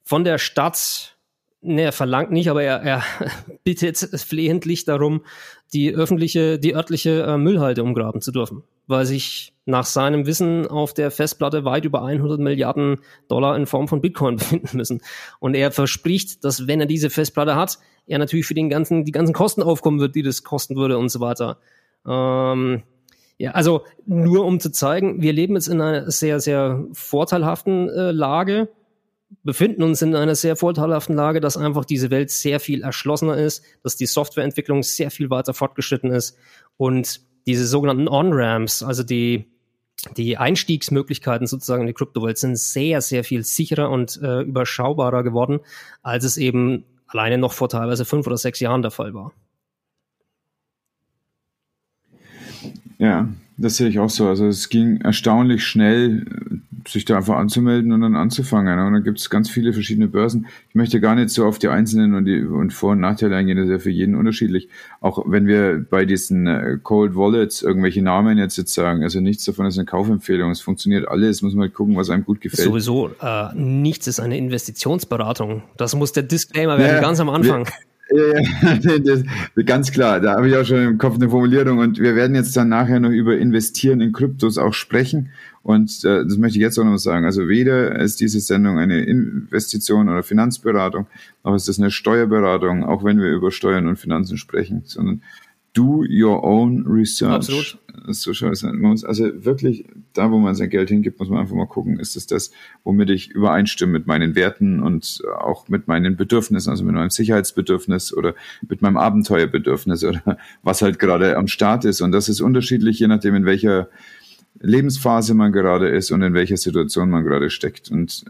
von der Stadt Ne, er verlangt nicht, aber er, er bittet flehentlich darum, die öffentliche, die örtliche äh, Müllhalde umgraben zu dürfen, weil sich nach seinem Wissen auf der Festplatte weit über 100 Milliarden Dollar in Form von Bitcoin befinden müssen. Und er verspricht, dass wenn er diese Festplatte hat, er natürlich für den ganzen, die ganzen Kosten aufkommen wird, die das kosten würde und so weiter. Ähm, ja, also nur um zu zeigen, wir leben jetzt in einer sehr, sehr vorteilhaften äh, Lage befinden uns in einer sehr vorteilhaften Lage, dass einfach diese Welt sehr viel erschlossener ist, dass die Softwareentwicklung sehr viel weiter fortgeschritten ist und diese sogenannten On-Ramps, also die, die Einstiegsmöglichkeiten sozusagen in die Kryptowelt sind sehr, sehr viel sicherer und äh, überschaubarer geworden, als es eben alleine noch vor teilweise fünf oder sechs Jahren der Fall war. Ja, das sehe ich auch so. Also es ging erstaunlich schnell, sich da einfach anzumelden und dann anzufangen. Und dann gibt es ganz viele verschiedene Börsen. Ich möchte gar nicht so auf die einzelnen und, die, und Vor- und Nachteile eingehen, das ist ja für jeden unterschiedlich. Auch wenn wir bei diesen äh, Cold Wallets irgendwelche Namen jetzt, jetzt sagen, also nichts davon ist eine Kaufempfehlung. Es funktioniert alles, muss man halt gucken, was einem gut gefällt. Sowieso, äh, nichts ist eine Investitionsberatung. Das muss der Disclaimer werden, ja, ganz am Anfang. Wir, das, ganz klar, da habe ich auch schon im Kopf eine Formulierung und wir werden jetzt dann nachher noch über Investieren in Kryptos auch sprechen und äh, das möchte ich jetzt auch noch sagen. Also weder ist diese Sendung eine Investition oder Finanzberatung, noch ist das eine Steuerberatung, auch wenn wir über Steuern und Finanzen sprechen, sondern do your own research. Absolut. Das ist so scheiße. Man muss also wirklich, da wo man sein Geld hingibt, muss man einfach mal gucken, ist es das, womit ich übereinstimme mit meinen Werten und auch mit meinen Bedürfnissen, also mit meinem Sicherheitsbedürfnis oder mit meinem Abenteuerbedürfnis oder was halt gerade am Start ist. Und das ist unterschiedlich, je nachdem, in welcher Lebensphase man gerade ist und in welcher Situation man gerade steckt. Und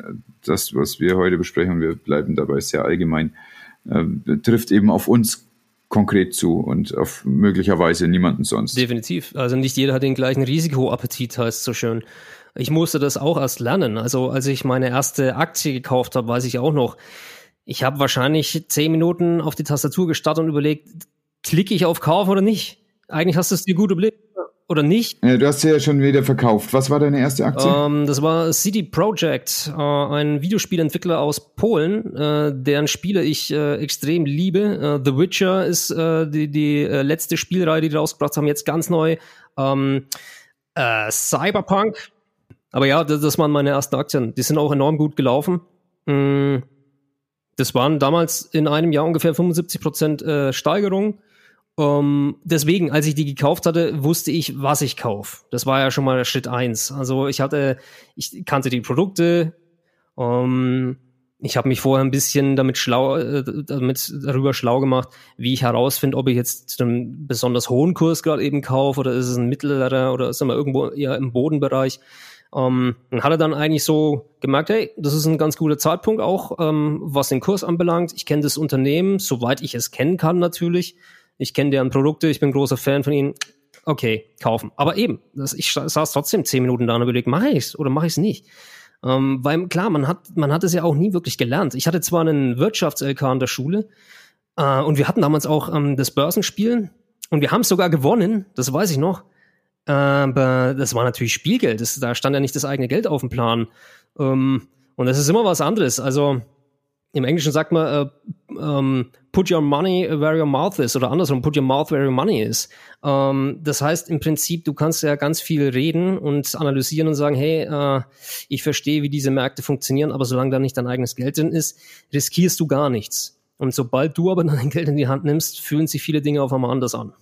das, was wir heute besprechen, wir bleiben dabei sehr allgemein, äh, trifft eben auf uns konkret zu und auf möglicherweise niemanden sonst. Definitiv. Also nicht jeder hat den gleichen Risikoappetit, heißt so schön. Ich musste das auch erst lernen. Also als ich meine erste Aktie gekauft habe, weiß ich auch noch, ich habe wahrscheinlich zehn Minuten auf die Tastatur gestartet und überlegt, klicke ich auf Kauf oder nicht? Eigentlich hast du es dir gut überlegt oder nicht. Ja, du hast sie ja schon wieder verkauft. Was war deine erste Aktie? Ähm, das war CD Projekt, äh, ein Videospielentwickler aus Polen, äh, deren Spiele ich äh, extrem liebe. Äh, The Witcher ist äh, die, die äh, letzte Spielreihe, die die rausgebracht haben, jetzt ganz neu. Ähm, Cyberpunk. Aber ja, das, das, waren meine ersten Aktien. Die sind auch enorm gut gelaufen. Mm, das waren damals in einem Jahr ungefähr 75 Prozent Steigerung. Um, ähm, deswegen, als ich die gekauft hatte, wusste ich, was ich kaufe. Das war ja schon mal Schritt eins. Also ich hatte, ich kannte die Produkte. Um, ähm, ich habe mich vorher ein bisschen damit schlau, äh, damit darüber schlau gemacht, wie ich herausfinde, ob ich jetzt zu einem besonders hohen Kurs gerade eben kaufe oder ist es ein mittlerer oder ist es irgendwo eher im Bodenbereich. Ähm, und hatte dann eigentlich so gemerkt, hey, das ist ein ganz guter Zeitpunkt auch, ähm, was den Kurs anbelangt. Ich kenne das Unternehmen, soweit ich es kennen kann natürlich. Ich kenne deren Produkte, ich bin großer Fan von ihnen. Okay, kaufen. Aber eben, ich saß trotzdem zehn Minuten da und überlegt, mache ich's oder mache ich's nicht? Ähm, weil klar, man hat, man hat es ja auch nie wirklich gelernt. Ich hatte zwar einen Wirtschafts-LK an der Schule äh, und wir hatten damals auch ähm, das Börsenspiel und wir haben es sogar gewonnen, das weiß ich noch. Aber das war natürlich Spielgeld. Das, da stand ja nicht das eigene Geld auf dem Plan. Ähm, und das ist immer was anderes. Also im Englischen sagt man, äh, ähm, put your money where your mouth is oder andersrum, put your mouth where your money is. Ähm, das heißt im Prinzip, du kannst ja ganz viel reden und analysieren und sagen, hey, äh, ich verstehe, wie diese Märkte funktionieren, aber solange da nicht dein eigenes Geld drin ist, riskierst du gar nichts. Und sobald du aber dein Geld in die Hand nimmst, fühlen sich viele Dinge auf einmal anders an.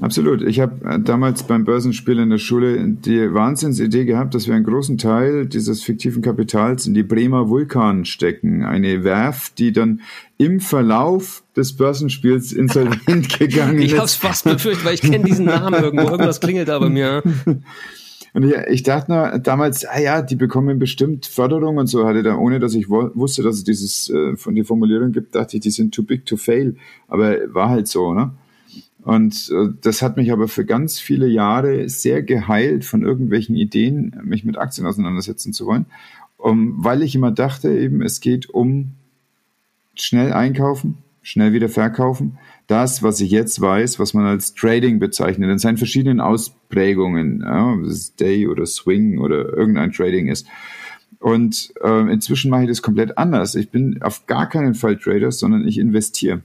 Absolut. Ich habe äh, damals beim Börsenspiel in der Schule die Wahnsinnsidee gehabt, dass wir einen großen Teil dieses fiktiven Kapitals in die Bremer Vulkan stecken. Eine Werft, die dann im Verlauf des Börsenspiels insolvent gegangen ist. Ich habe es fast befürchtet, weil ich kenne diesen Namen irgendwo. Irgendwas klingelt da bei mir. Und ich, ich dachte nur damals, ah ja, die bekommen bestimmt Förderung und so hatte da, ohne dass ich wusste, dass es dieses äh, von die Formulierung gibt, dachte ich, die sind too big to fail. Aber war halt so, ne? Und äh, das hat mich aber für ganz viele Jahre sehr geheilt, von irgendwelchen Ideen, mich mit Aktien auseinandersetzen zu wollen, um, weil ich immer dachte, eben, es geht um schnell einkaufen, schnell wieder verkaufen. Das, was ich jetzt weiß, was man als Trading bezeichnet, in seinen verschiedenen Ausprägungen, ja, ob es Day oder Swing oder irgendein Trading ist. Und äh, inzwischen mache ich das komplett anders. Ich bin auf gar keinen Fall Trader, sondern ich investiere.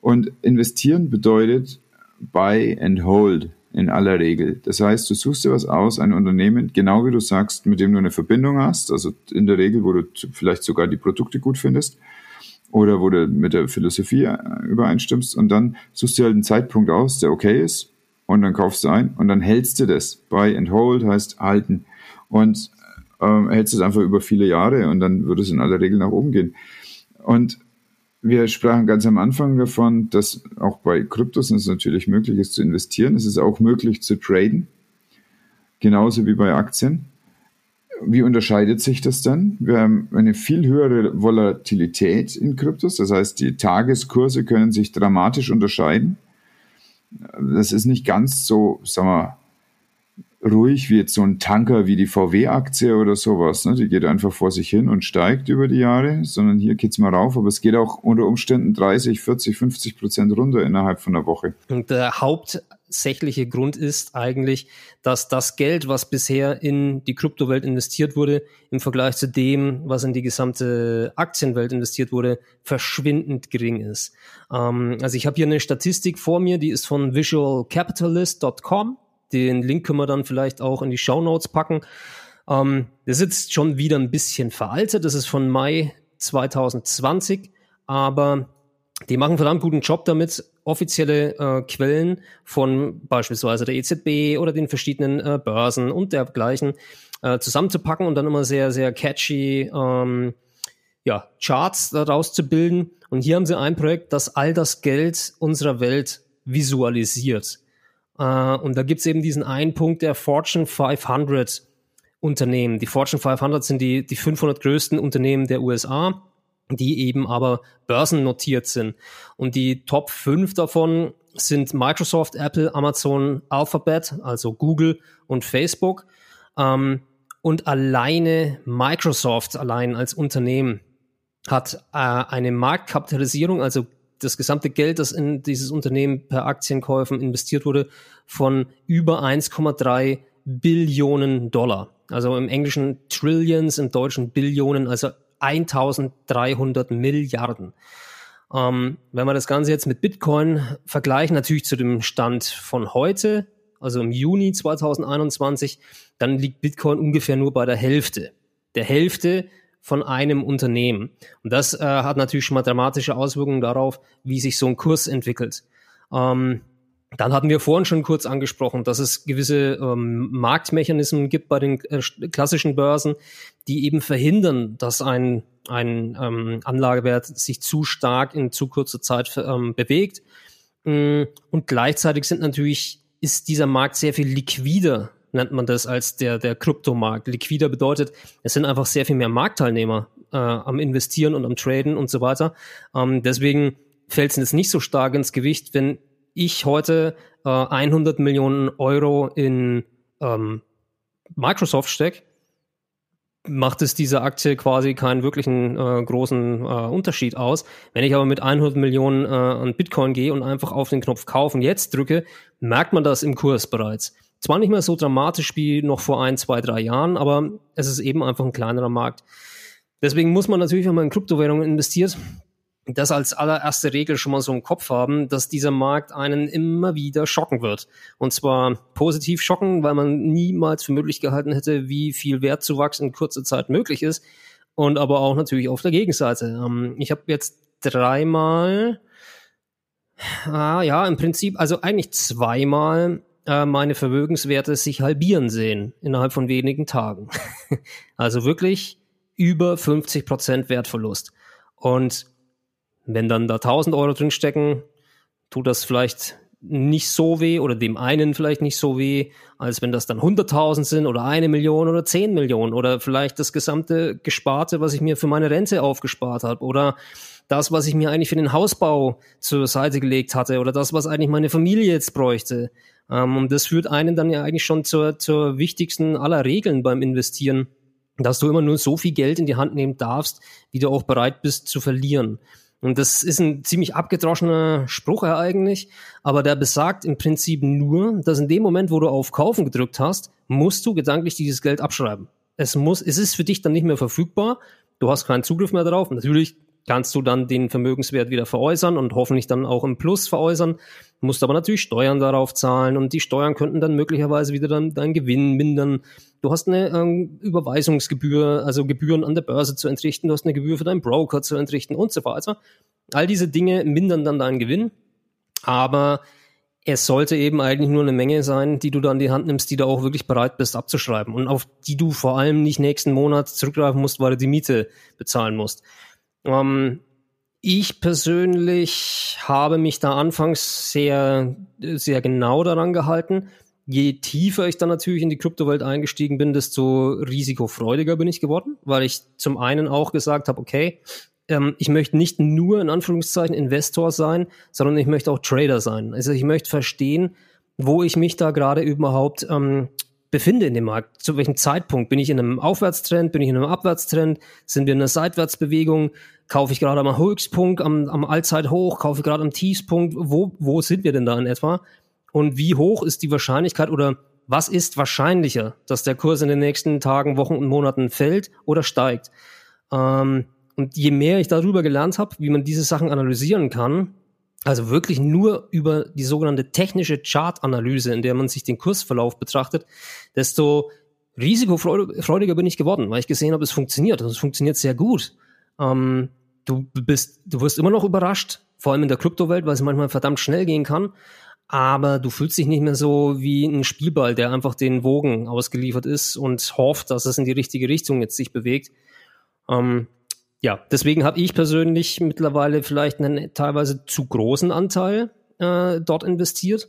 Und investieren bedeutet, buy and hold in aller Regel. Das heißt, du suchst dir was aus, ein Unternehmen, genau wie du sagst, mit dem du eine Verbindung hast, also in der Regel, wo du vielleicht sogar die Produkte gut findest oder wo du mit der Philosophie äh, übereinstimmst und dann suchst du halt einen Zeitpunkt aus, der okay ist und dann kaufst du ein und dann hältst du das. Buy and hold heißt halten und ähm, hältst es einfach über viele Jahre und dann wird es in aller Regel nach oben gehen. Und wir sprachen ganz am Anfang davon, dass auch bei Kryptos es natürlich möglich ist zu investieren. Es ist auch möglich zu traden, genauso wie bei Aktien. Wie unterscheidet sich das dann? Wir haben eine viel höhere Volatilität in Kryptos, das heißt, die Tageskurse können sich dramatisch unterscheiden. Das ist nicht ganz so, sagen wir, ruhig wie jetzt so ein Tanker wie die VW-Aktie oder sowas. Ne? Die geht einfach vor sich hin und steigt über die Jahre, sondern hier geht's mal rauf, aber es geht auch unter Umständen 30, 40, 50 Prozent runter innerhalb von einer Woche. Und der hauptsächliche Grund ist eigentlich, dass das Geld, was bisher in die Kryptowelt investiert wurde, im Vergleich zu dem, was in die gesamte Aktienwelt investiert wurde, verschwindend gering ist. Ähm, also ich habe hier eine Statistik vor mir, die ist von visualcapitalist.com den Link können wir dann vielleicht auch in die Show Notes packen. Ähm, der sitzt schon wieder ein bisschen veraltet. Das ist von Mai 2020, aber die machen verdammt guten Job damit, offizielle äh, Quellen von beispielsweise der EZB oder den verschiedenen äh, Börsen und dergleichen äh, zusammenzupacken und dann immer sehr, sehr catchy ähm, ja, Charts daraus zu bilden. Und hier haben sie ein Projekt, das all das Geld unserer Welt visualisiert. Uh, und da gibt's eben diesen einen Punkt der Fortune 500 Unternehmen. Die Fortune 500 sind die, die 500 größten Unternehmen der USA, die eben aber börsennotiert sind. Und die Top 5 davon sind Microsoft, Apple, Amazon, Alphabet, also Google und Facebook. Ähm, und alleine Microsoft allein als Unternehmen hat äh, eine Marktkapitalisierung, also das gesamte Geld, das in dieses Unternehmen per Aktienkäufen investiert wurde, von über 1,3 Billionen Dollar. Also im Englischen Trillions, im Deutschen Billionen, also 1300 Milliarden. Ähm, wenn wir das Ganze jetzt mit Bitcoin vergleichen, natürlich zu dem Stand von heute, also im Juni 2021, dann liegt Bitcoin ungefähr nur bei der Hälfte. Der Hälfte von einem Unternehmen. Und das äh, hat natürlich schon mal dramatische Auswirkungen darauf, wie sich so ein Kurs entwickelt. Ähm, dann hatten wir vorhin schon kurz angesprochen, dass es gewisse ähm, Marktmechanismen gibt bei den äh, klassischen Börsen, die eben verhindern, dass ein, ein ähm, Anlagewert sich zu stark in zu kurzer Zeit ähm, bewegt. Mm, und gleichzeitig sind natürlich, ist dieser Markt sehr viel liquider nennt man das als der, der Kryptomarkt. Liquider bedeutet, es sind einfach sehr viel mehr Marktteilnehmer äh, am Investieren und am Traden und so weiter. Ähm, deswegen fällt es jetzt nicht so stark ins Gewicht, wenn ich heute äh, 100 Millionen Euro in ähm, Microsoft stecke, macht es dieser Aktie quasi keinen wirklichen äh, großen äh, Unterschied aus. Wenn ich aber mit 100 Millionen äh, an Bitcoin gehe und einfach auf den Knopf kaufen jetzt drücke, merkt man das im Kurs bereits. Zwar nicht mehr so dramatisch wie noch vor ein, zwei, drei Jahren, aber es ist eben einfach ein kleinerer Markt. Deswegen muss man natürlich, wenn man in Kryptowährungen investiert, das als allererste Regel schon mal so im Kopf haben, dass dieser Markt einen immer wieder schocken wird. Und zwar positiv schocken, weil man niemals für möglich gehalten hätte, wie viel Wertzuwachs in kurzer Zeit möglich ist. Und aber auch natürlich auf der Gegenseite. Ähm, ich habe jetzt dreimal, ah, ja, im Prinzip, also eigentlich zweimal äh, meine Vermögenswerte sich halbieren sehen innerhalb von wenigen Tagen. also wirklich über 50 Prozent Wertverlust. Und wenn dann da 1000 Euro drinstecken, tut das vielleicht nicht so weh oder dem einen vielleicht nicht so weh, als wenn das dann 100.000 sind oder eine Million oder 10 Millionen oder vielleicht das gesamte Gesparte, was ich mir für meine Rente aufgespart habe oder das, was ich mir eigentlich für den Hausbau zur Seite gelegt hatte oder das, was eigentlich meine Familie jetzt bräuchte. Ähm, und das führt einen dann ja eigentlich schon zur, zur wichtigsten aller Regeln beim Investieren, dass du immer nur so viel Geld in die Hand nehmen darfst, wie du auch bereit bist zu verlieren. Und das ist ein ziemlich abgedroschener Spruch eigentlich, aber der besagt im Prinzip nur, dass in dem Moment, wo du auf Kaufen gedrückt hast, musst du gedanklich dieses Geld abschreiben. Es muss, es ist für dich dann nicht mehr verfügbar. Du hast keinen Zugriff mehr darauf. Natürlich kannst du dann den Vermögenswert wieder veräußern und hoffentlich dann auch im Plus veräußern, musst aber natürlich Steuern darauf zahlen und die Steuern könnten dann möglicherweise wieder dann deinen Gewinn mindern. Du hast eine ähm, Überweisungsgebühr, also Gebühren an der Börse zu entrichten, du hast eine Gebühr für deinen Broker zu entrichten und so weiter. All diese Dinge mindern dann deinen Gewinn, aber es sollte eben eigentlich nur eine Menge sein, die du da in die Hand nimmst, die du auch wirklich bereit bist abzuschreiben und auf die du vor allem nicht nächsten Monat zurückgreifen musst, weil du die Miete bezahlen musst. Ähm, ich persönlich habe mich da anfangs sehr, sehr genau daran gehalten. Je tiefer ich dann natürlich in die Kryptowelt eingestiegen bin, desto risikofreudiger bin ich geworden, weil ich zum einen auch gesagt habe, okay, ähm, ich möchte nicht nur in Anführungszeichen Investor sein, sondern ich möchte auch Trader sein. Also ich möchte verstehen, wo ich mich da gerade überhaupt ähm, befinde in dem Markt. Zu welchem Zeitpunkt? Bin ich in einem Aufwärtstrend? Bin ich in einem Abwärtstrend? Sind wir in einer Seitwärtsbewegung? Kaufe ich gerade am Höchstpunkt, am, am Allzeithoch? Kaufe ich gerade am Tiefspunkt? Wo, wo sind wir denn da in etwa? Und wie hoch ist die Wahrscheinlichkeit oder was ist wahrscheinlicher, dass der Kurs in den nächsten Tagen, Wochen und Monaten fällt oder steigt? Ähm, und je mehr ich darüber gelernt habe, wie man diese Sachen analysieren kann, also wirklich nur über die sogenannte technische Chartanalyse, in der man sich den Kursverlauf betrachtet, desto risikofreudiger bin ich geworden, weil ich gesehen habe, es funktioniert. Und es funktioniert sehr gut. Ähm, du bist, du wirst immer noch überrascht, vor allem in der Kryptowelt, weil es manchmal verdammt schnell gehen kann. Aber du fühlst dich nicht mehr so wie ein Spielball, der einfach den Wogen ausgeliefert ist und hofft, dass es in die richtige Richtung jetzt sich bewegt. Ähm, ja, deswegen habe ich persönlich mittlerweile vielleicht einen teilweise zu großen Anteil äh, dort investiert.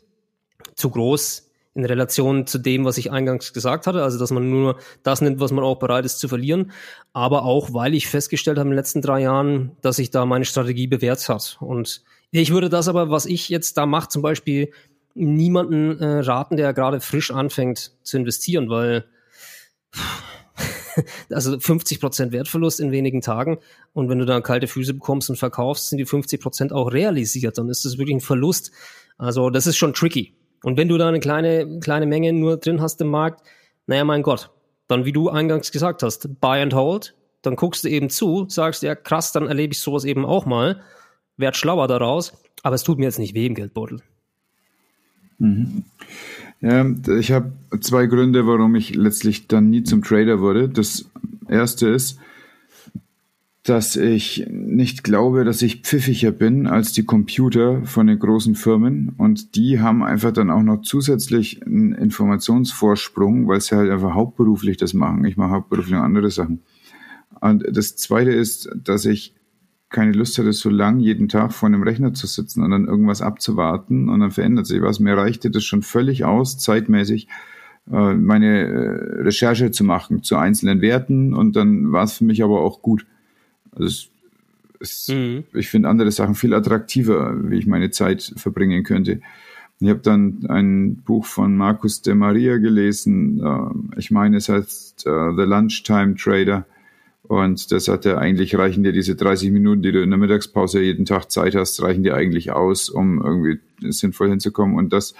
Zu groß in Relation zu dem, was ich eingangs gesagt hatte, also dass man nur das nimmt, was man auch bereit ist zu verlieren, aber auch, weil ich festgestellt habe in den letzten drei Jahren, dass sich da meine Strategie bewährt hat. Und ich würde das aber, was ich jetzt da mache, zum Beispiel niemanden äh, raten, der gerade frisch anfängt zu investieren, weil also 50 Prozent Wertverlust in wenigen Tagen. Und wenn du da kalte Füße bekommst und verkaufst, sind die 50 Prozent auch realisiert. Dann ist das wirklich ein Verlust. Also das ist schon tricky. Und wenn du da eine kleine, kleine Menge nur drin hast im Markt, naja, mein Gott, dann wie du eingangs gesagt hast, buy and hold, dann guckst du eben zu, sagst, ja krass, dann erlebe ich sowas eben auch mal, werd schlauer daraus, aber es tut mir jetzt nicht weh im Geldbeutel. Mhm. Ja, ich habe zwei Gründe, warum ich letztlich dann nie zum Trader wurde. Das erste ist, dass ich nicht glaube, dass ich pfiffiger bin als die Computer von den großen Firmen und die haben einfach dann auch noch zusätzlich einen Informationsvorsprung, weil sie halt einfach hauptberuflich das machen. Ich mache hauptberuflich andere Sachen. Und das zweite ist, dass ich keine Lust hatte, so lang jeden Tag vor einem Rechner zu sitzen und dann irgendwas abzuwarten und dann verändert sich was. Mir reichte das schon völlig aus, zeitmäßig, äh, meine äh, Recherche zu machen zu einzelnen Werten und dann war es für mich aber auch gut. Also es, es, mhm. ich finde andere Sachen viel attraktiver, wie ich meine Zeit verbringen könnte. Ich habe dann ein Buch von Markus de Maria gelesen. Äh, ich meine, es heißt The Lunchtime Trader. Und das hat ja eigentlich reichen dir diese 30 Minuten, die du in der Mittagspause jeden Tag Zeit hast, reichen dir eigentlich aus, um irgendwie sinnvoll hinzukommen. Und das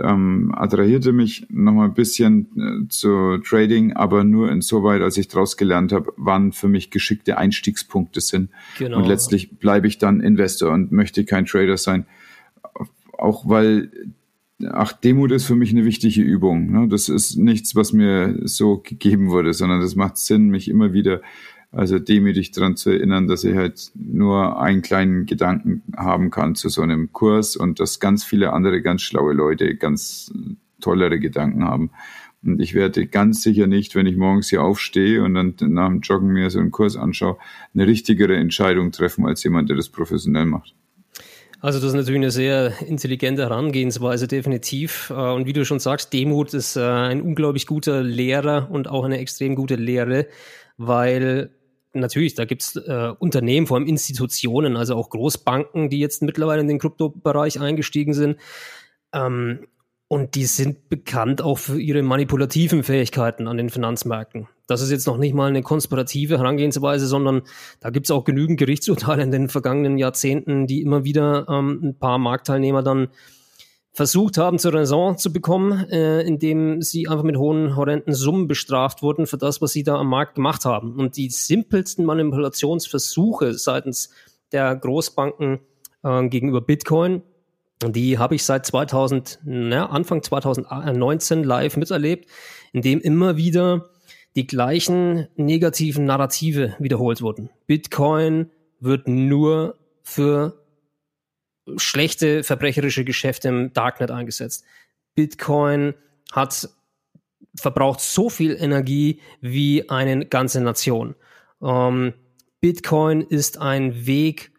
ähm, attrahierte mich nochmal ein bisschen äh, zu Trading, aber nur insoweit, als ich daraus gelernt habe, wann für mich geschickte Einstiegspunkte sind. Genau. Und letztlich bleibe ich dann Investor und möchte kein Trader sein. Auch weil, ach, Demut ist für mich eine wichtige Übung. Ne? Das ist nichts, was mir so gegeben wurde, sondern das macht Sinn, mich immer wieder also demütig daran zu erinnern, dass ich halt nur einen kleinen Gedanken haben kann zu so einem Kurs und dass ganz viele andere ganz schlaue Leute ganz tollere Gedanken haben. Und ich werde ganz sicher nicht, wenn ich morgens hier aufstehe und dann nach dem Joggen mir so einen Kurs anschaue, eine richtigere Entscheidung treffen als jemand, der das professionell macht. Also das ist natürlich eine sehr intelligente Herangehensweise, definitiv. Äh, und wie du schon sagst, Demut ist äh, ein unglaublich guter Lehrer und auch eine extrem gute Lehre, weil natürlich, da gibt's äh, Unternehmen, vor allem Institutionen, also auch Großbanken, die jetzt mittlerweile in den Kryptobereich eingestiegen sind. Ähm, und die sind bekannt auch für ihre manipulativen Fähigkeiten an den Finanzmärkten. Das ist jetzt noch nicht mal eine konspirative Herangehensweise, sondern da gibt's auch genügend Gerichtsurteile in den vergangenen Jahrzehnten, die immer wieder ähm, ein paar Marktteilnehmer dann versucht haben, zur Raison zu bekommen, äh, indem sie einfach mit hohen, horrenden Summen bestraft wurden für das, was sie da am Markt gemacht haben. Und die simpelsten Manipulationsversuche seitens der Großbanken äh, gegenüber Bitcoin, die habe ich seit 2000, na, Anfang 2019 live miterlebt, indem immer wieder die gleichen negativen Narrative wiederholt wurden. Bitcoin wird nur für schlechte verbrecherische Geschäfte im Darknet eingesetzt. Bitcoin hat verbraucht so viel Energie wie eine ganze Nation. Ähm, Bitcoin ist ein Weg,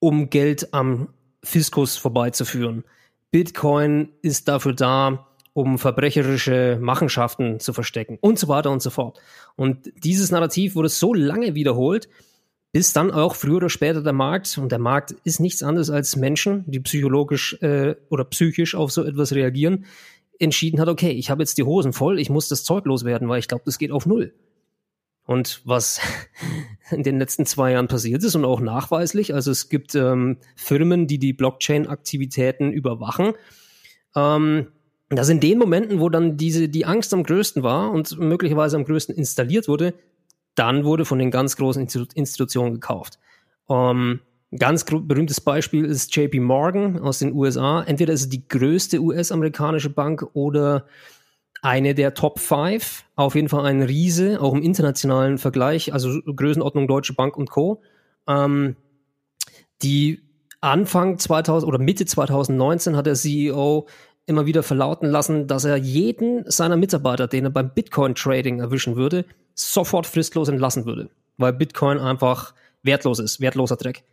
um Geld am Fiskus vorbeizuführen. Bitcoin ist dafür da, um verbrecherische Machenschaften zu verstecken und so weiter und so fort. Und dieses Narrativ wurde so lange wiederholt, bis dann auch früher oder später der Markt, und der Markt ist nichts anderes als Menschen, die psychologisch äh, oder psychisch auf so etwas reagieren, entschieden hat, okay, ich habe jetzt die Hosen voll, ich muss das Zeug loswerden, weil ich glaube, das geht auf Null. Und was in den letzten zwei Jahren passiert ist und auch nachweislich, also es gibt ähm, Firmen, die die Blockchain-Aktivitäten überwachen. Ähm, das in den Momenten, wo dann diese die Angst am größten war und möglicherweise am größten installiert wurde, dann wurde von den ganz großen Institutionen gekauft. Ähm, ganz berühmtes Beispiel ist JP Morgan aus den USA. Entweder ist es die größte US-amerikanische Bank oder eine der Top 5. Auf jeden Fall ein Riese, auch im internationalen Vergleich, also Größenordnung Deutsche Bank und Co. Ähm, die Anfang 2000 oder Mitte 2019 hat der CEO immer wieder verlauten lassen, dass er jeden seiner Mitarbeiter, den er beim Bitcoin-Trading erwischen würde, sofort fristlos entlassen würde, weil Bitcoin einfach wertlos ist, wertloser Dreck.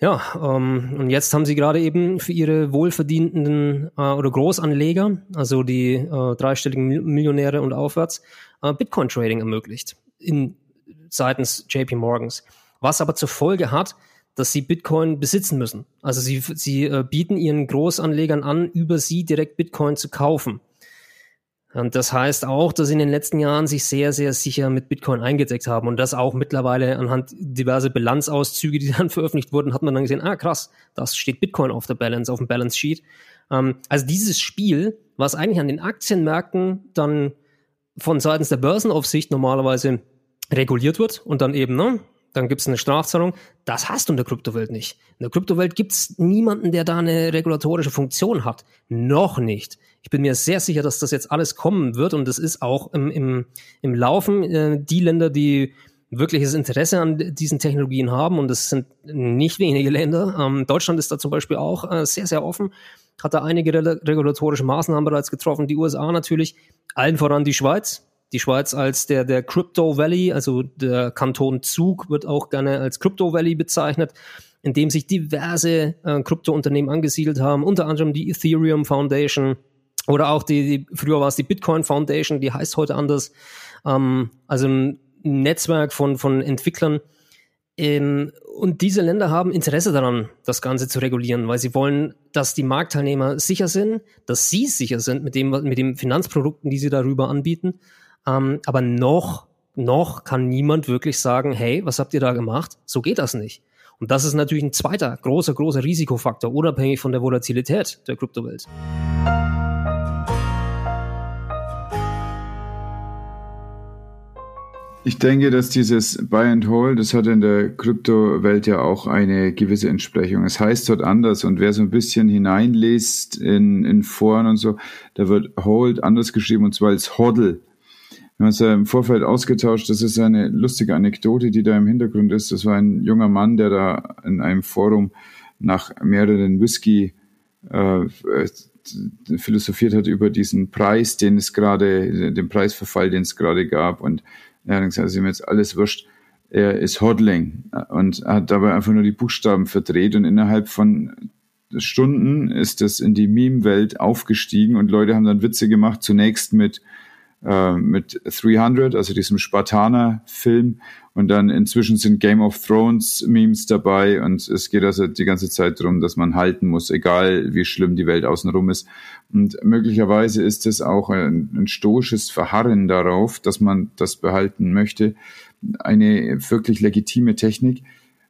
Ja, ähm, und jetzt haben sie gerade eben für ihre wohlverdienenden äh, oder Großanleger, also die äh, dreistelligen Millionäre und aufwärts, äh, Bitcoin-Trading ermöglicht in, seitens JP Morgans. Was aber zur Folge hat, dass sie Bitcoin besitzen müssen. Also sie, sie äh, bieten ihren Großanlegern an, über sie direkt Bitcoin zu kaufen. Und das heißt auch, dass sie in den letzten Jahren sich sehr, sehr sicher mit Bitcoin eingedeckt haben und das auch mittlerweile anhand diverse Bilanzauszüge, die dann veröffentlicht wurden, hat man dann gesehen, ah krass, das steht Bitcoin auf der Balance, auf dem Balance Sheet. Ähm, also dieses Spiel, was eigentlich an den Aktienmärkten dann von seitens der Börsenaufsicht normalerweise reguliert wird und dann eben, ne, dann gibt es eine Strafzahlung. Das hast du in der Kryptowelt nicht. In der Kryptowelt gibt es niemanden, der da eine regulatorische Funktion hat. Noch nicht. Ich bin mir sehr sicher, dass das jetzt alles kommen wird und das ist auch im, im, im Laufen. Äh, die Länder, die wirkliches Interesse an diesen Technologien haben und das sind nicht wenige Länder. Ähm, Deutschland ist da zum Beispiel auch äh, sehr, sehr offen, hat da einige regulatorische Maßnahmen bereits getroffen. Die USA natürlich, allen voran die Schweiz die Schweiz als der, der Crypto Valley, also der Kanton Zug wird auch gerne als Crypto Valley bezeichnet, in dem sich diverse äh, Krypto-Unternehmen angesiedelt haben, unter anderem die Ethereum Foundation, Oder auch die, die früher war es die Bitcoin Foundation, die heißt heute anders. Ähm, also ein Netzwerk von, von Entwicklern. Ähm, und diese Länder haben Interesse daran, das Ganze zu regulieren, weil sie wollen, dass die Marktteilnehmer sicher sind, dass sie sicher sind mit dem, mit den Finanzprodukten, die sie darüber anbieten. Ähm, aber noch, noch kann niemand wirklich sagen, hey, was habt ihr da gemacht? So geht das nicht. Und das ist natürlich ein zweiter großer, großer Risikofaktor, unabhängig von der Volatilität der Kryptowelt. Ich denke, dass dieses Buy and Hold, das hat in der Kryptowelt ja auch eine gewisse Entsprechung. Es heißt dort anders und wer so ein bisschen hineinliest in, in Foren und so, da wird Hold anders geschrieben und zwar als Hodl. Wir haben uns ja im Vorfeld ausgetauscht. Das ist eine lustige Anekdote, die da im Hintergrund ist. Das war ein junger Mann, der da in einem Forum nach mehreren Whisky äh, philosophiert hat über diesen Preis, den es gerade, den Preisverfall, den es gerade gab. Und er hat gesagt, also ihm jetzt alles wurscht. Er ist Hodling und hat dabei einfach nur die Buchstaben verdreht und innerhalb von Stunden ist das in die Meme-Welt aufgestiegen und Leute haben dann Witze gemacht, zunächst mit äh, mit 300, also diesem Spartaner-Film. Und dann inzwischen sind Game of Thrones-Memes dabei. Und es geht also die ganze Zeit darum, dass man halten muss, egal wie schlimm die Welt außenrum ist. Und möglicherweise ist es auch ein, ein stoisches Verharren darauf, dass man das behalten möchte. Eine wirklich legitime Technik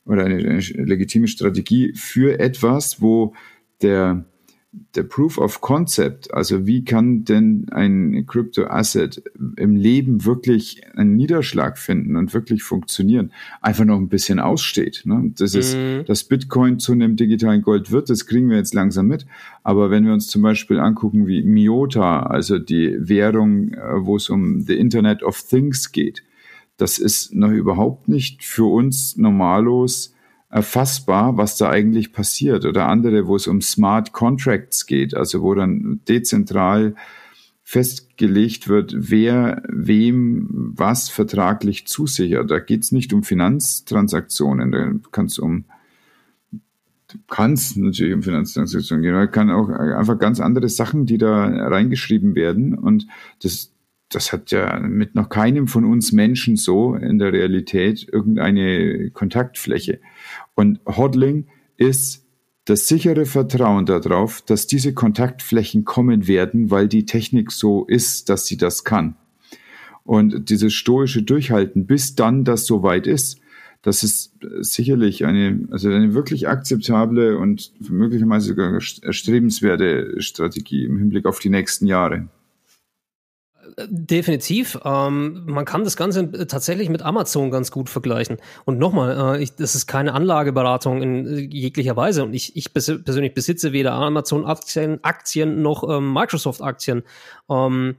oder eine, eine legitime Strategie für etwas, wo der der Proof of Concept, also wie kann denn ein Crypto Asset im Leben wirklich einen Niederschlag finden und wirklich funktionieren, einfach noch ein bisschen aussteht. Ne? Das ist, mhm. dass Bitcoin zu einem digitalen Gold wird, das kriegen wir jetzt langsam mit. Aber wenn wir uns zum Beispiel angucken wie MIOTA, also die Währung, äh, wo es um the Internet of Things geht, das ist noch überhaupt nicht für uns normalos erfassbar, was da eigentlich passiert. Oder andere, wo es um Smart Contracts geht, also wo dann dezentral festgelegt wird, wer wem was vertraglich zusichert. Da geht es nicht um Finanztransaktionen, da kann es um kann es natürlich um Finanztransaktionen gehen, aber kann auch einfach ganz andere Sachen, die da reingeschrieben werden. Und das, das hat ja mit noch keinem von uns Menschen so in der Realität irgendeine Kontaktfläche. Und Hodling ist das sichere Vertrauen darauf, dass diese Kontaktflächen kommen werden, weil die Technik so ist, dass sie das kann. Und dieses stoische Durchhalten, bis dann das soweit ist, das ist sicherlich eine, also eine wirklich akzeptable und möglicherweise sogar erstrebenswerte Strategie im Hinblick auf die nächsten Jahre. Definitiv. Ähm, man kann das Ganze tatsächlich mit Amazon ganz gut vergleichen. Und nochmal, äh, das ist keine Anlageberatung in jeglicher Weise. Und ich, ich persönlich besitze weder Amazon-Aktien Aktien noch ähm, Microsoft-Aktien. Ähm,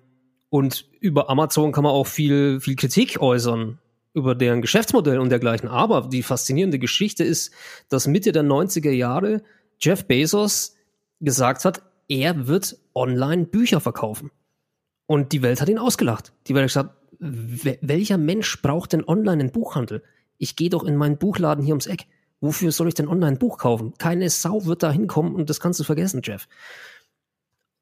und über Amazon kann man auch viel, viel Kritik äußern über deren Geschäftsmodell und dergleichen. Aber die faszinierende Geschichte ist, dass Mitte der 90er Jahre Jeff Bezos gesagt hat, er wird online Bücher verkaufen. Und die Welt hat ihn ausgelacht. Die Welt hat gesagt, welcher Mensch braucht denn online einen Buchhandel? Ich gehe doch in meinen Buchladen hier ums Eck. Wofür soll ich denn online ein Buch kaufen? Keine Sau wird da hinkommen und das kannst du vergessen, Jeff.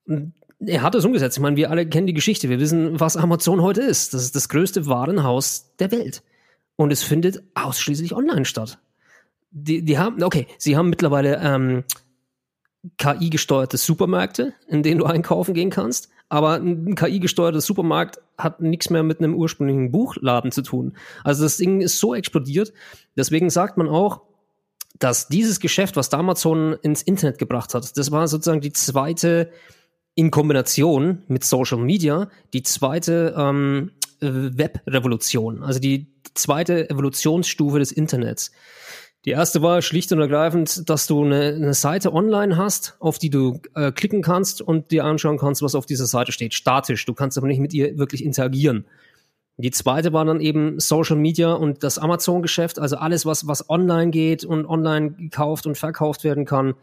Er hat es umgesetzt. Ich meine, wir alle kennen die Geschichte. Wir wissen, was Amazon heute ist. Das ist das größte Warenhaus der Welt. Und es findet ausschließlich online statt. Die, die haben, okay, sie haben mittlerweile ähm, KI-gesteuerte Supermärkte, in denen du einkaufen gehen kannst. Aber ein KI-gesteuertes Supermarkt hat nichts mehr mit einem ursprünglichen Buchladen zu tun. Also das Ding ist so explodiert. Deswegen sagt man auch, dass dieses Geschäft, was Amazon ins Internet gebracht hat, das war sozusagen die zweite in Kombination mit Social Media, die zweite ähm, Web-Revolution, also die zweite Evolutionsstufe des Internets. Die erste war schlicht und ergreifend, dass du eine, eine Seite online hast, auf die du äh, klicken kannst und dir anschauen kannst, was auf dieser Seite steht. Statisch. Du kannst aber nicht mit ihr wirklich interagieren. Die zweite war dann eben Social Media und das Amazon-Geschäft, also alles, was, was online geht und online gekauft und verkauft werden kann.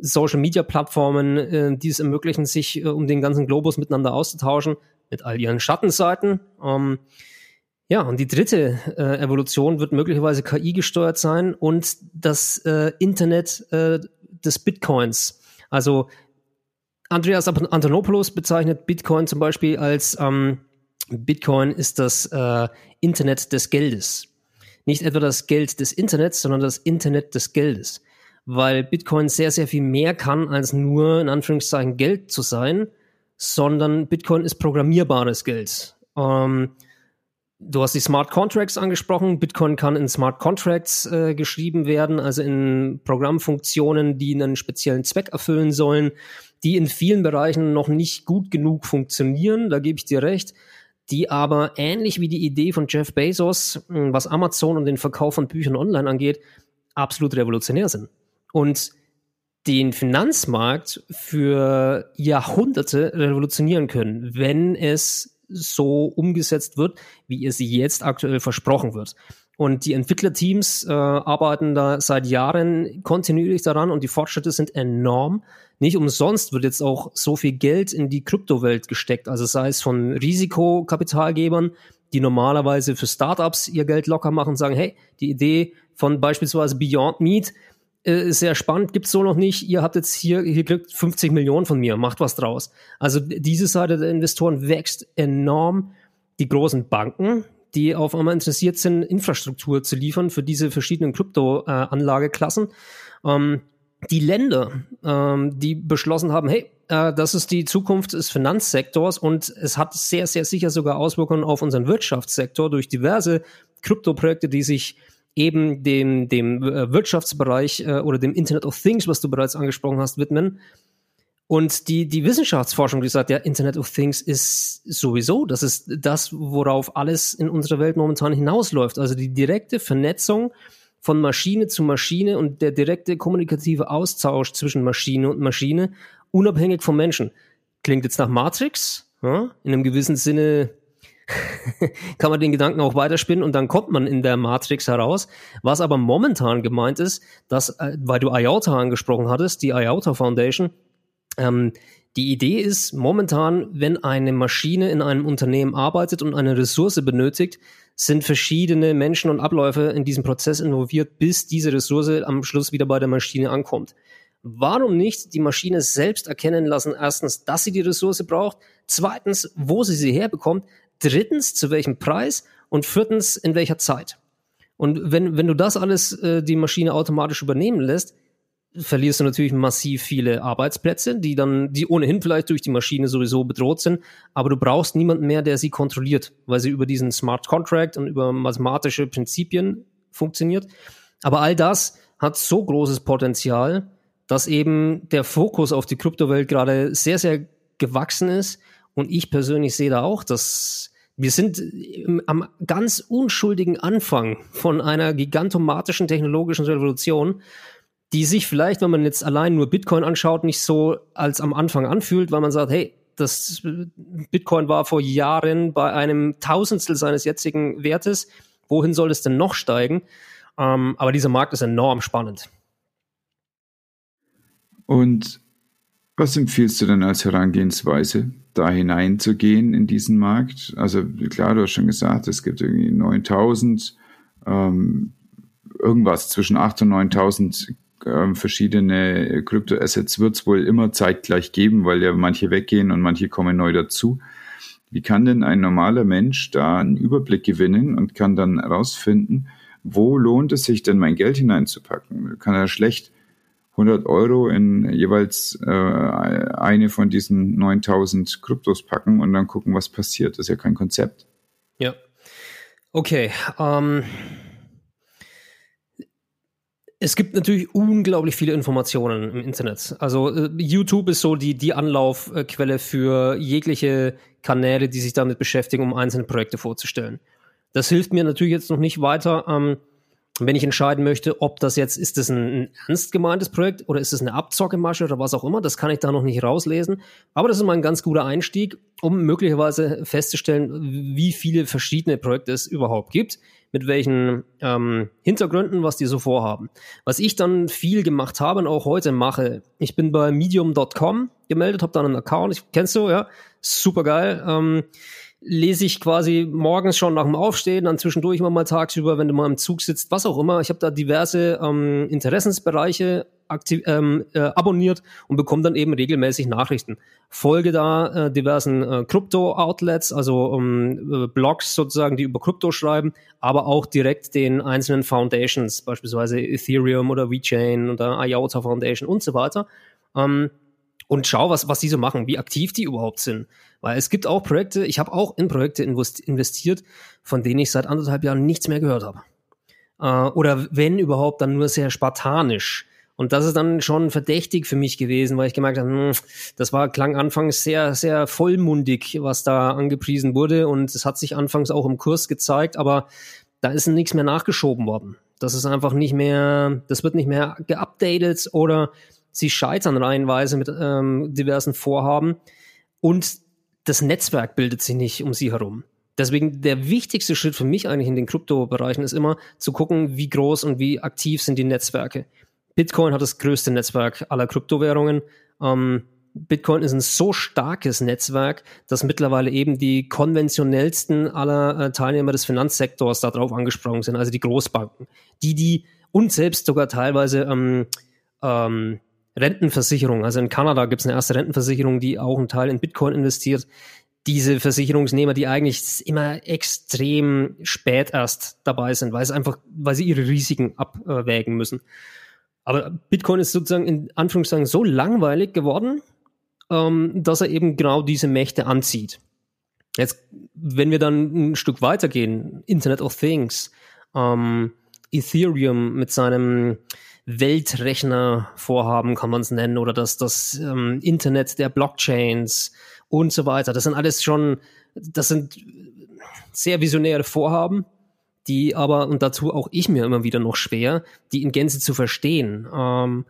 Social Media Plattformen, äh, die es ermöglichen, sich äh, um den ganzen Globus miteinander auszutauschen, mit all ihren Schattenseiten. Ähm, ja, und die dritte äh, Evolution wird möglicherweise KI gesteuert sein und das äh, Internet äh, des Bitcoins. Also Andreas Antonopoulos bezeichnet Bitcoin zum Beispiel als ähm, Bitcoin ist das äh, Internet des Geldes. Nicht etwa das Geld des Internets, sondern das Internet des Geldes. Weil Bitcoin sehr, sehr viel mehr kann, als nur in Anführungszeichen Geld zu sein, sondern Bitcoin ist programmierbares Geld. Ähm, du hast die Smart Contracts angesprochen. Bitcoin kann in Smart Contracts äh, geschrieben werden, also in Programmfunktionen, die einen speziellen Zweck erfüllen sollen, die in vielen Bereichen noch nicht gut genug funktionieren. Da gebe ich dir recht die aber ähnlich wie die Idee von Jeff Bezos, hm, was Amazon und den Verkauf von Büchern online angeht, absolut revolutionär sind. Und den Finanzmarkt für Jahrhunderte revolutionieren können, wenn es so umgesetzt wird, wie es jetzt aktuell versprochen wird. Und die Entwicklerteams äh, arbeiten da seit Jahren kontinuierlich daran und die Fortschritte sind enorm. Nicht umsonst wird jetzt auch so viel Geld in die Kryptowelt gesteckt, also sei es von Risikokapitalgebern, die normalerweise für Startups ihr Geld locker machen, sagen, hey, die Idee von beispielsweise Beyond Meat äh, sehr spannend, gibt's so noch nicht. Ihr habt jetzt hier, hier kriegt 50 Millionen von mir, macht was draus. Also diese Seite der Investoren wächst enorm. Die großen Banken, die auf einmal interessiert sind, Infrastruktur zu liefern für diese verschiedenen Krypto-Anlageklassen. Äh, ähm, die Länder, ähm, die beschlossen haben, hey, äh, das ist die Zukunft des Finanzsektors und es hat sehr, sehr sicher sogar Auswirkungen auf unseren Wirtschaftssektor durch diverse Kryptoprojekte, die sich eben dem, dem äh, Wirtschaftsbereich äh, oder dem Internet of Things, was du bereits angesprochen hast, widmen. Und die, die Wissenschaftsforschung, die sagt, ja, Internet of Things ist sowieso, das ist das, worauf alles in unserer Welt momentan hinausläuft. Also die direkte Vernetzung von Maschine zu Maschine und der direkte kommunikative Austausch zwischen Maschine und Maschine, unabhängig vom Menschen. Klingt jetzt nach Matrix, ja? in einem gewissen Sinne kann man den Gedanken auch weiterspinnen und dann kommt man in der Matrix heraus. Was aber momentan gemeint ist, dass, äh, weil du IOTA angesprochen hattest, die IOTA Foundation, ähm, die Idee ist momentan, wenn eine Maschine in einem Unternehmen arbeitet und eine Ressource benötigt, sind verschiedene Menschen und Abläufe in diesem Prozess involviert, bis diese Ressource am Schluss wieder bei der Maschine ankommt. Warum nicht die Maschine selbst erkennen lassen, erstens, dass sie die Ressource braucht, zweitens, wo sie sie herbekommt, drittens, zu welchem Preis und viertens, in welcher Zeit. Und wenn, wenn du das alles äh, die Maschine automatisch übernehmen lässt, verlierst du natürlich massiv viele Arbeitsplätze, die dann, die ohnehin vielleicht durch die Maschine sowieso bedroht sind, aber du brauchst niemanden mehr, der sie kontrolliert, weil sie über diesen Smart Contract und über mathematische Prinzipien funktioniert. Aber all das hat so großes Potenzial, dass eben der Fokus auf die Kryptowelt gerade sehr, sehr gewachsen ist. Und ich persönlich sehe da auch, dass wir sind am ganz unschuldigen Anfang von einer gigantomatischen technologischen Revolution die sich vielleicht, wenn man jetzt allein nur Bitcoin anschaut, nicht so als am Anfang anfühlt, weil man sagt, hey, das Bitcoin war vor Jahren bei einem Tausendstel seines jetzigen Wertes. Wohin soll es denn noch steigen? Ähm, aber dieser Markt ist enorm spannend. Und was empfiehlst du denn als Herangehensweise, da hineinzugehen in diesen Markt? Also klar, du hast schon gesagt, es gibt irgendwie 9000, ähm, irgendwas zwischen 8 und 9000 ähm, verschiedene Kryptoassets wird es wohl immer zeitgleich geben, weil ja manche weggehen und manche kommen neu dazu. Wie kann denn ein normaler Mensch da einen Überblick gewinnen und kann dann herausfinden, wo lohnt es sich denn mein Geld hineinzupacken? Kann er schlecht 100 Euro in jeweils äh, eine von diesen 9000 Kryptos packen und dann gucken, was passiert. Das ist ja kein Konzept. Ja. Okay. Ähm, es gibt natürlich unglaublich viele Informationen im Internet. Also äh, YouTube ist so die, die Anlaufquelle für jegliche Kanäle, die sich damit beschäftigen, um einzelne Projekte vorzustellen. Das hilft mir natürlich jetzt noch nicht weiter, ähm, wenn ich entscheiden möchte, ob das jetzt, ist das ein, ein ernst gemeintes Projekt oder ist es eine Abzockemasche oder was auch immer, das kann ich da noch nicht rauslesen. Aber das ist mal ein ganz guter Einstieg, um möglicherweise festzustellen, wie viele verschiedene Projekte es überhaupt gibt mit welchen ähm, Hintergründen, was die so vorhaben. Was ich dann viel gemacht habe und auch heute mache, ich bin bei medium.com gemeldet, habe dann einen Account, ich kennst du, ja, super geil. Ähm, lese ich quasi morgens schon nach dem Aufstehen, dann zwischendurch immer mal tagsüber, wenn du mal im Zug sitzt, was auch immer. Ich habe da diverse ähm, Interessensbereiche aktiv, ähm, äh, abonniert und bekomme dann eben regelmäßig Nachrichten. Folge da äh, diversen äh, Krypto-Outlets, also ähm, äh, Blogs sozusagen, die über Krypto schreiben, aber auch direkt den einzelnen Foundations, beispielsweise Ethereum oder VeChain oder IOTA Foundation und so weiter. Ähm, und schau, was, was die so machen, wie aktiv die überhaupt sind. Weil es gibt auch Projekte, ich habe auch in Projekte investiert, von denen ich seit anderthalb Jahren nichts mehr gehört habe. Äh, oder wenn überhaupt, dann nur sehr spartanisch. Und das ist dann schon verdächtig für mich gewesen, weil ich gemerkt habe, hm, das war klang anfangs sehr, sehr vollmundig, was da angepriesen wurde. Und es hat sich anfangs auch im Kurs gezeigt, aber da ist nichts mehr nachgeschoben worden. Das ist einfach nicht mehr, das wird nicht mehr geupdatet oder sie scheitern reihenweise mit ähm, diversen Vorhaben und das Netzwerk bildet sich nicht um sie herum. Deswegen der wichtigste Schritt für mich eigentlich in den Kryptobereichen ist immer zu gucken, wie groß und wie aktiv sind die Netzwerke. Bitcoin hat das größte Netzwerk aller Kryptowährungen. Ähm, Bitcoin ist ein so starkes Netzwerk, dass mittlerweile eben die konventionellsten aller äh, Teilnehmer des Finanzsektors darauf angesprungen sind, also die Großbanken, die die und selbst sogar teilweise ähm, ähm, Rentenversicherung. Also in Kanada gibt es eine erste Rentenversicherung, die auch einen Teil in Bitcoin investiert. Diese Versicherungsnehmer, die eigentlich immer extrem spät erst dabei sind, weil es einfach, weil sie ihre Risiken abwägen müssen. Aber Bitcoin ist sozusagen in Anführungszeichen so langweilig geworden, ähm, dass er eben genau diese Mächte anzieht. Jetzt, wenn wir dann ein Stück weitergehen, Internet of Things, ähm, Ethereum mit seinem Weltrechnervorhaben kann man es nennen oder das, das ähm, Internet der Blockchains und so weiter. Das sind alles schon, das sind sehr visionäre Vorhaben, die aber, und dazu auch ich mir immer wieder noch schwer, die in Gänze zu verstehen. Ähm,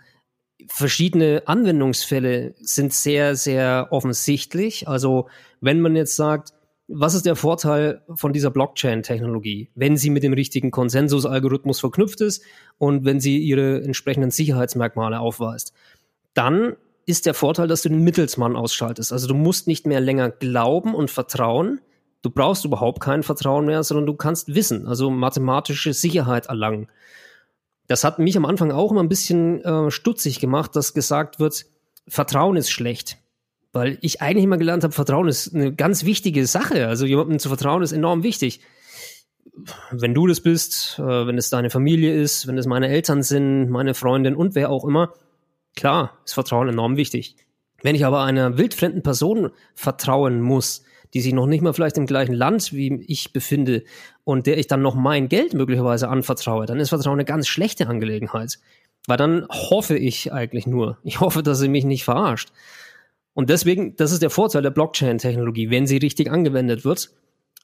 verschiedene Anwendungsfälle sind sehr, sehr offensichtlich. Also wenn man jetzt sagt, was ist der Vorteil von dieser Blockchain-Technologie, wenn sie mit dem richtigen Konsensusalgorithmus verknüpft ist und wenn sie ihre entsprechenden Sicherheitsmerkmale aufweist? Dann ist der Vorteil, dass du den Mittelsmann ausschaltest. Also du musst nicht mehr länger glauben und vertrauen. Du brauchst überhaupt kein Vertrauen mehr, sondern du kannst wissen, also mathematische Sicherheit erlangen. Das hat mich am Anfang auch immer ein bisschen äh, stutzig gemacht, dass gesagt wird, Vertrauen ist schlecht. Weil ich eigentlich immer gelernt habe, Vertrauen ist eine ganz wichtige Sache. Also jemandem zu vertrauen ist enorm wichtig. Wenn du das bist, äh, wenn es deine Familie ist, wenn es meine Eltern sind, meine Freundin und wer auch immer, klar, ist Vertrauen enorm wichtig. Wenn ich aber einer wildfremden Person vertrauen muss, die sich noch nicht mal vielleicht im gleichen Land wie ich befinde und der ich dann noch mein Geld möglicherweise anvertraue, dann ist Vertrauen eine ganz schlechte Angelegenheit. Weil dann hoffe ich eigentlich nur. Ich hoffe, dass sie mich nicht verarscht. Und deswegen, das ist der Vorteil der Blockchain-Technologie, wenn sie richtig angewendet wird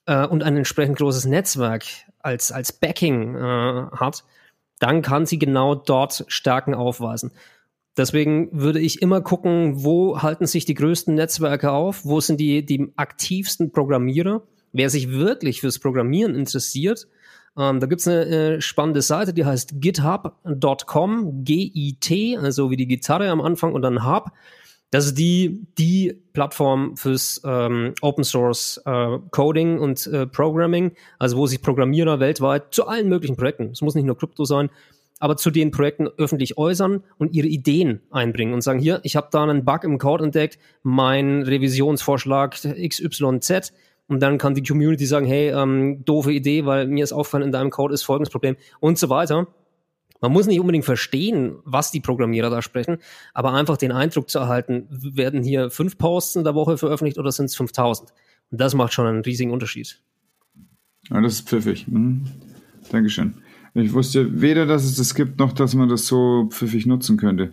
äh, und ein entsprechend großes Netzwerk als, als Backing äh, hat, dann kann sie genau dort Stärken aufweisen. Deswegen würde ich immer gucken, wo halten sich die größten Netzwerke auf, wo sind die, die aktivsten Programmierer, wer sich wirklich fürs Programmieren interessiert. Ähm, da gibt's eine äh, spannende Seite, die heißt github.com, G-I-T, also wie die Gitarre am Anfang und dann Hub. Das ist die, die Plattform fürs ähm, Open Source äh, Coding und äh, Programming, also wo sich Programmierer weltweit zu allen möglichen Projekten, es muss nicht nur Krypto sein, aber zu den Projekten öffentlich äußern und ihre Ideen einbringen und sagen, hier, ich habe da einen Bug im Code entdeckt, mein Revisionsvorschlag XYZ und dann kann die Community sagen, hey, ähm, doofe Idee, weil mir ist aufgefallen, in deinem Code ist folgendes Problem und so weiter. Man muss nicht unbedingt verstehen, was die Programmierer da sprechen, aber einfach den Eindruck zu erhalten, werden hier fünf Posts in der Woche veröffentlicht oder sind es 5000? Und das macht schon einen riesigen Unterschied. Ja, das ist pfiffig. Mhm. Dankeschön. Ich wusste weder, dass es das gibt, noch dass man das so pfiffig nutzen könnte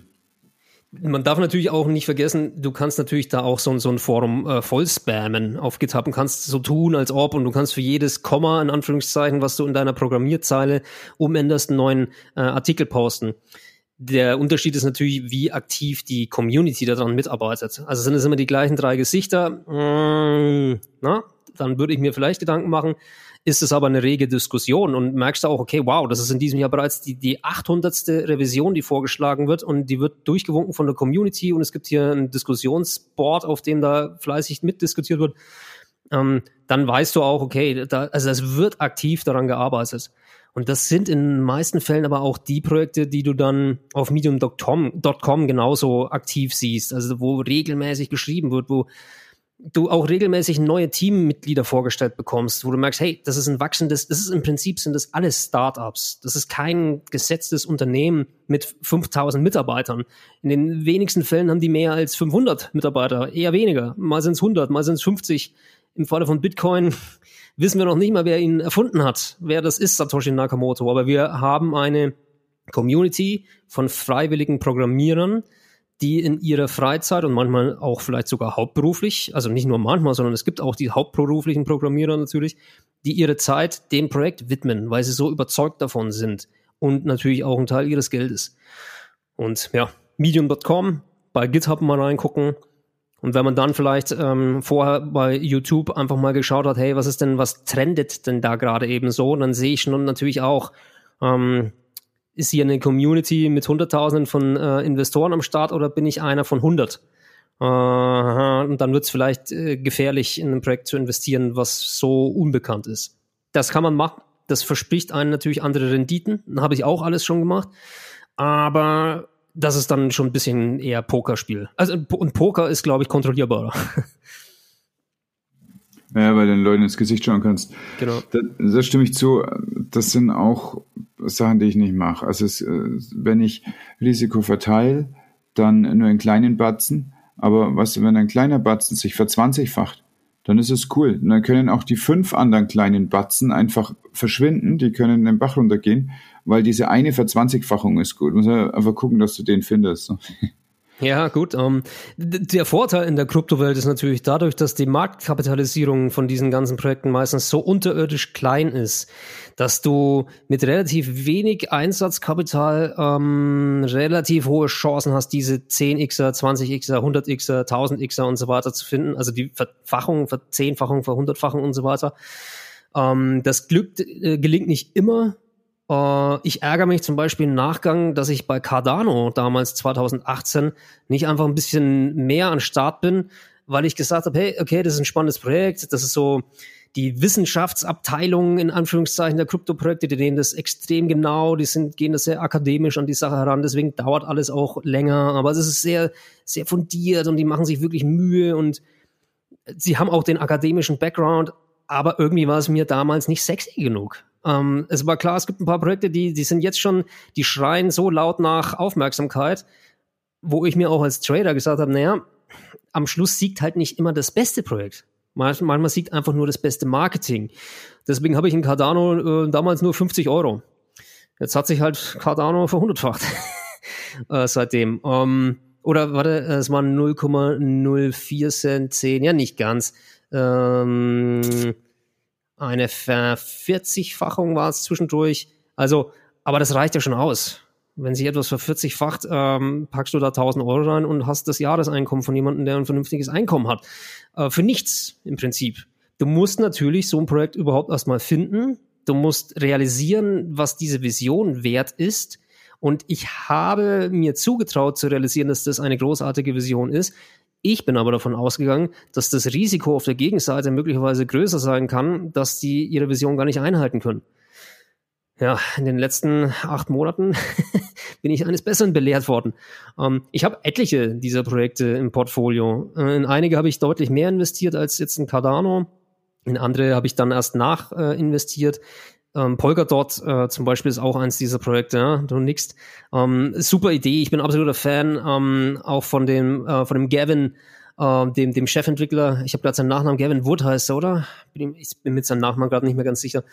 man darf natürlich auch nicht vergessen, du kannst natürlich da auch so, so ein Forum äh, voll spammen auf GitHub und kannst so tun, als ob und du kannst für jedes Komma, in Anführungszeichen, was du in deiner Programmierzeile umänderst, einen neuen äh, Artikel posten. Der Unterschied ist natürlich, wie aktiv die Community daran mitarbeitet. Also sind es immer die gleichen drei Gesichter, mmh, na, dann würde ich mir vielleicht Gedanken machen, ist es aber eine rege Diskussion und merkst du auch, okay, wow, das ist in diesem Jahr bereits die, die 800. Revision, die vorgeschlagen wird und die wird durchgewunken von der Community und es gibt hier ein Diskussionsboard, auf dem da fleißig mitdiskutiert wird. ähm, dann weißt du auch, okay, da, also es wird aktiv daran gearbeitet. Und das sind in den meisten Fällen aber auch die Projekte, die du dann auf medium.com genauso aktiv siehst, also wo regelmäßig geschrieben wird, wo du auch regelmäßig neue Teammitglieder vorgestellt bekommst, wo du merkst, hey, das ist ein wachsendes, das ist im Prinzip sind das alles Startups. Das ist kein gesetztes Unternehmen mit 5000 Mitarbeitern. In den wenigsten Fällen haben die mehr als 500 Mitarbeiter, eher weniger. Mal sind es 100, mal sind es 50. Im Falle von Bitcoin wissen wir noch nicht mal, wer ihn erfunden hat, wer das ist, Satoshi Nakamoto. Aber wir haben eine Community von freiwilligen Programmierern, die in ihrer Freizeit und manchmal auch vielleicht sogar hauptberuflich, also nicht nur manchmal, sondern es gibt auch die hauptberuflichen Programmierer natürlich, die ihre Zeit dem Projekt widmen, weil sie so überzeugt davon sind und natürlich auch ein Teil ihres Geldes. Und ja, medium.com, bei GitHub mal reingucken. Und wenn man dann vielleicht ähm, vorher bei YouTube einfach mal geschaut hat, hey, was ist denn, was trendet denn da gerade eben so, dann sehe ich schon natürlich auch, ähm, ist hier eine Community mit Hunderttausenden von äh, Investoren am Start oder bin ich einer von 100? Äh, und dann wird es vielleicht äh, gefährlich, in ein Projekt zu investieren, was so unbekannt ist. Das kann man machen. Das verspricht einen natürlich andere Renditen. Habe ich auch alles schon gemacht. Aber das ist dann schon ein bisschen eher Pokerspiel. Also und Poker ist, glaube ich, kontrollierbarer. Ja, weil du den Leuten ins Gesicht schauen kannst. Genau. Da, da stimme ich zu. Das sind auch Sachen, die ich nicht mache. Also es, äh, wenn ich Risiko verteile, dann nur in kleinen Batzen. Aber was, wenn ein kleiner Batzen sich verzwanzigfacht, dann ist es cool. Und dann können auch die fünf anderen kleinen Batzen einfach verschwinden, die können in den Bach runtergehen, weil diese eine Verzwanzigfachung ist gut. Du musst einfach gucken, dass du den findest. Ja, gut. Ähm, der Vorteil in der Kryptowelt ist natürlich dadurch, dass die Marktkapitalisierung von diesen ganzen Projekten meistens so unterirdisch klein ist, dass du mit relativ wenig Einsatzkapital ähm, relativ hohe Chancen hast, diese 10xer, 20xer, 100xer, 1000xer und so weiter zu finden. Also die Verfachung, Verzehnfachung, Verhundertfachung und so weiter. Ähm, das Glück äh, gelingt nicht immer Uh, ich ärgere mich zum Beispiel im Nachgang, dass ich bei Cardano damals 2018 nicht einfach ein bisschen mehr an Start bin, weil ich gesagt habe, hey, okay, das ist ein spannendes Projekt, das ist so die Wissenschaftsabteilung in Anführungszeichen der Kryptoprojekte, die nehmen das extrem genau, die sind, gehen das sehr akademisch an die Sache heran, deswegen dauert alles auch länger, aber es ist sehr, sehr fundiert und die machen sich wirklich Mühe und sie haben auch den akademischen Background, aber irgendwie war es mir damals nicht sexy genug. Ähm, es war klar, es gibt ein paar Projekte, die, die sind jetzt schon, die schreien so laut nach Aufmerksamkeit, wo ich mir auch als Trader gesagt habe, naja, am Schluss siegt halt nicht immer das beste Projekt. Manchmal, siegt einfach nur das beste Marketing. Deswegen habe ich in Cardano äh, damals nur 50 Euro. Jetzt hat sich halt Cardano verhundertfacht äh, seitdem. Ähm, oder warte, es waren 0,04 Cent 10, ja nicht ganz. Ähm, eine Vervierzigfachung war es zwischendurch. Also, aber das reicht ja schon aus. Wenn sich etwas vervierzigfacht, ähm, packst du da 1000 Euro rein und hast das Jahreseinkommen von jemandem, der ein vernünftiges Einkommen hat. Äh, für nichts im Prinzip. Du musst natürlich so ein Projekt überhaupt erstmal finden. Du musst realisieren, was diese Vision wert ist. Und ich habe mir zugetraut zu realisieren, dass das eine großartige Vision ist. Ich bin aber davon ausgegangen, dass das Risiko auf der Gegenseite möglicherweise größer sein kann, dass die ihre Vision gar nicht einhalten können. Ja, in den letzten acht Monaten bin ich eines Besseren belehrt worden. Ähm, ich habe etliche dieser Projekte im Portfolio. Äh, in einige habe ich deutlich mehr investiert als jetzt in Cardano. In andere habe ich dann erst nach äh, investiert. Ähm, Polkadot äh, zum Beispiel ist auch eins dieser Projekte, ja? du nix. Ähm, super Idee, ich bin absoluter Fan, ähm, auch von dem, äh, von dem Gavin, äh, dem, dem Chefentwickler, ich habe gerade seinen Nachnamen, Gavin Wood heißt er, oder? Bin, ich bin mit seinem Nachnamen gerade nicht mehr ganz sicher,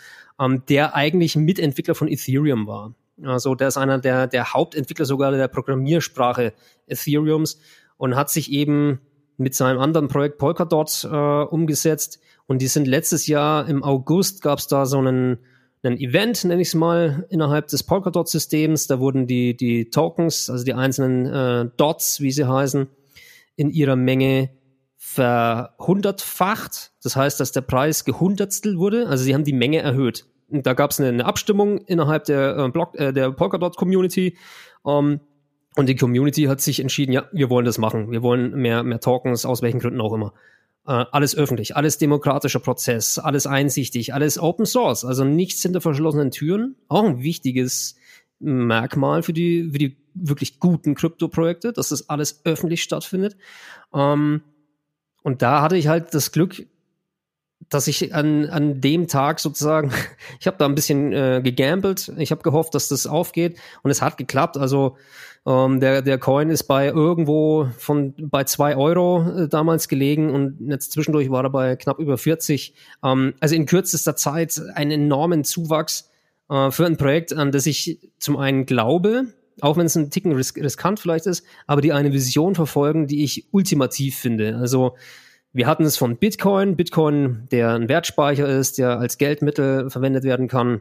ähm, der eigentlich Mitentwickler von Ethereum war. Also der ist einer der, der Hauptentwickler sogar der Programmiersprache Ethereums und hat sich eben mit seinem anderen Projekt Polkadot äh, umgesetzt. Und die sind letztes Jahr im August gab es da so einen ein Event, nenne ich es mal, innerhalb des Polkadot-Systems. Da wurden die, die Tokens, also die einzelnen äh, Dots, wie sie heißen, in ihrer Menge verhundertfacht. Das heißt, dass der Preis gehundertstel wurde. Also sie haben die Menge erhöht. Und da gab es eine, eine, Abstimmung innerhalb der, äh, äh, der Polkadot-Community. Um, ähm, und die Community hat sich entschieden, ja, wir wollen das machen. Wir wollen mehr, mehr Tokens, aus welchen Gründen auch immer. Äh, alles öffentlich, alles demokratischer Prozess, alles einsichtig, alles Open Source, also nichts hinter verschlossenen Türen. Auch ein wichtiges Merkmal für die, für die wirklich guten Krypto-Projekte, dass das alles öffentlich stattfindet. Ähm, und da hatte ich halt das Glück, dass ich an, an dem Tag sozusagen, ich habe da ein bisschen äh, gegambelt, ich habe gehofft, dass das aufgeht und es hat geklappt. Also ähm, der, der Coin ist bei irgendwo von bei zwei Euro äh, damals gelegen und jetzt zwischendurch war er bei knapp über 40. Ähm, also in kürzester Zeit einen enormen Zuwachs äh, für ein Projekt, an das ich zum einen glaube, auch wenn es ein Ticken risk riskant vielleicht ist, aber die eine Vision verfolgen, die ich ultimativ finde. Also wir hatten es von Bitcoin, Bitcoin, der ein Wertspeicher ist, der als Geldmittel verwendet werden kann,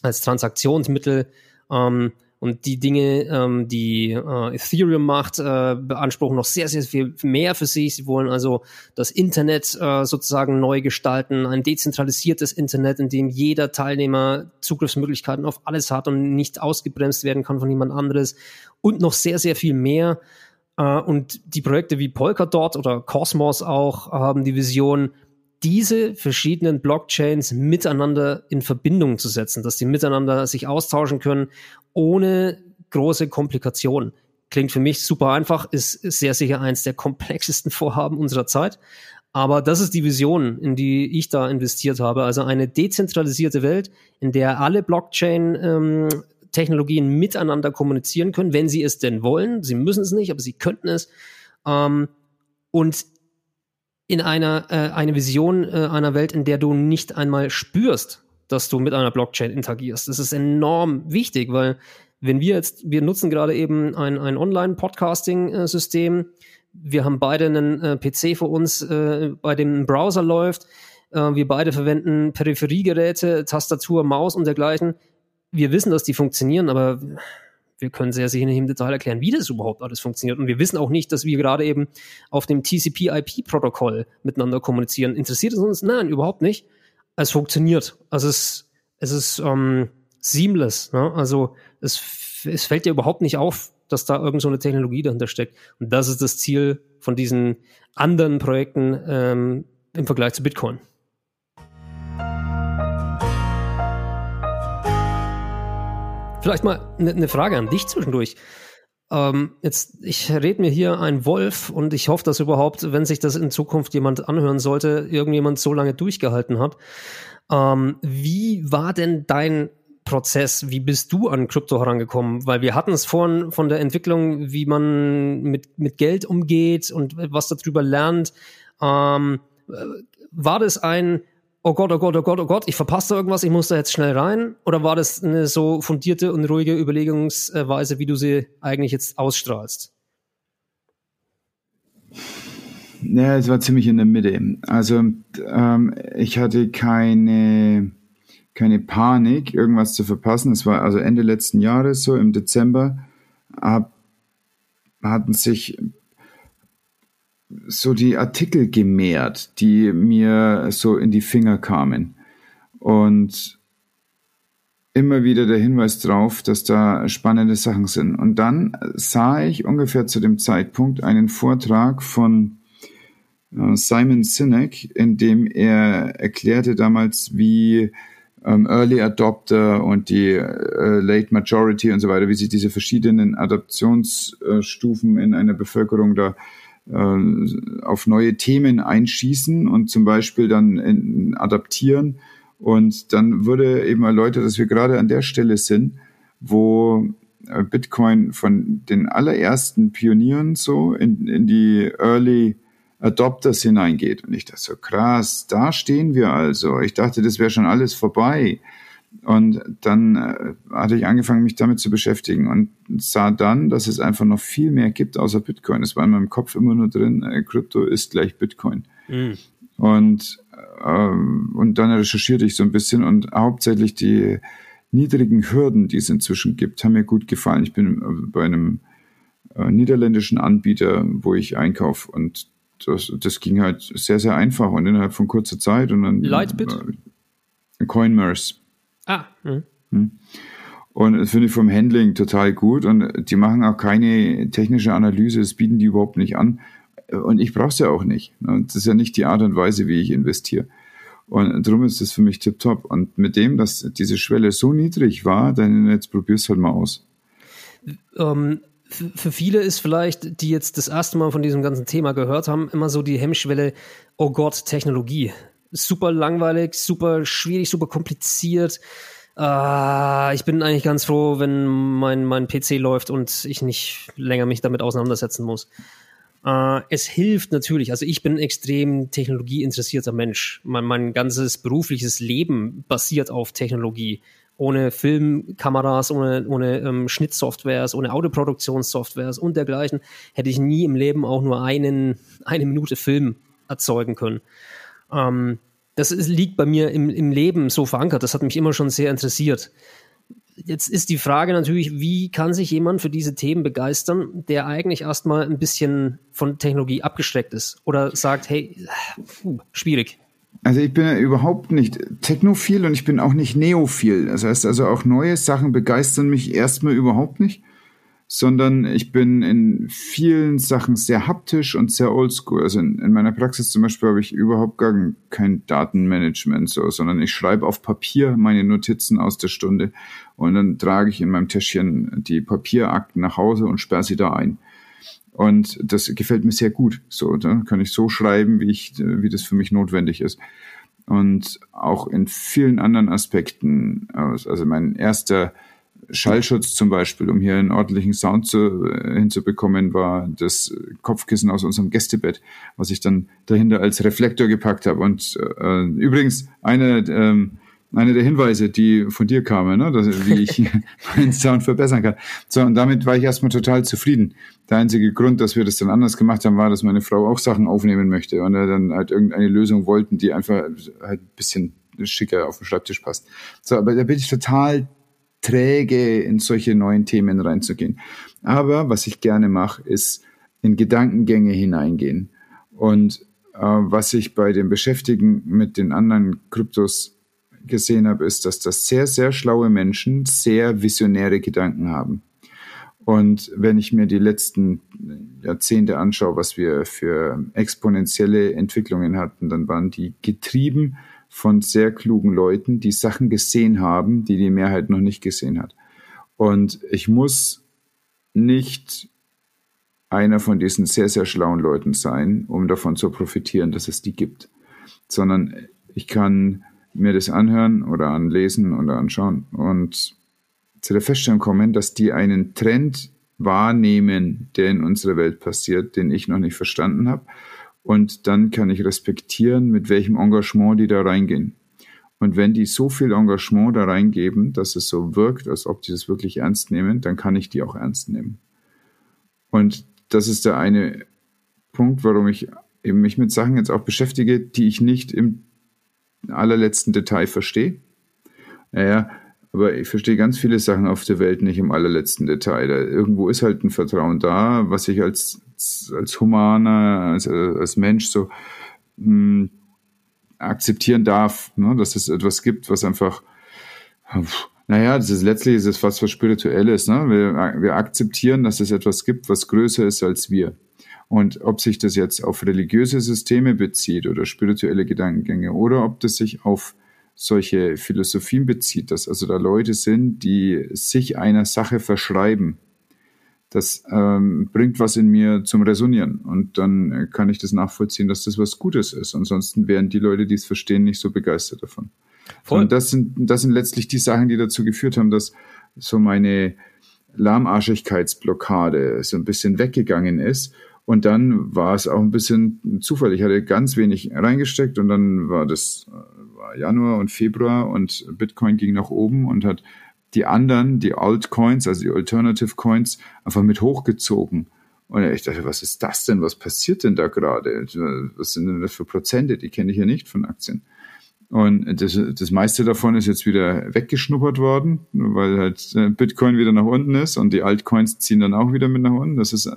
als Transaktionsmittel. Ähm, und die Dinge, ähm, die äh, Ethereum macht, äh, beanspruchen noch sehr, sehr viel mehr für sich. Sie wollen also das Internet äh, sozusagen neu gestalten, ein dezentralisiertes Internet, in dem jeder Teilnehmer Zugriffsmöglichkeiten auf alles hat und nicht ausgebremst werden kann von jemand anderes. Und noch sehr, sehr viel mehr. Äh, und die Projekte wie Polkadot oder Cosmos auch haben die Vision, diese verschiedenen Blockchains miteinander in Verbindung zu setzen, dass die miteinander sich austauschen können, ohne große Komplikationen. Klingt für mich super einfach, ist, sehr sicher eins der komplexesten Vorhaben unserer Zeit. Aber das ist die Vision, in die ich da investiert habe. Also eine dezentralisierte Welt, in der alle Blockchain-Technologien ähm, miteinander kommunizieren können, wenn sie es denn wollen. Sie müssen es nicht, aber sie könnten es. Ähm, und in einer äh, eine Vision äh, einer Welt, in der du nicht einmal spürst, dass du mit einer Blockchain interagierst. Das ist enorm wichtig, weil wenn wir jetzt, wir nutzen gerade eben ein, ein Online-Podcasting-System, wir haben beide einen äh, PC vor uns, äh, bei dem ein Browser läuft, äh, wir beide verwenden Peripheriegeräte, Tastatur, Maus und dergleichen. Wir wissen, dass die funktionieren, aber wir können sehr sicher nicht im Detail erklären, wie das überhaupt alles funktioniert. Und wir wissen auch nicht, dass wir gerade eben auf dem TCP-IP-Protokoll miteinander kommunizieren. Interessiert es uns? Nein, überhaupt nicht. Es funktioniert. Also es, es ist ähm, seamless. Ne? Also es, es fällt dir überhaupt nicht auf, dass da irgend so eine Technologie dahinter steckt. Und das ist das Ziel von diesen anderen Projekten ähm, im Vergleich zu Bitcoin. Vielleicht mal eine ne Frage an dich zwischendurch. Ähm, jetzt, ich rede mir hier ein Wolf und ich hoffe, dass überhaupt, wenn sich das in Zukunft jemand anhören sollte, irgendjemand so lange durchgehalten hat. Ähm, wie war denn dein Prozess? Wie bist du an Krypto herangekommen? Weil wir hatten es vorhin von der Entwicklung, wie man mit, mit Geld umgeht und was darüber lernt. Ähm, war das ein oh Gott, oh Gott, oh Gott, oh Gott, ich verpasse da irgendwas, ich muss da jetzt schnell rein? Oder war das eine so fundierte und ruhige Überlegungsweise, wie du sie eigentlich jetzt ausstrahlst? Ja, es war ziemlich in der Mitte. Also ähm, ich hatte keine, keine Panik, irgendwas zu verpassen. Es war also Ende letzten Jahres, so im Dezember, hab, hatten sich so die Artikel gemehrt, die mir so in die Finger kamen. Und immer wieder der Hinweis drauf, dass da spannende Sachen sind. Und dann sah ich ungefähr zu dem Zeitpunkt einen Vortrag von äh, Simon Sinek, in dem er erklärte damals, wie ähm, Early Adopter und die äh, Late Majority und so weiter, wie sich diese verschiedenen Adaptionsstufen in einer Bevölkerung da äh, auf neue Themen einschießen und zum Beispiel dann in, adaptieren. Und dann wurde eben erläutert, dass wir gerade an der Stelle sind, wo äh, Bitcoin von den allerersten Pionieren so in, in die Early Adopters hineingeht. Und ich dachte so, krass, da stehen wir also. Ich dachte, das wäre schon alles vorbei. Und dann äh, hatte ich angefangen, mich damit zu beschäftigen und sah dann, dass es einfach noch viel mehr gibt außer Bitcoin. Es war in meinem Kopf immer nur drin, äh, Krypto ist gleich Bitcoin. Mhm. Und, äh, und dann recherchierte ich so ein bisschen und hauptsächlich die niedrigen Hürden, die es inzwischen gibt, haben mir gut gefallen. Ich bin äh, bei einem äh, niederländischen Anbieter, wo ich einkaufe und das, das ging halt sehr, sehr einfach und innerhalb von kurzer Zeit und dann. Lightbit? Äh, Coinmerce. Ah. Mhm. Hm. Und das finde ich vom Handling total gut und die machen auch keine technische Analyse, das bieten die überhaupt nicht an. und ich brauche es ja auch nicht. Ne? Das ist ja nicht die Art und Weise, wie ich investiere. Und darum ist es für mich tipptopp. Und mit dem, dass diese Schwelle so niedrig war, dann jetzt probier's halt mal aus. Ähm, für viele ist vielleicht, die jetzt das erste Mal von diesem ganzen Thema gehört haben, immer so die Hemmschwelle, oh Gott, Technologie. Super langweilig, super schwierig, super kompliziert. Uh, ich bin eigentlich ganz froh, wenn mein, mein PC läuft und ich nicht länger mich damit auseinandersetzen muss. Uh, es hilft natürlich, also ich bin ein extrem technologieinteressierter Mensch. Mein, mein ganzes berufliches Leben basiert auf Technologie ohne Filmkameras, ohne, ohne ähm, Schnittsoftwares, ohne Autoproduktionssoftwares und dergleichen, hätte ich nie im Leben auch nur einen, eine Minute Film erzeugen können. Ähm, das ist, liegt bei mir im, im Leben so verankert. Das hat mich immer schon sehr interessiert. Jetzt ist die Frage natürlich, wie kann sich jemand für diese Themen begeistern, der eigentlich erstmal ein bisschen von Technologie abgesteckt ist oder sagt, hey, puh, schwierig. Also ich bin ja überhaupt nicht technophil und ich bin auch nicht neophil. Das heißt also auch neue Sachen begeistern mich erstmal überhaupt nicht, sondern ich bin in vielen Sachen sehr haptisch und sehr oldschool. Also in, in meiner Praxis zum Beispiel habe ich überhaupt gar kein Datenmanagement so, sondern ich schreibe auf Papier meine Notizen aus der Stunde und dann trage ich in meinem Täschchen die Papierakten nach Hause und sperre sie da ein. Und das gefällt mir sehr gut. So, da kann ich so schreiben, wie ich, wie das für mich notwendig ist. Und auch in vielen anderen Aspekten. Also mein erster Schallschutz zum Beispiel, um hier einen ordentlichen Sound zu, hinzubekommen, war das Kopfkissen aus unserem Gästebett, was ich dann dahinter als Reflektor gepackt habe. Und äh, übrigens, eine ähm, einer der Hinweise, die von dir kamen, ne? dass, wie ich meinen Sound verbessern kann. So, und damit war ich erstmal total zufrieden. Der einzige Grund, dass wir das dann anders gemacht haben, war, dass meine Frau auch Sachen aufnehmen möchte und wir dann halt irgendeine Lösung wollten, die einfach halt ein bisschen schicker auf den Schreibtisch passt. So, aber da bin ich total träge, in solche neuen Themen reinzugehen. Aber was ich gerne mache, ist in Gedankengänge hineingehen. Und äh, was ich bei dem Beschäftigen mit den anderen Kryptos gesehen habe, ist, dass das sehr, sehr schlaue Menschen sehr visionäre Gedanken haben. Und wenn ich mir die letzten Jahrzehnte anschaue, was wir für exponentielle Entwicklungen hatten, dann waren die getrieben von sehr klugen Leuten, die Sachen gesehen haben, die die Mehrheit noch nicht gesehen hat. Und ich muss nicht einer von diesen sehr, sehr schlauen Leuten sein, um davon zu profitieren, dass es die gibt, sondern ich kann mir das anhören oder anlesen oder anschauen und zu der Feststellung kommen, dass die einen Trend wahrnehmen, der in unserer Welt passiert, den ich noch nicht verstanden habe. Und dann kann ich respektieren, mit welchem Engagement die da reingehen. Und wenn die so viel Engagement da reingeben, dass es so wirkt, als ob die das wirklich ernst nehmen, dann kann ich die auch ernst nehmen. Und das ist der eine Punkt, warum ich eben mich mit Sachen jetzt auch beschäftige, die ich nicht im allerletzten Detail verstehe. Naja, aber ich verstehe ganz viele Sachen auf der Welt nicht im allerletzten Detail. Da, irgendwo ist halt ein Vertrauen da, was ich als, als Humaner, als, als Mensch so mh, hm, akzeptieren darf, ne? dass es etwas gibt, was einfach, naja, das ist letztlich ist es fast was Spirituelles. Ne? Wir, wir akzeptieren, dass es etwas gibt, was größer ist als wir. Und ob sich das jetzt auf religiöse Systeme bezieht oder spirituelle Gedankengänge oder ob das sich auf solche Philosophien bezieht, dass also da Leute sind, die sich einer Sache verschreiben, das ähm, bringt was in mir zum Resonieren. Und dann kann ich das nachvollziehen, dass das was Gutes ist. Ansonsten wären die Leute, die es verstehen, nicht so begeistert davon. Voll. Und das sind, das sind letztlich die Sachen, die dazu geführt haben, dass so meine Lahmarschigkeitsblockade so ein bisschen weggegangen ist und dann war es auch ein bisschen Zufall. Ich hatte ganz wenig reingesteckt und dann war das Januar und Februar und Bitcoin ging nach oben und hat die anderen, die Altcoins, also die Alternative Coins, einfach mit hochgezogen. Und ich dachte, was ist das denn? Was passiert denn da gerade? Was sind denn das für Prozente? Die kenne ich ja nicht von Aktien. Und das, das meiste davon ist jetzt wieder weggeschnuppert worden, weil halt äh, Bitcoin wieder nach unten ist und die Altcoins ziehen dann auch wieder mit nach unten. Das ist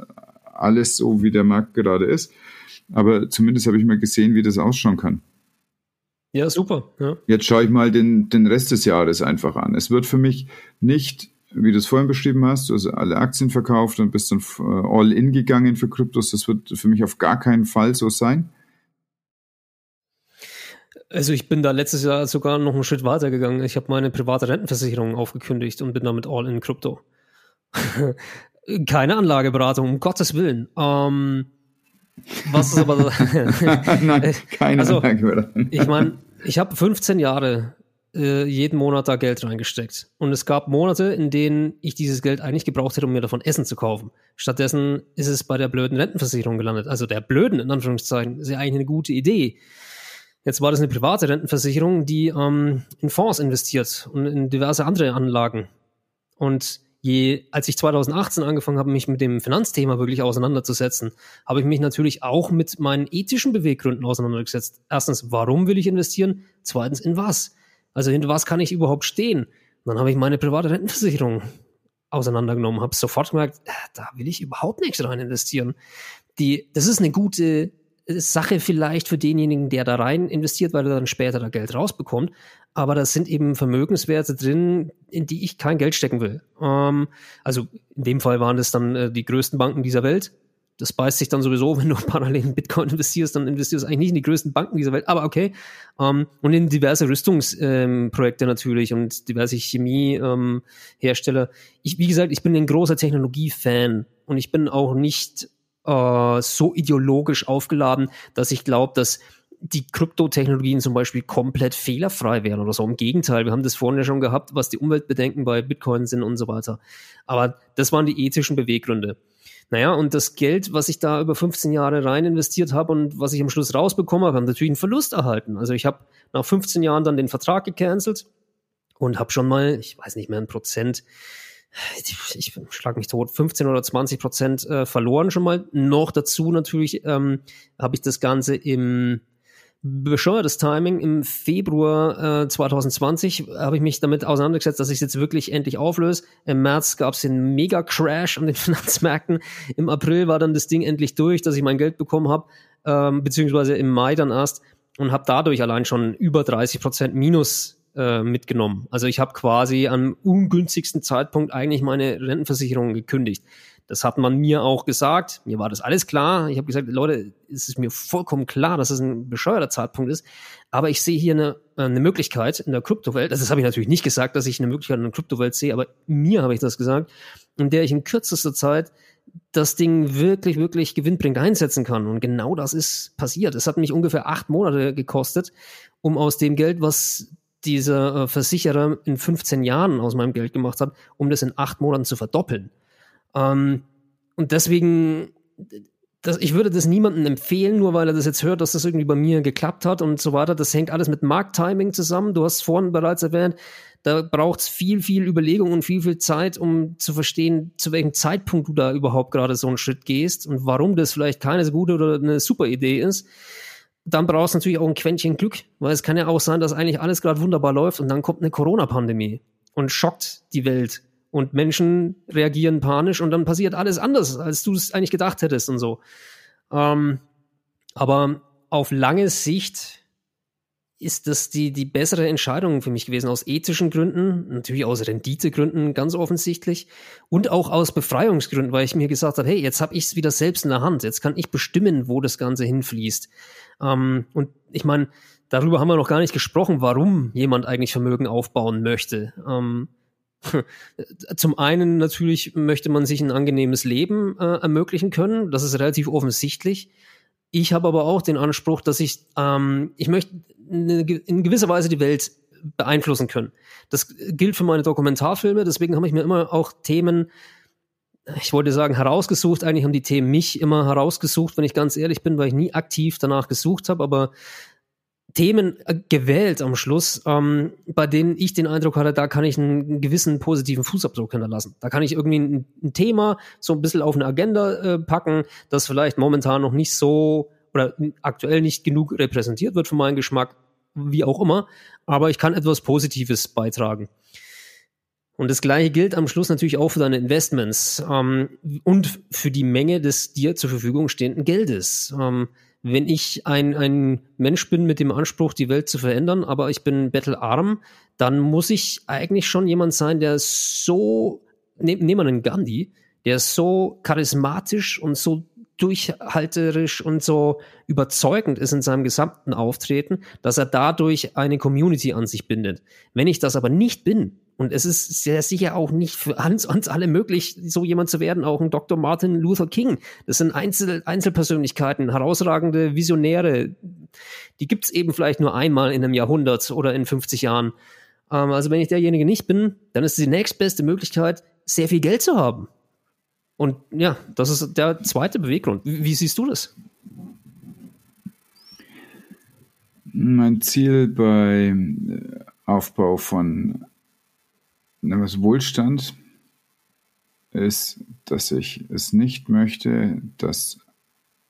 alles so, wie der Markt gerade ist. Aber zumindest habe ich mal gesehen, wie das ausschauen kann. Ja, super. Ja. Jetzt schaue ich mal den, den Rest des Jahres einfach an. Es wird für mich nicht wie du es vorhin beschrieben hast, also alle Aktien verkauft und bist dann äh, all in gegangen für Kryptos. Das wird für mich auf gar keinen Fall so sein. Also ich bin da letztes Jahr sogar noch einen Schritt weiter gegangen. Ich habe meine private Rentenversicherung aufgekündigt und bin damit all in Krypto. Keine Anlageberatung, um Gottes Willen. Ähm, was ist aber Nein, keine also, ich meine, ich habe 15 Jahre äh, jeden Monat da Geld reingesteckt. Und es gab Monate, in denen ich dieses Geld eigentlich gebraucht hätte, um mir davon Essen zu kaufen. Stattdessen ist es bei der blöden Rentenversicherung gelandet. Also der blöden, in Anführungszeichen, ist ja eigentlich eine gute Idee. Jetzt war das eine private Rentenversicherung, die ähm, in Fonds investiert und in diverse andere Anlagen. Und je, als ich 2018 angefangen habe, mich mit dem Finanzthema wirklich auseinanderzusetzen, habe ich mich natürlich auch mit meinen ethischen Beweggründen auseinandergesetzt. Erstens, warum will ich investieren? Zweitens, in was? Also hinter was kann ich überhaupt stehen? Und dann habe ich meine private Rentenversicherung auseinandergenommen, habe sofort gemerkt, äh, da will ich überhaupt nichts rein investieren. Die, das ist eine gute Sache vielleicht für denjenigen, der da rein investiert, weil er dann später da Geld rausbekommt. Aber das sind eben Vermögenswerte drin, in die ich kein Geld stecken will. Ähm, also in dem Fall waren das dann äh, die größten Banken dieser Welt das beißt sich dann sowieso, wenn du parallel in Bitcoin investierst, dann investierst du eigentlich nicht in die größten Banken dieser Welt, aber okay. Ähm, und in diverse Rüstungsprojekte ähm, natürlich und diverse Chemiehersteller. Ich, wie gesagt, ich bin ein großer Technologiefan und ich bin auch nicht äh, so ideologisch aufgeladen, dass ich glaube, dass die Kryptotechnologien zum Beispiel komplett fehlerfrei wären oder so. Im Gegenteil, wir haben das vorhin ja schon gehabt, was die Umweltbedenken bei Bitcoin sind und so weiter. Aber das waren die ethischen Beweggründe. Naja, und das Geld, was ich da über 15 Jahre rein investiert habe und was ich am Schluss rausbekommen habe, haben natürlich einen Verlust erhalten. Also ich habe nach 15 Jahren dann den Vertrag gecancelt und habe schon mal, ich weiß nicht mehr, ein Prozent, ich, schlag mich tot, 15 oder 20 Prozent äh, verloren schon mal. Noch dazu natürlich ähm, habe ich das Ganze im bescheuertes Timing. Im Februar äh, 2020 habe ich mich damit auseinandergesetzt, dass ich es jetzt wirklich endlich auflöse. Im März gab es den Mega-Crash an den Finanzmärkten. Im April war dann das Ding endlich durch, dass ich mein Geld bekommen habe, ähm, beziehungsweise im Mai dann erst und habe dadurch allein schon über 30 Prozent Minus äh, mitgenommen. Also ich habe quasi am ungünstigsten Zeitpunkt eigentlich meine Rentenversicherung gekündigt. Das hat man mir auch gesagt. Mir war das alles klar. Ich habe gesagt, Leute, es ist mir vollkommen klar, dass es ein bescheuerter Zeitpunkt ist. Aber ich sehe hier eine, äh, eine Möglichkeit in der Kryptowelt. Das habe ich natürlich nicht gesagt, dass ich eine Möglichkeit in der Kryptowelt sehe, aber mir habe ich das gesagt, in der ich in kürzester Zeit das Ding wirklich, wirklich gewinnbringend einsetzen kann. Und genau das ist passiert. Es hat mich ungefähr acht Monate gekostet, um aus dem Geld, was dieser äh, Versicherer in 15 Jahren aus meinem Geld gemacht hat, um das in acht Monaten zu verdoppeln. Ähm, und deswegen, das, ich würde das niemandem empfehlen, nur weil er das jetzt hört, dass das irgendwie bei mir geklappt hat und so weiter. Das hängt alles mit Markttiming zusammen. Du hast vorhin bereits erwähnt, da braucht es viel, viel Überlegung und viel, viel Zeit, um zu verstehen, zu welchem Zeitpunkt du da überhaupt gerade so einen Schritt gehst und warum das vielleicht keine so gute oder eine super Idee ist. Dann brauchst du natürlich auch ein Quäntchen Glück, weil es kann ja auch sein, dass eigentlich alles gerade wunderbar läuft und dann kommt eine Corona-Pandemie und schockt die Welt und Menschen reagieren panisch und dann passiert alles anders, als du es eigentlich gedacht hättest und so. Ähm, aber auf lange Sicht ist das die, die bessere Entscheidung für mich gewesen, aus ethischen Gründen, natürlich aus Renditegründen ganz offensichtlich und auch aus Befreiungsgründen, weil ich mir gesagt habe, hey, jetzt habe ich es wieder selbst in der Hand, jetzt kann ich bestimmen, wo das Ganze hinfließt. Ähm, und ich meine, darüber haben wir noch gar nicht gesprochen, warum jemand eigentlich Vermögen aufbauen möchte. Ähm, zum einen natürlich möchte man sich ein angenehmes Leben äh, ermöglichen können. Das ist relativ offensichtlich. Ich habe aber auch den Anspruch, dass ich, ähm, ich möchte in gewisser Weise die Welt beeinflussen können. Das gilt für meine Dokumentarfilme. Deswegen habe ich mir immer auch Themen, ich wollte sagen, herausgesucht. Eigentlich haben die Themen mich immer herausgesucht, wenn ich ganz ehrlich bin, weil ich nie aktiv danach gesucht habe. Aber Themen äh, gewählt am Schluss, ähm, bei denen ich den Eindruck hatte, da kann ich einen gewissen positiven Fußabdruck hinterlassen. Da kann ich irgendwie ein, ein Thema so ein bisschen auf eine Agenda äh, packen, das vielleicht momentan noch nicht so oder aktuell nicht genug repräsentiert wird für meinen Geschmack, wie auch immer, aber ich kann etwas Positives beitragen. Und das gleiche gilt am Schluss natürlich auch für deine Investments ähm, und für die Menge des dir zur Verfügung stehenden Geldes. Ähm, wenn ich ein, ein Mensch bin mit dem Anspruch, die Welt zu verändern, aber ich bin bettelarm, dann muss ich eigentlich schon jemand sein, der so, ne, nehmen wir einen Gandhi, der so charismatisch und so durchhalterisch und so überzeugend ist in seinem gesamten Auftreten, dass er dadurch eine Community an sich bindet. Wenn ich das aber nicht bin, und es ist sehr sicher auch nicht für uns, uns alle möglich, so jemand zu werden, auch ein Dr. Martin Luther King. Das sind Einzel Einzelpersönlichkeiten, herausragende Visionäre. Die gibt's eben vielleicht nur einmal in einem Jahrhundert oder in 50 Jahren. Ähm, also wenn ich derjenige nicht bin, dann ist die nächstbeste Möglichkeit, sehr viel Geld zu haben. Und ja, das ist der zweite Beweggrund. Wie, wie siehst du das? Mein Ziel bei Aufbau von Wohlstand ist, dass ich es nicht möchte, dass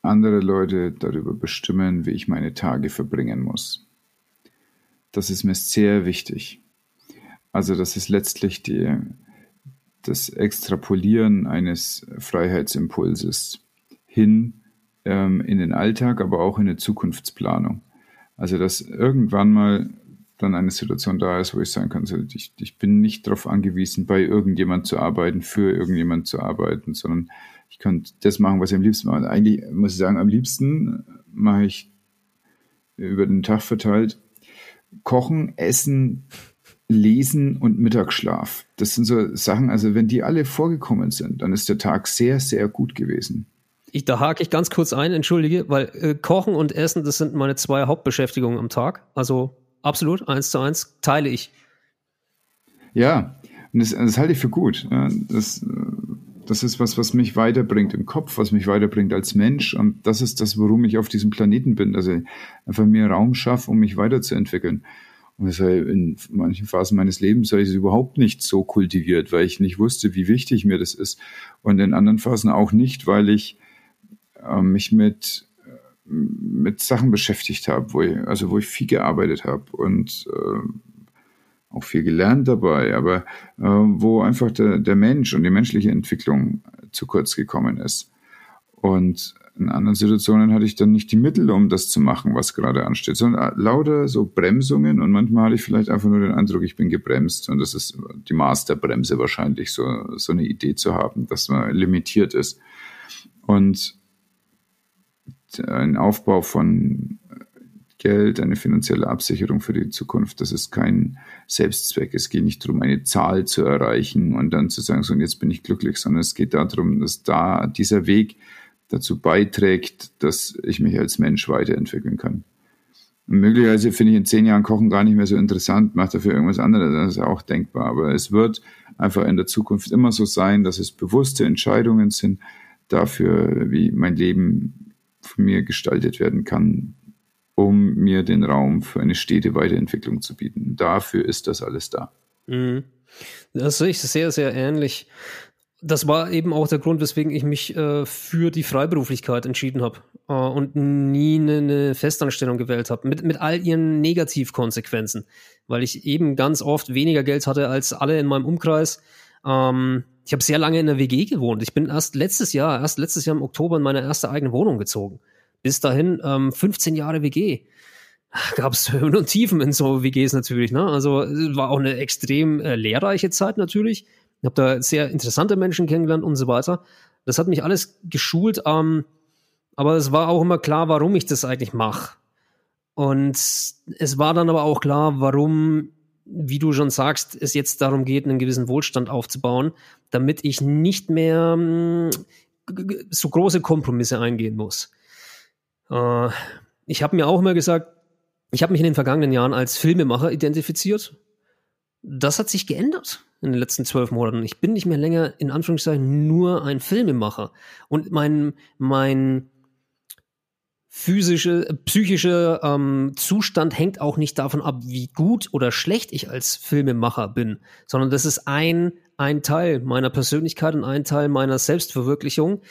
andere Leute darüber bestimmen, wie ich meine Tage verbringen muss. Das ist mir sehr wichtig. Also das ist letztlich die, das Extrapolieren eines Freiheitsimpulses hin ähm, in den Alltag, aber auch in eine Zukunftsplanung. Also dass irgendwann mal dann eine Situation da ist, wo ich sagen kann, so, ich, ich bin nicht darauf angewiesen, bei irgendjemand zu arbeiten, für irgendjemand zu arbeiten, sondern ich kann das machen, was ich am liebsten mache. Eigentlich muss ich sagen, am liebsten mache ich über den Tag verteilt Kochen, Essen, Lesen und Mittagsschlaf. Das sind so Sachen, also wenn die alle vorgekommen sind, dann ist der Tag sehr, sehr gut gewesen. Ich, da hake ich ganz kurz ein, entschuldige, weil äh, Kochen und Essen, das sind meine zwei Hauptbeschäftigungen am Tag. Also absolut, eins zu eins, teile ich. Ja, und das, das halte ich für gut. Das, das ist was, was mich weiterbringt im Kopf, was mich weiterbringt als Mensch. Und das ist das, warum ich auf diesem Planeten bin, dass ich einfach mehr Raum schaffe, um mich weiterzuentwickeln. In manchen Phasen meines Lebens habe ich es überhaupt nicht so kultiviert, weil ich nicht wusste, wie wichtig mir das ist. Und in anderen Phasen auch nicht, weil ich äh, mich mit mit Sachen beschäftigt habe, wo ich, also wo ich viel gearbeitet habe und äh, auch viel gelernt dabei, aber äh, wo einfach der, der Mensch und die menschliche Entwicklung zu kurz gekommen ist. Und in anderen Situationen hatte ich dann nicht die Mittel, um das zu machen, was gerade ansteht, sondern lauter so Bremsungen und manchmal hatte ich vielleicht einfach nur den Eindruck, ich bin gebremst und das ist die Masterbremse wahrscheinlich, so, so eine Idee zu haben, dass man limitiert ist. Und ein Aufbau von Geld, eine finanzielle Absicherung für die Zukunft. Das ist kein Selbstzweck. Es geht nicht darum, eine Zahl zu erreichen und dann zu sagen, so und jetzt bin ich glücklich, sondern es geht darum, dass da dieser Weg dazu beiträgt, dass ich mich als Mensch weiterentwickeln kann. Und möglicherweise finde ich in zehn Jahren Kochen gar nicht mehr so interessant, macht dafür irgendwas anderes, das ist auch denkbar. Aber es wird einfach in der Zukunft immer so sein, dass es bewusste Entscheidungen sind dafür, wie mein Leben von mir gestaltet werden kann, um mir den Raum für eine stete Weiterentwicklung zu bieten. Dafür ist das alles da. Mhm. Das sehe ich sehr, sehr ähnlich. Das war eben auch der Grund, weswegen ich mich äh, für die Freiberuflichkeit entschieden habe äh, und nie eine, Festanstellung gewählt habe, mit, mit all ihren Negativkonsequenzen, weil ich eben ganz oft weniger Geld hatte als alle in meinem Umkreis. Ähm, ich habe sehr lange in der WG gewohnt. Ich bin erst letztes Jahr, erst letztes Jahr im Oktober in meine erste eigene Wohnung gezogen. Bis dahin ähm, 15 Jahre WG. Gab es Höhen und Tiefen in so WGs natürlich. Ne? Also war auch eine extrem äh, lehrreiche Zeit natürlich. Ich habe da sehr interessante Menschen kennengelernt und so weiter. Das hat mich alles geschult, ähm, aber es war auch immer klar, warum ich das eigentlich mache. Und es war dann aber auch klar, warum wie du schon sagst, es jetzt darum geht, einen gewissen Wohlstand aufzubauen, damit ich nicht mehr mm, so große Kompromisse eingehen muss. Äh, ich habe mir auch immer gesagt, ich habe mich in den vergangenen Jahren als Filmemacher identifiziert. Das hat sich geändert in den letzten zwölf Monaten. Ich bin nicht mehr länger in Anführungszeichen nur ein Filmemacher. Und mein, mein physische, psychische ähm, Zustand hängt auch nicht davon ab, wie gut oder schlecht ich als Filmemacher bin, sondern das ist ein, ein Teil meiner Persönlichkeit und ein Teil meiner Selbstverwirklichung,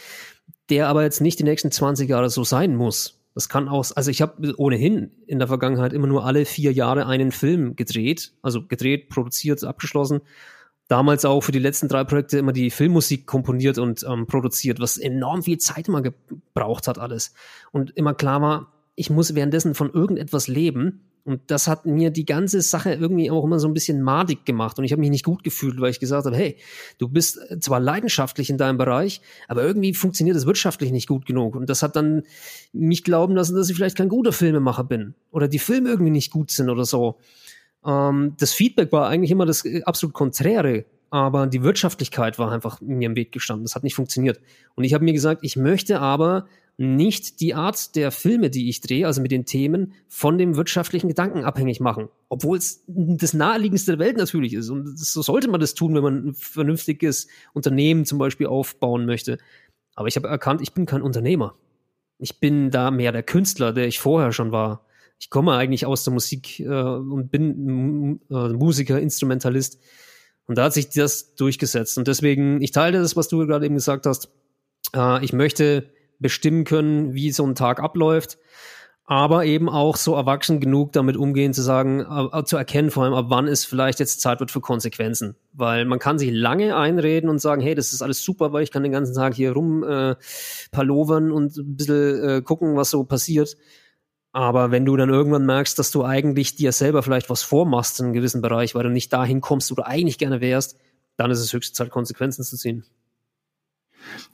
der aber jetzt nicht die nächsten 20 Jahre so sein muss. Das kann auch, also ich habe ohnehin in der Vergangenheit immer nur alle vier Jahre einen Film gedreht, also gedreht, produziert, abgeschlossen. damals auch für die letzten drei Projekte immer die Filmmusik komponiert und ähm, produziert, was enorm viel Zeit immer gebraucht hat alles. Und immer klar war, ich muss währenddessen von irgendetwas leben. Und das hat mir die ganze Sache irgendwie auch immer so ein bisschen madig gemacht. Und ich habe mich nicht gut gefühlt, weil ich gesagt habe, hey, du bist zwar leidenschaftlich in deinem Bereich, aber irgendwie funktioniert es wirtschaftlich nicht gut genug. Und das hat dann mich glauben lassen, dass ich vielleicht kein guter Filmemacher bin. Oder die Filme irgendwie nicht gut sind oder so. Ähm, das Feedback war eigentlich immer das äh, absolut Konträre, aber die Wirtschaftlichkeit war einfach mir im Weg gestanden. Das hat nicht funktioniert. Und ich habe mir gesagt, ich möchte aber nicht die Art der Filme, die ich drehe, also mit den Themen, von dem wirtschaftlichen Gedanken abhängig machen. Obwohl es das naheliegendste der Welt natürlich ist. Und so sollte man das tun, wenn man ein vernünftiges Unternehmen zum Beispiel aufbauen möchte. Aber ich habe erkannt, ich bin kein Unternehmer. Ich bin da mehr der Künstler, der ich vorher schon war ich komme eigentlich aus der Musik äh, und bin äh, Musiker, Instrumentalist. Und da hat sich das durchgesetzt. Und deswegen, ich teile das, was du gerade eben gesagt hast. Äh, ich möchte bestimmen können, wie so ein Tag abläuft, aber eben auch so erwachsen genug damit umgehen, zu sagen, äh, zu erkennen vor allem, ab wann es vielleicht jetzt Zeit wird für Konsequenzen. Weil man kann sich lange einreden und sagen, hey, das ist alles super, weil ich kann den ganzen Tag hier rum äh, palovern und ein bisschen äh, gucken, was so passiert. Aber wenn du dann irgendwann merkst, dass du eigentlich dir selber vielleicht was vormachst in einem gewissen Bereich, weil du nicht dahin kommst, wo du eigentlich gerne wärst, dann ist es höchste Zeit, Konsequenzen zu ziehen.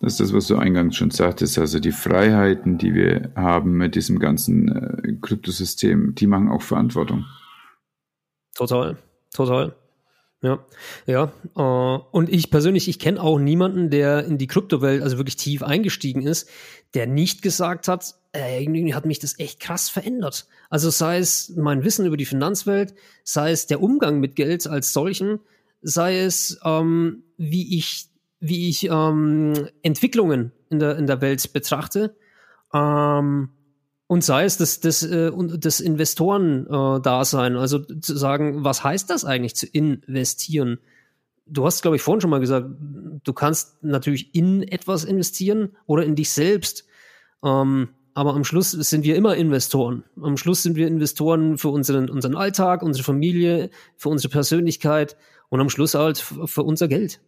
Das ist das, was du eingangs schon sagtest. Also die Freiheiten, die wir haben mit diesem ganzen äh, Kryptosystem, die machen auch Verantwortung. Total, total. Ja, ja. Äh, und ich persönlich, ich kenne auch niemanden, der in die Kryptowelt also wirklich tief eingestiegen ist, der nicht gesagt hat, äh, irgendwie hat mich das echt krass verändert. Also sei es mein Wissen über die Finanzwelt, sei es der Umgang mit Geld als solchen, sei es ähm, wie ich wie ich ähm, Entwicklungen in der in der Welt betrachte. Ähm, und sei es das, das, äh, das Investoren-Dasein, äh, also zu sagen, was heißt das eigentlich zu investieren? Du hast, glaube ich, vorhin schon mal gesagt, du kannst natürlich in etwas investieren oder in dich selbst. Ähm, aber am Schluss sind wir immer Investoren. Am Schluss sind wir Investoren für unseren, unseren Alltag, unsere Familie, für unsere Persönlichkeit und am Schluss halt für unser Geld.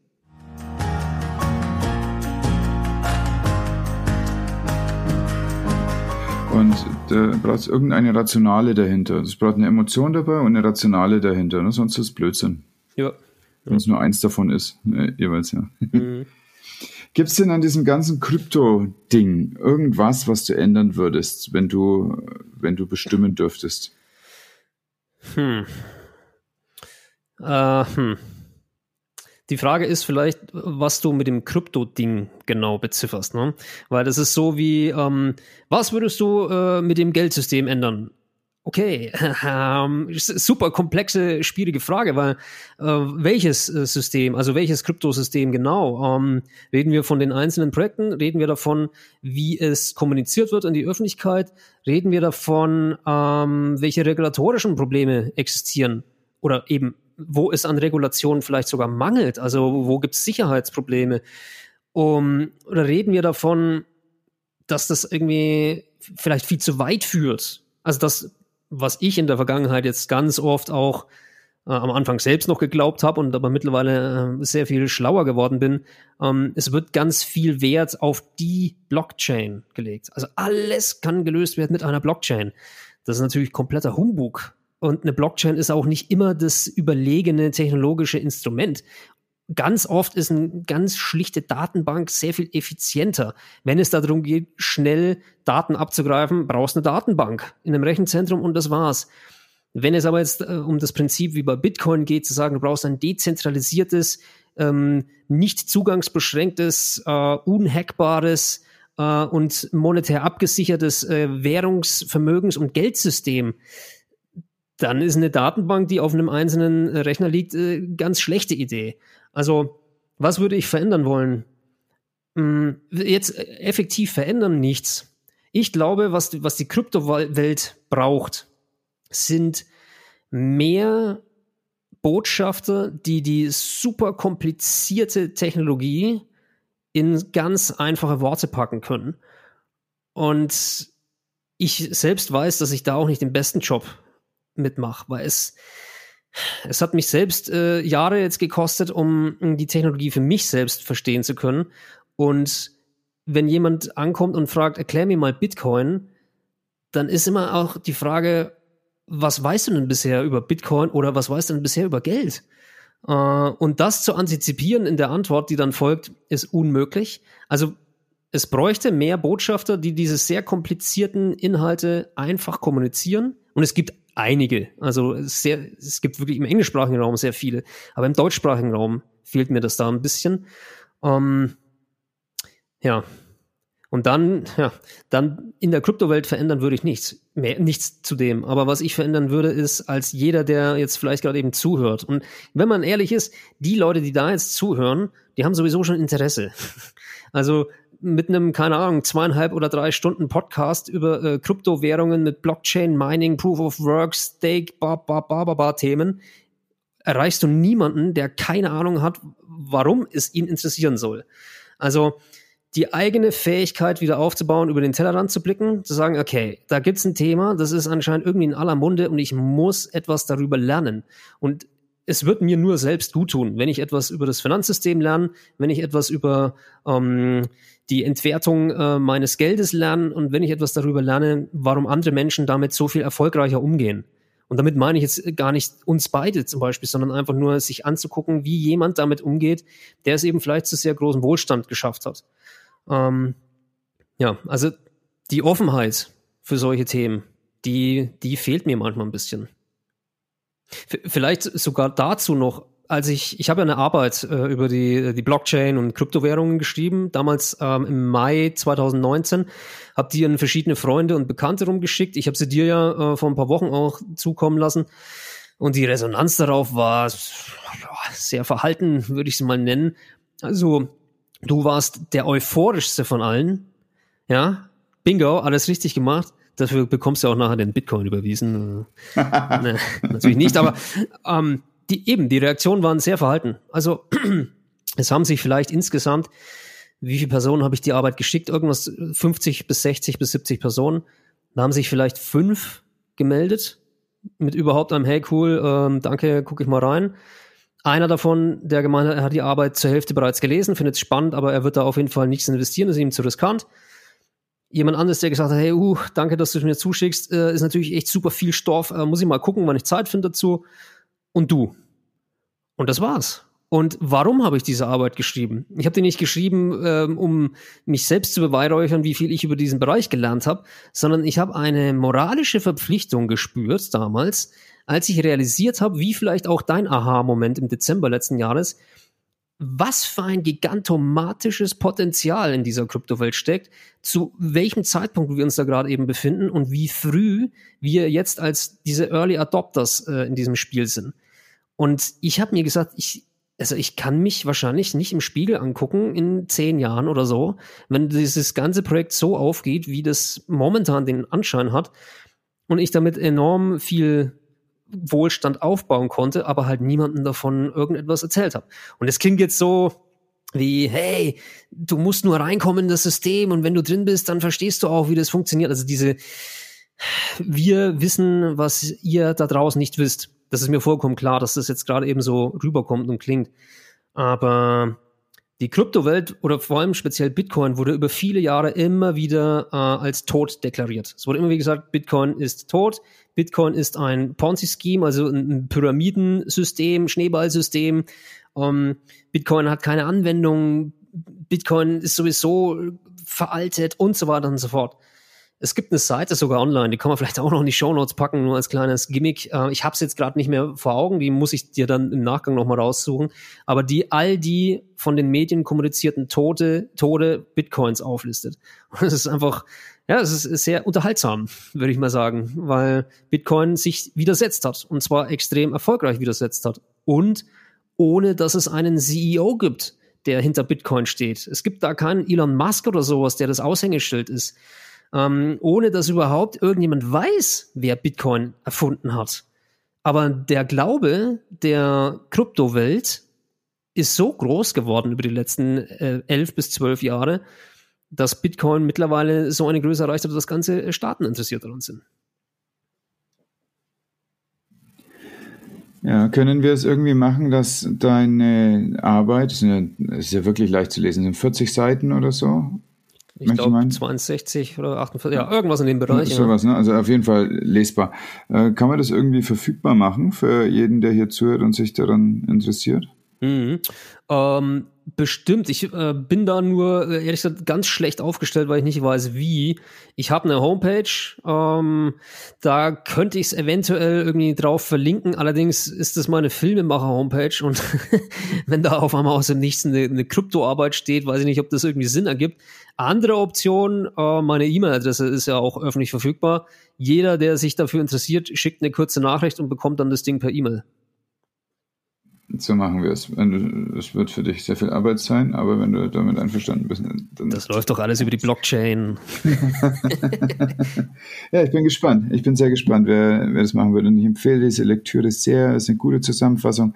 Da braucht es irgendeine Rationale dahinter. Es braucht eine Emotion dabei und eine Rationale dahinter. Ne? Sonst ist es Blödsinn. Ja. Wenn es nur eins davon ist, äh, jeweils, ja. Mhm. Gibt es denn an diesem ganzen Krypto-Ding irgendwas, was du ändern würdest, wenn du, wenn du bestimmen dürftest? Hm. Äh, hm. Die Frage ist vielleicht, was du mit dem Krypto-Ding genau bezifferst, ne? Weil das ist so wie, ähm, was würdest du äh, mit dem Geldsystem ändern? Okay, ähm, super komplexe, schwierige Frage, weil äh, welches äh, System, also welches Kryptosystem genau? Ähm, reden wir von den einzelnen Projekten? Reden wir davon, wie es kommuniziert wird in die Öffentlichkeit? Reden wir davon, ähm, welche regulatorischen Probleme existieren? Oder eben wo es an Regulationen vielleicht sogar mangelt, also wo gibt es Sicherheitsprobleme. Um, oder reden wir davon, dass das irgendwie vielleicht viel zu weit führt? Also das, was ich in der Vergangenheit jetzt ganz oft auch äh, am Anfang selbst noch geglaubt habe und aber mittlerweile äh, sehr viel schlauer geworden bin, ähm, es wird ganz viel Wert auf die Blockchain gelegt. Also alles kann gelöst werden mit einer Blockchain. Das ist natürlich kompletter Humbug. Und eine Blockchain ist auch nicht immer das überlegene technologische Instrument. Ganz oft ist eine ganz schlichte Datenbank sehr viel effizienter. Wenn es darum geht, schnell Daten abzugreifen, brauchst du eine Datenbank in einem Rechenzentrum und das war's. Wenn es aber jetzt äh, um das Prinzip wie bei Bitcoin geht, zu sagen, du brauchst ein dezentralisiertes, ähm, nicht zugangsbeschränktes, äh, unhackbares äh, und monetär abgesichertes äh, Währungsvermögens- und Geldsystem, dann ist eine Datenbank, die auf einem einzelnen Rechner liegt, äh, ganz schlechte Idee. Also, was würde ich verändern wollen? Hm, jetzt effektiv verändern nichts. Ich glaube, was, was die Kryptowelt braucht, sind mehr Botschafter, die die super komplizierte Technologie in ganz einfache Worte packen können. Und ich selbst weiß, dass ich da auch nicht den besten Job mitmache, weil es, es hat mich selbst äh, Jahre jetzt gekostet, um, die Technologie für mich selbst verstehen zu können. Und wenn jemand ankommt und fragt, erklär mir mal Bitcoin, dann ist immer auch die Frage, was weißt du denn bisher über Bitcoin oder was weißt du denn bisher über Geld? Äh, und das zu antizipieren in der Antwort, die dann folgt, ist unmöglich. Also es bräuchte mehr Botschafter, die diese sehr komplizierten Inhalte einfach kommunizieren. Und es gibt einige. Also sehr, es gibt wirklich im englischsprachigen Raum sehr viele. Aber im deutschsprachigen Raum fehlt mir das da ein bisschen. Ähm, ja, und dann, ja, dann in der Kryptowelt verändern würde ich nichts. Mehr, nichts zu dem. Aber was ich verändern würde, ist, als jeder, der jetzt vielleicht gerade eben zuhört. Und wenn man ehrlich ist, die Leute, die da jetzt zuhören, die haben sowieso schon Interesse. Also mit einem, keine Ahnung, zweieinhalb oder drei Stunden Podcast über äh, Kryptowährungen mit Blockchain, Mining, Proof of Work, Stake, ba, ba, ba, ba, ba Themen, erreichst du niemanden, der keine Ahnung hat, warum es ihn interessieren soll. Also die eigene Fähigkeit wieder aufzubauen, über den Tellerrand zu blicken, zu sagen, okay, da gibt's ein Thema, das ist anscheinend irgendwie in aller Munde und ich muss etwas darüber lernen. Und es wird mir nur selbst gut tun, wenn ich etwas über das Finanzsystem lerne, wenn ich etwas über ähm, die Entwertung äh, meines Geldes lerne und wenn ich etwas darüber lerne, warum andere Menschen damit so viel erfolgreicher umgehen. Und damit meine ich jetzt gar nicht uns beide zum Beispiel, sondern einfach nur sich anzugucken, wie jemand damit umgeht, der es eben vielleicht zu sehr großem Wohlstand geschafft hat. Ähm, ja, also die Offenheit für solche Themen, die, die fehlt mir manchmal ein bisschen. Vielleicht sogar dazu noch, als ich, ich habe ja eine Arbeit äh, über die, die Blockchain und Kryptowährungen geschrieben, damals ähm, im Mai 2019, habe die an verschiedene Freunde und Bekannte rumgeschickt. Ich habe sie dir ja äh, vor ein paar Wochen auch zukommen lassen. Und die Resonanz darauf war sehr verhalten, würde ich sie mal nennen. Also du warst der euphorischste von allen. Ja, bingo, alles richtig gemacht. Dafür bekommst du auch nachher den Bitcoin überwiesen. nee, natürlich nicht, aber ähm, die eben, die Reaktionen waren sehr verhalten. Also es haben sich vielleicht insgesamt, wie viele Personen habe ich die Arbeit geschickt? Irgendwas 50 bis 60 bis 70 Personen. Da haben sich vielleicht fünf gemeldet mit überhaupt einem Hey cool, ähm, danke, gucke ich mal rein. Einer davon, der gemeint hat, er hat die Arbeit zur Hälfte bereits gelesen, findet es spannend, aber er wird da auf jeden Fall nichts investieren, ist ihm zu riskant. Jemand anderes, der gesagt hat, hey, uh, danke, dass du es mir zuschickst, äh, ist natürlich echt super viel Stoff, äh, muss ich mal gucken, wann ich Zeit finde dazu. Und du. Und das war's. Und warum habe ich diese Arbeit geschrieben? Ich habe die nicht geschrieben, ähm, um mich selbst zu beweihräuchern, wie viel ich über diesen Bereich gelernt habe, sondern ich habe eine moralische Verpflichtung gespürt damals, als ich realisiert habe, wie vielleicht auch dein Aha-Moment im Dezember letzten Jahres, was für ein gigantomatisches Potenzial in dieser Kryptowelt steckt, zu welchem Zeitpunkt wir uns da gerade eben befinden und wie früh wir jetzt als diese Early Adopters äh, in diesem Spiel sind. Und ich habe mir gesagt, ich, also ich kann mich wahrscheinlich nicht im Spiegel angucken in zehn Jahren oder so, wenn dieses ganze Projekt so aufgeht, wie das momentan den Anschein hat und ich damit enorm viel Wohlstand aufbauen konnte, aber halt niemandem davon irgendetwas erzählt habe. Und es klingt jetzt so wie, hey, du musst nur reinkommen in das System und wenn du drin bist, dann verstehst du auch, wie das funktioniert. Also diese, wir wissen, was ihr da draußen nicht wisst. Das ist mir vollkommen klar, dass das jetzt gerade eben so rüberkommt und klingt. Aber die Kryptowelt oder vor allem speziell Bitcoin wurde über viele Jahre immer wieder äh, als tot deklariert. Es wurde immer wie gesagt, Bitcoin ist tot, Bitcoin ist ein Ponzi-Scheme, also ein Pyramidensystem, Schneeballsystem. Ähm, Bitcoin hat keine Anwendung, Bitcoin ist sowieso veraltet und so weiter und so fort. Es gibt eine Seite sogar online, die kann man vielleicht auch noch in die Show Notes packen, nur als kleines Gimmick. Äh, ich habe es jetzt gerade nicht mehr vor Augen, die muss ich dir dann im Nachgang nochmal raussuchen. Aber die all die von den Medien kommunizierten Tote, Tode Bitcoins auflistet. Und das ist einfach, ja, es ist sehr unterhaltsam, würde ich mal sagen, weil Bitcoin sich widersetzt hat und zwar extrem erfolgreich widersetzt hat. Und ohne dass es einen CEO gibt, der hinter Bitcoin steht. Es gibt da keinen Elon Musk oder sowas, der das Aushängeschild ist ähm, ohne dass überhaupt irgendjemand weiß, wer Bitcoin erfunden hat. Aber der Glaube der Kryptowelt ist so groß geworden über die letzten äh, elf bis zwölf Jahre, dass Bitcoin mittlerweile so eine Größe erreicht hat, dass ganze Staaten interessiert daran sind. Ja, können wir es irgendwie machen, dass deine Arbeit, ist ja, ist ja wirklich leicht zu lesen, sind 40 Seiten oder so? Ich glaube 62 oder 48, ja, irgendwas in dem Bereich. Ja, sowas, ne? Also auf jeden Fall lesbar. Äh, kann man das irgendwie verfügbar machen für jeden, der hier zuhört und sich daran interessiert? Mhm. Ähm, bestimmt. Ich äh, bin da nur, äh, ehrlich gesagt, ganz schlecht aufgestellt, weil ich nicht weiß, wie. Ich habe eine Homepage, ähm, da könnte ich es eventuell irgendwie drauf verlinken. Allerdings ist das meine Filmemacher-Homepage und wenn da auf einmal aus dem Nichts eine, eine Kryptoarbeit steht, weiß ich nicht, ob das irgendwie Sinn ergibt. Andere Option, äh, meine E-Mail-Adresse ist ja auch öffentlich verfügbar. Jeder, der sich dafür interessiert, schickt eine kurze Nachricht und bekommt dann das Ding per E-Mail. So machen wir es. Es wird für dich sehr viel Arbeit sein, aber wenn du damit einverstanden bist, dann. Das läuft doch alles über die Blockchain. ja, ich bin gespannt. Ich bin sehr gespannt, wer, wer das machen wird. Und ich empfehle diese Lektüre sehr. Es ist eine gute Zusammenfassung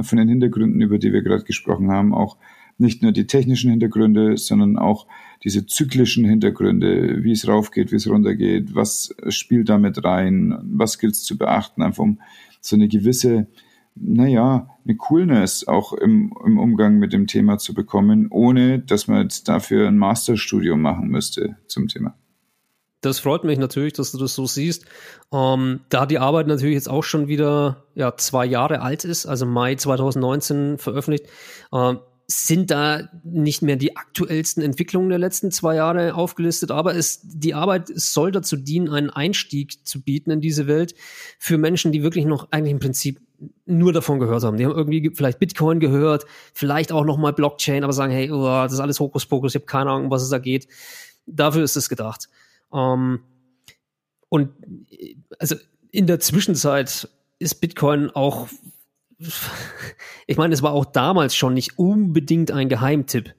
von den Hintergründen, über die wir gerade gesprochen haben. Auch nicht nur die technischen Hintergründe, sondern auch diese zyklischen Hintergründe, wie es raufgeht, wie es runtergeht, was spielt damit rein, was gilt es zu beachten, einfach um so eine gewisse naja, eine Coolness auch im, im Umgang mit dem Thema zu bekommen, ohne dass man jetzt dafür ein Masterstudium machen müsste zum Thema. Das freut mich natürlich, dass du das so siehst. Ähm, da die Arbeit natürlich jetzt auch schon wieder ja, zwei Jahre alt ist, also Mai 2019 veröffentlicht, äh, sind da nicht mehr die aktuellsten Entwicklungen der letzten zwei Jahre aufgelistet, aber es, die Arbeit soll dazu dienen, einen Einstieg zu bieten in diese Welt für Menschen, die wirklich noch eigentlich im Prinzip nur davon gehört haben. Die haben irgendwie vielleicht Bitcoin gehört, vielleicht auch nochmal Blockchain, aber sagen, hey, oh, das ist alles Hokuspokus, ich habe keine Ahnung, um was es da geht. Dafür ist es gedacht. Ähm, und also in der Zwischenzeit ist Bitcoin auch ich meine, es war auch damals schon nicht unbedingt ein Geheimtipp,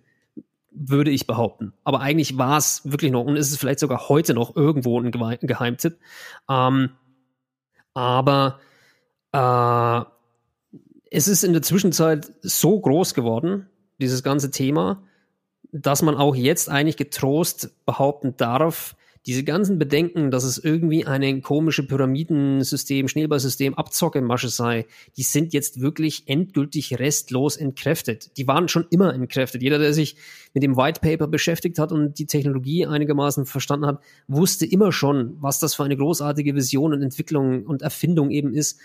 würde ich behaupten. Aber eigentlich war es wirklich noch, und ist es vielleicht sogar heute noch irgendwo ein Geheimtipp. Ähm, aber äh, es ist in der Zwischenzeit so groß geworden, dieses ganze Thema, dass man auch jetzt eigentlich getrost behaupten darf, diese ganzen Bedenken, dass es irgendwie eine komische Pyramidensystem, Schneeballsystem, Abzockemasche sei, die sind jetzt wirklich endgültig restlos entkräftet. Die waren schon immer entkräftet. Jeder, der sich mit dem White Paper beschäftigt hat und die Technologie einigermaßen verstanden hat, wusste immer schon, was das für eine großartige Vision und Entwicklung und Erfindung eben ist.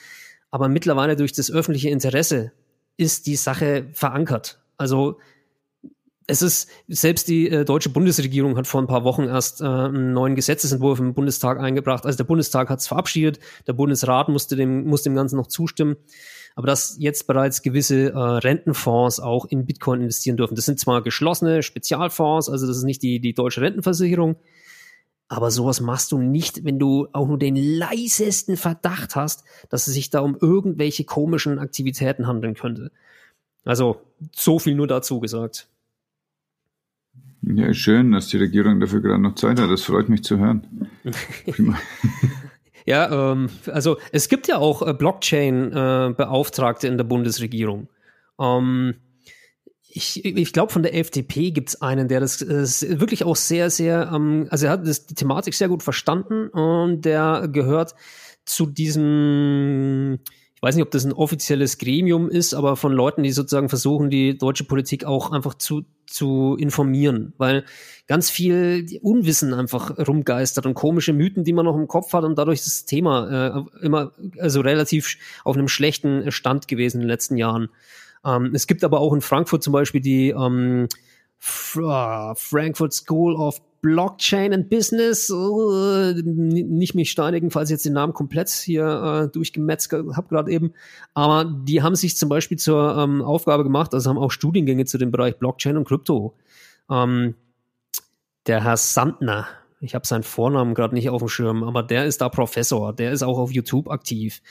Aber mittlerweile durch das öffentliche Interesse ist die Sache verankert. Also es ist, selbst die äh, deutsche Bundesregierung hat vor ein paar Wochen erst äh, einen neuen Gesetzesentwurf im Bundestag eingebracht. Also der Bundestag hat es verabschiedet, der Bundesrat musste dem, muss dem Ganzen noch zustimmen. Aber dass jetzt bereits gewisse äh, Rentenfonds auch in Bitcoin investieren dürfen. Das sind zwar geschlossene Spezialfonds, also das ist nicht die, die deutsche Rentenversicherung, aber sowas machst du nicht, wenn du auch nur den leisesten Verdacht hast, dass es sich da um irgendwelche komischen Aktivitäten handeln könnte. Also so viel nur dazu gesagt. Ja, schön, dass die Regierung dafür gerade noch Zeit hat. Das freut mich zu hören. ja, ähm, also es gibt ja auch äh, Blockchain-Beauftragte äh, in der Bundesregierung. Ähm, ich, ich glaube, von der FDP gibt es einen, der das äh, wirklich auch sehr, sehr, ähm, also er hat das, die Thematik sehr gut verstanden und der gehört zu diesem ich weiß nicht, ob das ein offizielles Gremium ist, aber von Leuten, die sozusagen versuchen, die deutsche Politik auch einfach zu, zu informieren, weil ganz viel Unwissen einfach rumgeistert und komische Mythen, die man noch im Kopf hat und dadurch das Thema äh, immer also relativ auf einem schlechten Stand gewesen in den letzten Jahren. Ähm, es gibt aber auch in Frankfurt zum Beispiel die ähm, Frankfurt School of Blockchain and Business. Uh, nicht mich steinigen, falls ich jetzt den Namen komplett hier äh, durchgemetzt habe gerade eben. Aber die haben sich zum Beispiel zur ähm, Aufgabe gemacht, also haben auch Studiengänge zu dem Bereich Blockchain und Krypto. Ähm, der Herr Sandner, ich habe seinen Vornamen gerade nicht auf dem Schirm, aber der ist da Professor, der ist auch auf YouTube aktiv.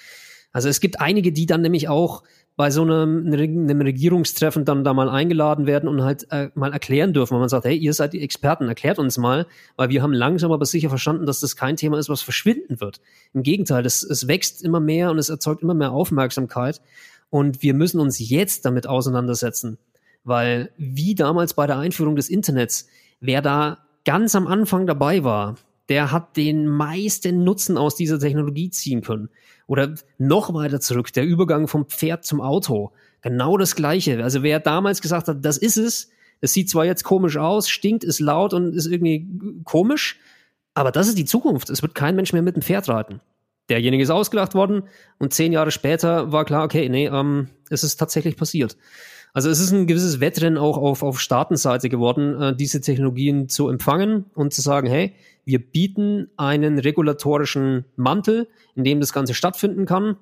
Also es gibt einige, die dann nämlich auch bei so einem, einem Regierungstreffen dann da mal eingeladen werden und halt äh, mal erklären dürfen, weil man sagt, hey, ihr seid die Experten, erklärt uns mal, weil wir haben langsam aber sicher verstanden, dass das kein Thema ist, was verschwinden wird. Im Gegenteil, es, es wächst immer mehr und es erzeugt immer mehr Aufmerksamkeit und wir müssen uns jetzt damit auseinandersetzen, weil wie damals bei der Einführung des Internets, wer da ganz am Anfang dabei war, der hat den meisten Nutzen aus dieser Technologie ziehen können. Oder noch weiter zurück, der Übergang vom Pferd zum Auto. Genau das Gleiche. Also wer damals gesagt hat, das ist es, es sieht zwar jetzt komisch aus, stinkt, ist laut und ist irgendwie komisch, aber das ist die Zukunft. Es wird kein Mensch mehr mit dem Pferd reiten. Derjenige ist ausgelacht worden und zehn Jahre später war klar, okay, nee, ähm, es ist tatsächlich passiert. Also es ist ein gewisses Wettrennen auch auf, auf Staatenseite geworden, äh, diese Technologien zu empfangen und zu sagen, hey, wir bieten einen regulatorischen Mantel, in dem das Ganze stattfinden kann.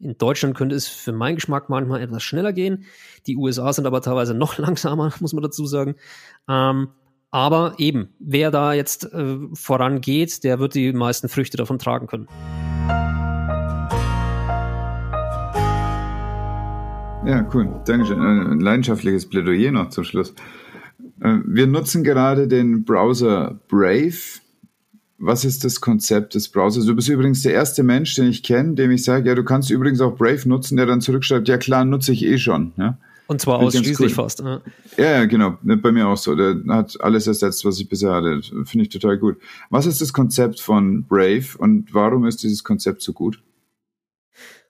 In Deutschland könnte es für meinen Geschmack manchmal etwas schneller gehen. Die USA sind aber teilweise noch langsamer, muss man dazu sagen. Ähm, aber eben, wer da jetzt äh, vorangeht, der wird die meisten Früchte davon tragen können. Ja, cool. Dankeschön. Ein leidenschaftliches Plädoyer noch zum Schluss. Äh, wir nutzen gerade den Browser Brave. Was ist das Konzept des Browsers? Du bist übrigens der erste Mensch, den ich kenne, dem ich sage, ja, du kannst übrigens auch Brave nutzen, der dann zurückschreibt, ja klar, nutze ich eh schon. Ja? Und zwar ausschließlich cool. fast. Ja. ja, genau. Bei mir auch so. Der hat alles ersetzt, was ich bisher hatte. Finde ich total gut. Was ist das Konzept von Brave und warum ist dieses Konzept so gut?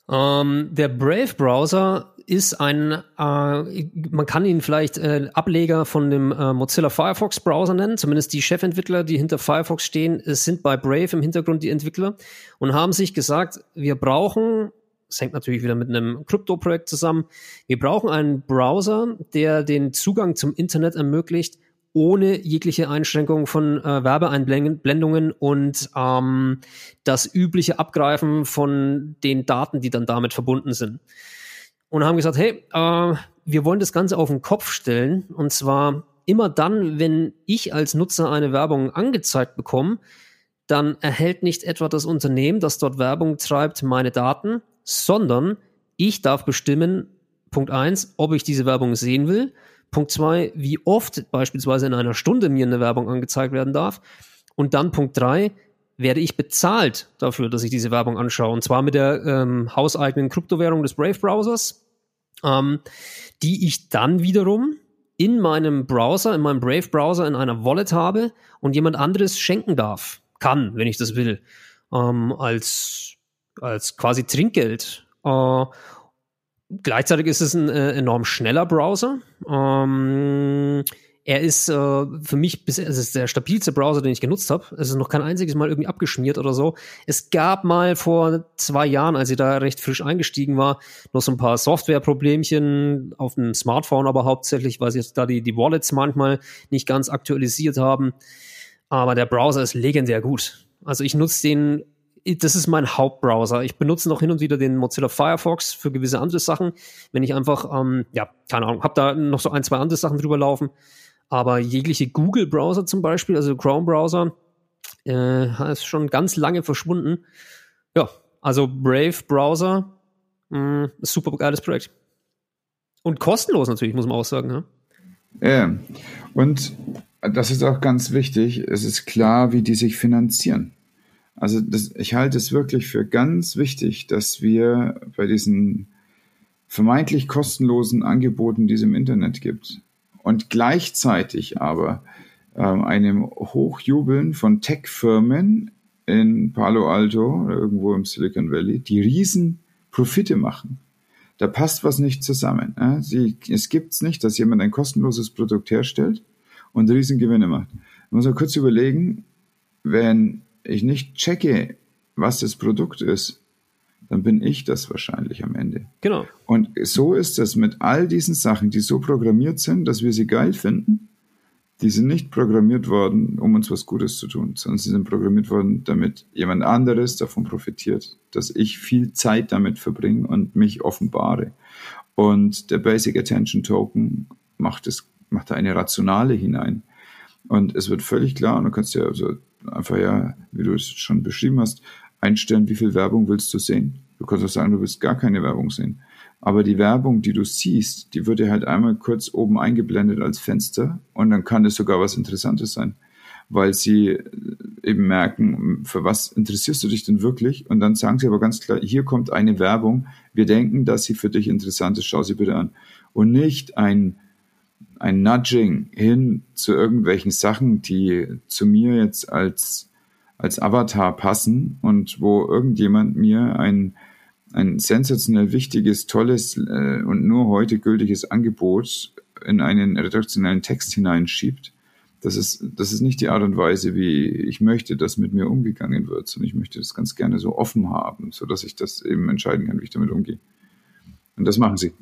Ähm, der Brave Browser ist ein, äh, man kann ihn vielleicht äh, Ableger von dem äh, Mozilla Firefox Browser nennen. Zumindest die Chefentwickler, die hinter Firefox stehen, sind bei Brave im Hintergrund die Entwickler und haben sich gesagt, wir brauchen das hängt natürlich wieder mit einem Krypto-Projekt zusammen. Wir brauchen einen Browser, der den Zugang zum Internet ermöglicht, ohne jegliche Einschränkung von äh, Werbeeinblendungen und ähm, das übliche Abgreifen von den Daten, die dann damit verbunden sind. Und haben gesagt, hey, äh, wir wollen das Ganze auf den Kopf stellen. Und zwar immer dann, wenn ich als Nutzer eine Werbung angezeigt bekomme, dann erhält nicht etwa das Unternehmen, das dort Werbung treibt, meine Daten, sondern ich darf bestimmen, Punkt eins, ob ich diese Werbung sehen will. Punkt zwei, wie oft beispielsweise in einer Stunde mir eine Werbung angezeigt werden darf. Und dann Punkt drei, werde ich bezahlt dafür, dass ich diese Werbung anschaue. Und zwar mit der ähm, hauseigenen Kryptowährung des Brave-Browsers, ähm, die ich dann wiederum in meinem Browser, in meinem Brave-Browser in einer Wallet habe und jemand anderes schenken darf. Kann, wenn ich das will. Ähm, als als quasi Trinkgeld. Äh, gleichzeitig ist es ein äh, enorm schneller Browser. Ähm, er ist äh, für mich bis, es ist der stabilste Browser, den ich genutzt habe. Es ist noch kein einziges Mal irgendwie abgeschmiert oder so. Es gab mal vor zwei Jahren, als ich da recht frisch eingestiegen war, noch so ein paar Softwareproblemchen auf dem Smartphone, aber hauptsächlich, weil sie jetzt da die, die Wallets manchmal nicht ganz aktualisiert haben. Aber der Browser ist legendär gut. Also ich nutze den das ist mein Hauptbrowser. Ich benutze noch hin und wieder den Mozilla Firefox für gewisse andere Sachen. Wenn ich einfach, ähm, ja, keine Ahnung, habe da noch so ein, zwei andere Sachen drüber laufen. Aber jegliche Google-Browser zum Beispiel, also Chrome-Browser, äh, ist schon ganz lange verschwunden. Ja, also Brave-Browser, mm, super geiles Projekt. Und kostenlos natürlich, muss man auch sagen. Ne? Ja, und das ist auch ganz wichtig. Es ist klar, wie die sich finanzieren. Also das, ich halte es wirklich für ganz wichtig, dass wir bei diesen vermeintlich kostenlosen Angeboten, die es im Internet gibt, und gleichzeitig aber ähm, einem Hochjubeln von Tech-Firmen in Palo Alto irgendwo im Silicon Valley, die riesen Profite machen. Da passt was nicht zusammen. Äh? Sie, es gibt's nicht, dass jemand ein kostenloses Produkt herstellt und riesen Gewinne macht. Man muss mal kurz überlegen, wenn ich nicht checke, was das Produkt ist, dann bin ich das wahrscheinlich am Ende. Genau. Und so ist es mit all diesen Sachen, die so programmiert sind, dass wir sie geil finden. Die sind nicht programmiert worden, um uns was Gutes zu tun, sondern sie sind programmiert worden, damit jemand anderes davon profitiert, dass ich viel Zeit damit verbringe und mich offenbare. Und der Basic Attention Token macht es, macht da eine Rationale hinein. Und es wird völlig klar, und du kannst ja also einfach ja, wie du es schon beschrieben hast, einstellen, wie viel Werbung willst du sehen. Du kannst auch sagen, du willst gar keine Werbung sehen. Aber die Werbung, die du siehst, die wird dir halt einmal kurz oben eingeblendet als Fenster und dann kann es sogar was Interessantes sein, weil sie eben merken, für was interessierst du dich denn wirklich? Und dann sagen sie aber ganz klar, hier kommt eine Werbung, wir denken, dass sie für dich interessant ist, schau sie bitte an. Und nicht ein ein Nudging hin zu irgendwelchen Sachen, die zu mir jetzt als, als Avatar passen und wo irgendjemand mir ein, ein sensationell wichtiges, tolles äh, und nur heute gültiges Angebot in einen redaktionellen Text hineinschiebt. Das ist, das ist nicht die Art und Weise, wie ich möchte, dass mit mir umgegangen wird, sondern ich möchte das ganz gerne so offen haben, so dass ich das eben entscheiden kann, wie ich damit umgehe. Und das machen sie.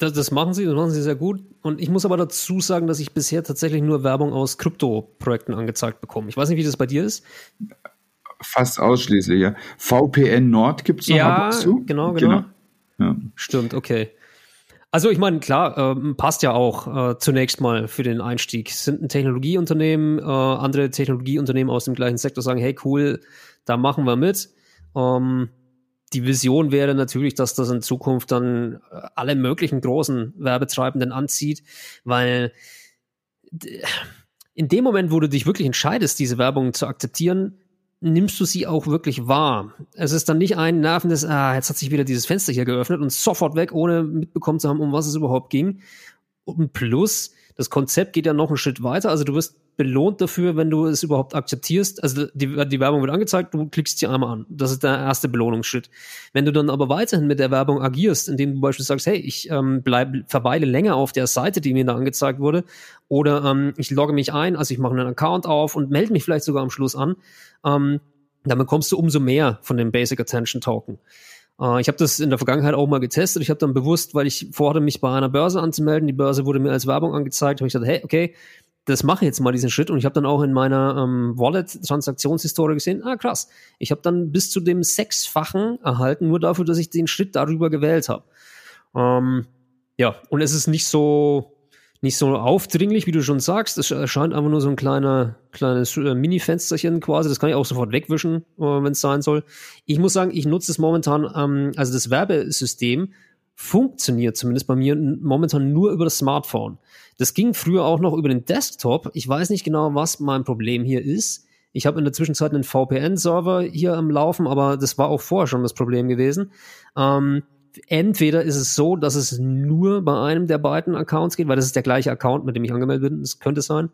Das, das, machen sie, das machen sie sehr gut. Und ich muss aber dazu sagen, dass ich bisher tatsächlich nur Werbung aus Krypto-Projekten angezeigt bekomme. Ich weiß nicht, wie das bei dir ist. Fast ausschließlich, ja. VPN Nord gibt es noch ja, ab und zu. Genau, genau. genau. Ja. Stimmt, okay. Also ich meine, klar, ähm, passt ja auch äh, zunächst mal für den Einstieg. Sind ein Technologieunternehmen, äh, andere Technologieunternehmen aus dem gleichen Sektor sagen, hey cool, da machen wir mit. Ähm, die Vision wäre natürlich, dass das in Zukunft dann äh, alle möglichen großen Werbetreibenden anzieht, weil in dem Moment, wo du dich wirklich entscheidest, diese Werbung zu akzeptieren, nimmst du sie auch wirklich wahr. Es ist dann nicht ein nervendes, ah, jetzt hat sich wieder dieses Fenster hier geöffnet und sofort weg, ohne mitbekommen zu haben, um was es überhaupt ging. Und plus, das Konzept geht ja noch einen Schritt weiter. Also du wirst belohnt dafür, wenn du es überhaupt akzeptierst. Also die, die Werbung wird angezeigt, du klickst sie einmal an. Das ist der erste Belohnungsschritt. Wenn du dann aber weiterhin mit der Werbung agierst, indem du beispielsweise sagst, hey, ich ähm, bleib, verweile länger auf der Seite, die mir da angezeigt wurde, oder ähm, ich logge mich ein, also ich mache einen Account auf und melde mich vielleicht sogar am Schluss an, ähm, dann bekommst du umso mehr von dem Basic Attention Token. Äh, ich habe das in der Vergangenheit auch mal getestet. Ich habe dann bewusst, weil ich vorhatte, mich bei einer Börse anzumelden, die Börse wurde mir als Werbung angezeigt, habe ich gesagt, hey, okay, das mache jetzt mal diesen Schritt und ich habe dann auch in meiner ähm, Wallet-Transaktionshistorie gesehen, ah krass, ich habe dann bis zu dem Sechsfachen erhalten, nur dafür, dass ich den Schritt darüber gewählt habe. Ähm, ja, und es ist nicht so nicht so aufdringlich, wie du schon sagst. Es erscheint einfach nur so ein kleiner, kleines äh, Mini-Fensterchen quasi. Das kann ich auch sofort wegwischen, äh, wenn es sein soll. Ich muss sagen, ich nutze es momentan, ähm, also das Werbesystem funktioniert zumindest bei mir momentan nur über das Smartphone. Das ging früher auch noch über den Desktop. Ich weiß nicht genau, was mein Problem hier ist. Ich habe in der Zwischenzeit einen VPN-Server hier am Laufen, aber das war auch vorher schon das Problem gewesen. Ähm, entweder ist es so, dass es nur bei einem der beiden Accounts geht, weil das ist der gleiche Account, mit dem ich angemeldet bin. Das könnte sein.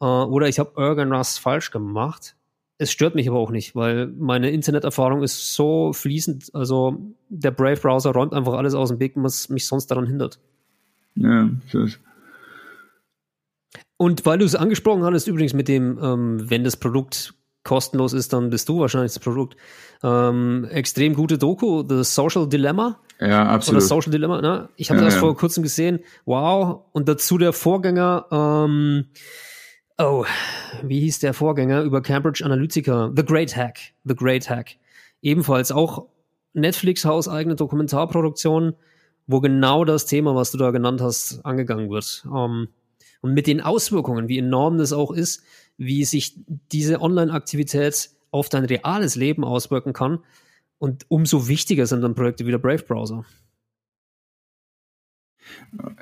Äh, oder ich habe irgendwas falsch gemacht. Es stört mich aber auch nicht, weil meine Interneterfahrung ist so fließend. Also der Brave-Browser räumt einfach alles aus dem Weg, was mich sonst daran hindert. Ja, das ist und weil du es angesprochen hattest, übrigens mit dem, ähm, wenn das Produkt kostenlos ist, dann bist du wahrscheinlich das Produkt. Ähm, extrem gute Doku, The Social Dilemma. Ja, absolut. Oder Social Dilemma, ne? Ich habe ja, das ja. vor kurzem gesehen. Wow. Und dazu der Vorgänger, ähm, oh, wie hieß der Vorgänger über Cambridge Analytica? The Great Hack. The Great Hack. Ebenfalls auch Netflix hauseigene Dokumentarproduktion, wo genau das Thema, was du da genannt hast, angegangen wird. Ähm, und mit den Auswirkungen, wie enorm das auch ist, wie sich diese Online-Aktivität auf dein reales Leben auswirken kann. Und umso wichtiger sind dann Projekte wie der Brave Browser.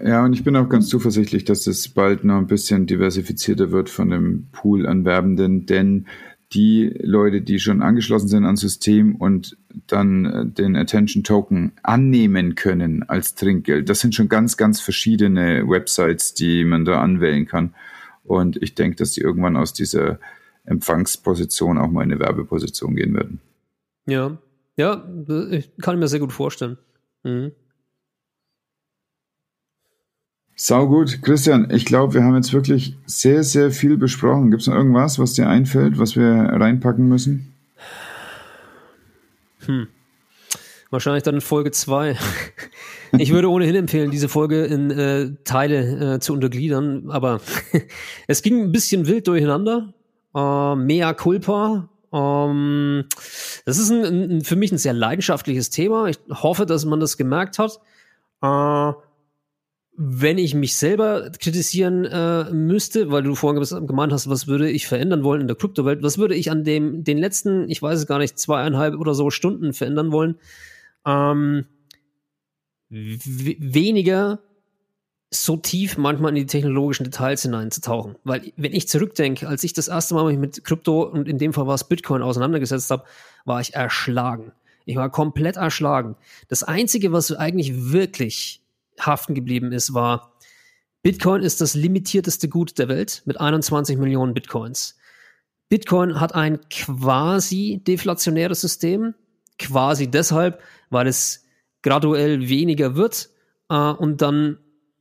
Ja, und ich bin auch ganz zuversichtlich, dass es bald noch ein bisschen diversifizierter wird von dem Pool an Werbenden, denn die Leute, die schon angeschlossen sind ans System und dann äh, den Attention Token annehmen können als Trinkgeld. Das sind schon ganz, ganz verschiedene Websites, die man da anwählen kann. Und ich denke, dass die irgendwann aus dieser Empfangsposition auch mal in eine Werbeposition gehen werden. Ja, ja, ich kann mir sehr gut vorstellen. Mhm. Sau gut. Christian, ich glaube, wir haben jetzt wirklich sehr, sehr viel besprochen. Gibt es noch irgendwas, was dir einfällt, was wir reinpacken müssen? Hm. Wahrscheinlich dann Folge 2. ich würde ohnehin empfehlen, diese Folge in äh, Teile äh, zu untergliedern, aber es ging ein bisschen wild durcheinander. Äh, mea culpa. Ähm, das ist ein, ein, für mich ein sehr leidenschaftliches Thema. Ich hoffe, dass man das gemerkt hat. Äh, wenn ich mich selber kritisieren äh, müsste, weil du vorhin gemeint hast, was würde ich verändern wollen in der Kryptowelt, was würde ich an dem den letzten, ich weiß es gar nicht, zweieinhalb oder so Stunden verändern wollen, ähm, weniger so tief manchmal in die technologischen Details hineinzutauchen. Weil wenn ich zurückdenke, als ich das erste Mal mich mit Krypto und in dem Fall war es Bitcoin auseinandergesetzt habe, war ich erschlagen. Ich war komplett erschlagen. Das Einzige, was eigentlich wirklich haften geblieben ist, war, Bitcoin ist das limitierteste Gut der Welt mit 21 Millionen Bitcoins. Bitcoin hat ein quasi deflationäres System, quasi deshalb, weil es graduell weniger wird äh, und dann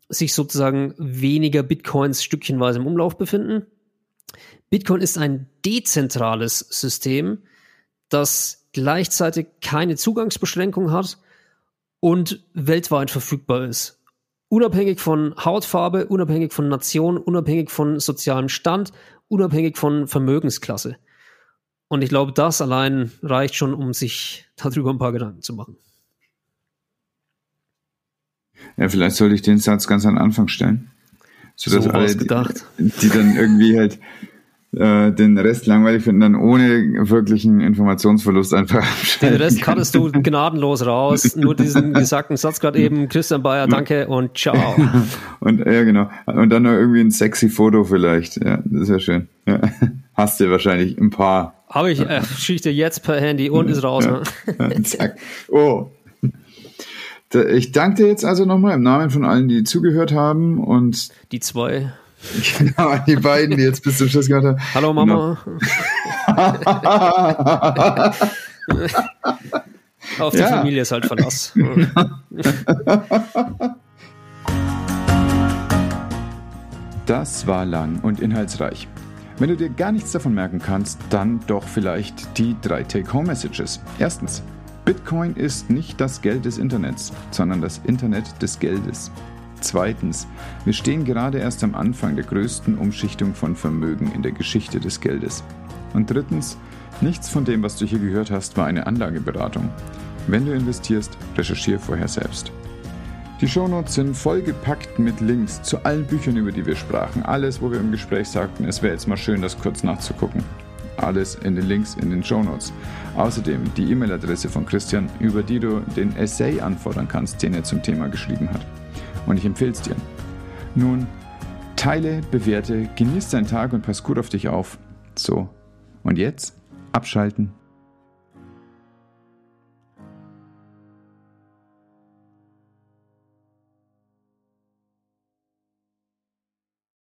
sich sozusagen weniger Bitcoins stückchenweise im Umlauf befinden. Bitcoin ist ein dezentrales System, das gleichzeitig keine Zugangsbeschränkung hat und weltweit verfügbar ist. Unabhängig von Hautfarbe, unabhängig von Nation, unabhängig von sozialem Stand, unabhängig von Vermögensklasse. Und ich glaube, das allein reicht schon, um sich darüber ein paar Gedanken zu machen. Ja, vielleicht sollte ich den Satz ganz an den Anfang stellen. Sodass so alle, gedacht. Die, die dann irgendwie halt äh, den Rest langweilig finden, dann ohne wirklichen Informationsverlust einfach Den Rest cuttest du gnadenlos raus. Nur diesen gesagten Satz gerade eben, Christian Bayer, danke und ciao. und ja, genau. Und dann noch irgendwie ein sexy Foto vielleicht. Ja, das ist ja schön. Ja. Hast du wahrscheinlich ein paar. Habe ich, äh, schieße jetzt per Handy und ist raus. Ja. Ne? Zack. Oh, ich danke dir jetzt also nochmal im Namen von allen, die zugehört haben und die zwei. Genau, die beiden, die jetzt bis zum Schluss gehört haben. Hallo Mama. Auf die ja. Familie ist halt Verlass. Das war lang und inhaltsreich. Wenn du dir gar nichts davon merken kannst, dann doch vielleicht die drei Take-Home-Messages. Erstens, Bitcoin ist nicht das Geld des Internets, sondern das Internet des Geldes. Zweitens, wir stehen gerade erst am Anfang der größten Umschichtung von Vermögen in der Geschichte des Geldes. Und drittens, nichts von dem, was du hier gehört hast, war eine Anlageberatung. Wenn du investierst, recherchiere vorher selbst. Die Shownotes sind vollgepackt mit Links zu allen Büchern, über die wir sprachen. Alles, wo wir im Gespräch sagten, es wäre jetzt mal schön, das kurz nachzugucken. Alles in den Links in den Show Notes. Außerdem die E-Mail-Adresse von Christian, über die du den Essay anfordern kannst, den er zum Thema geschrieben hat. Und ich empfehle es dir. Nun, teile, bewerte, genieß deinen Tag und pass gut auf dich auf. So, und jetzt abschalten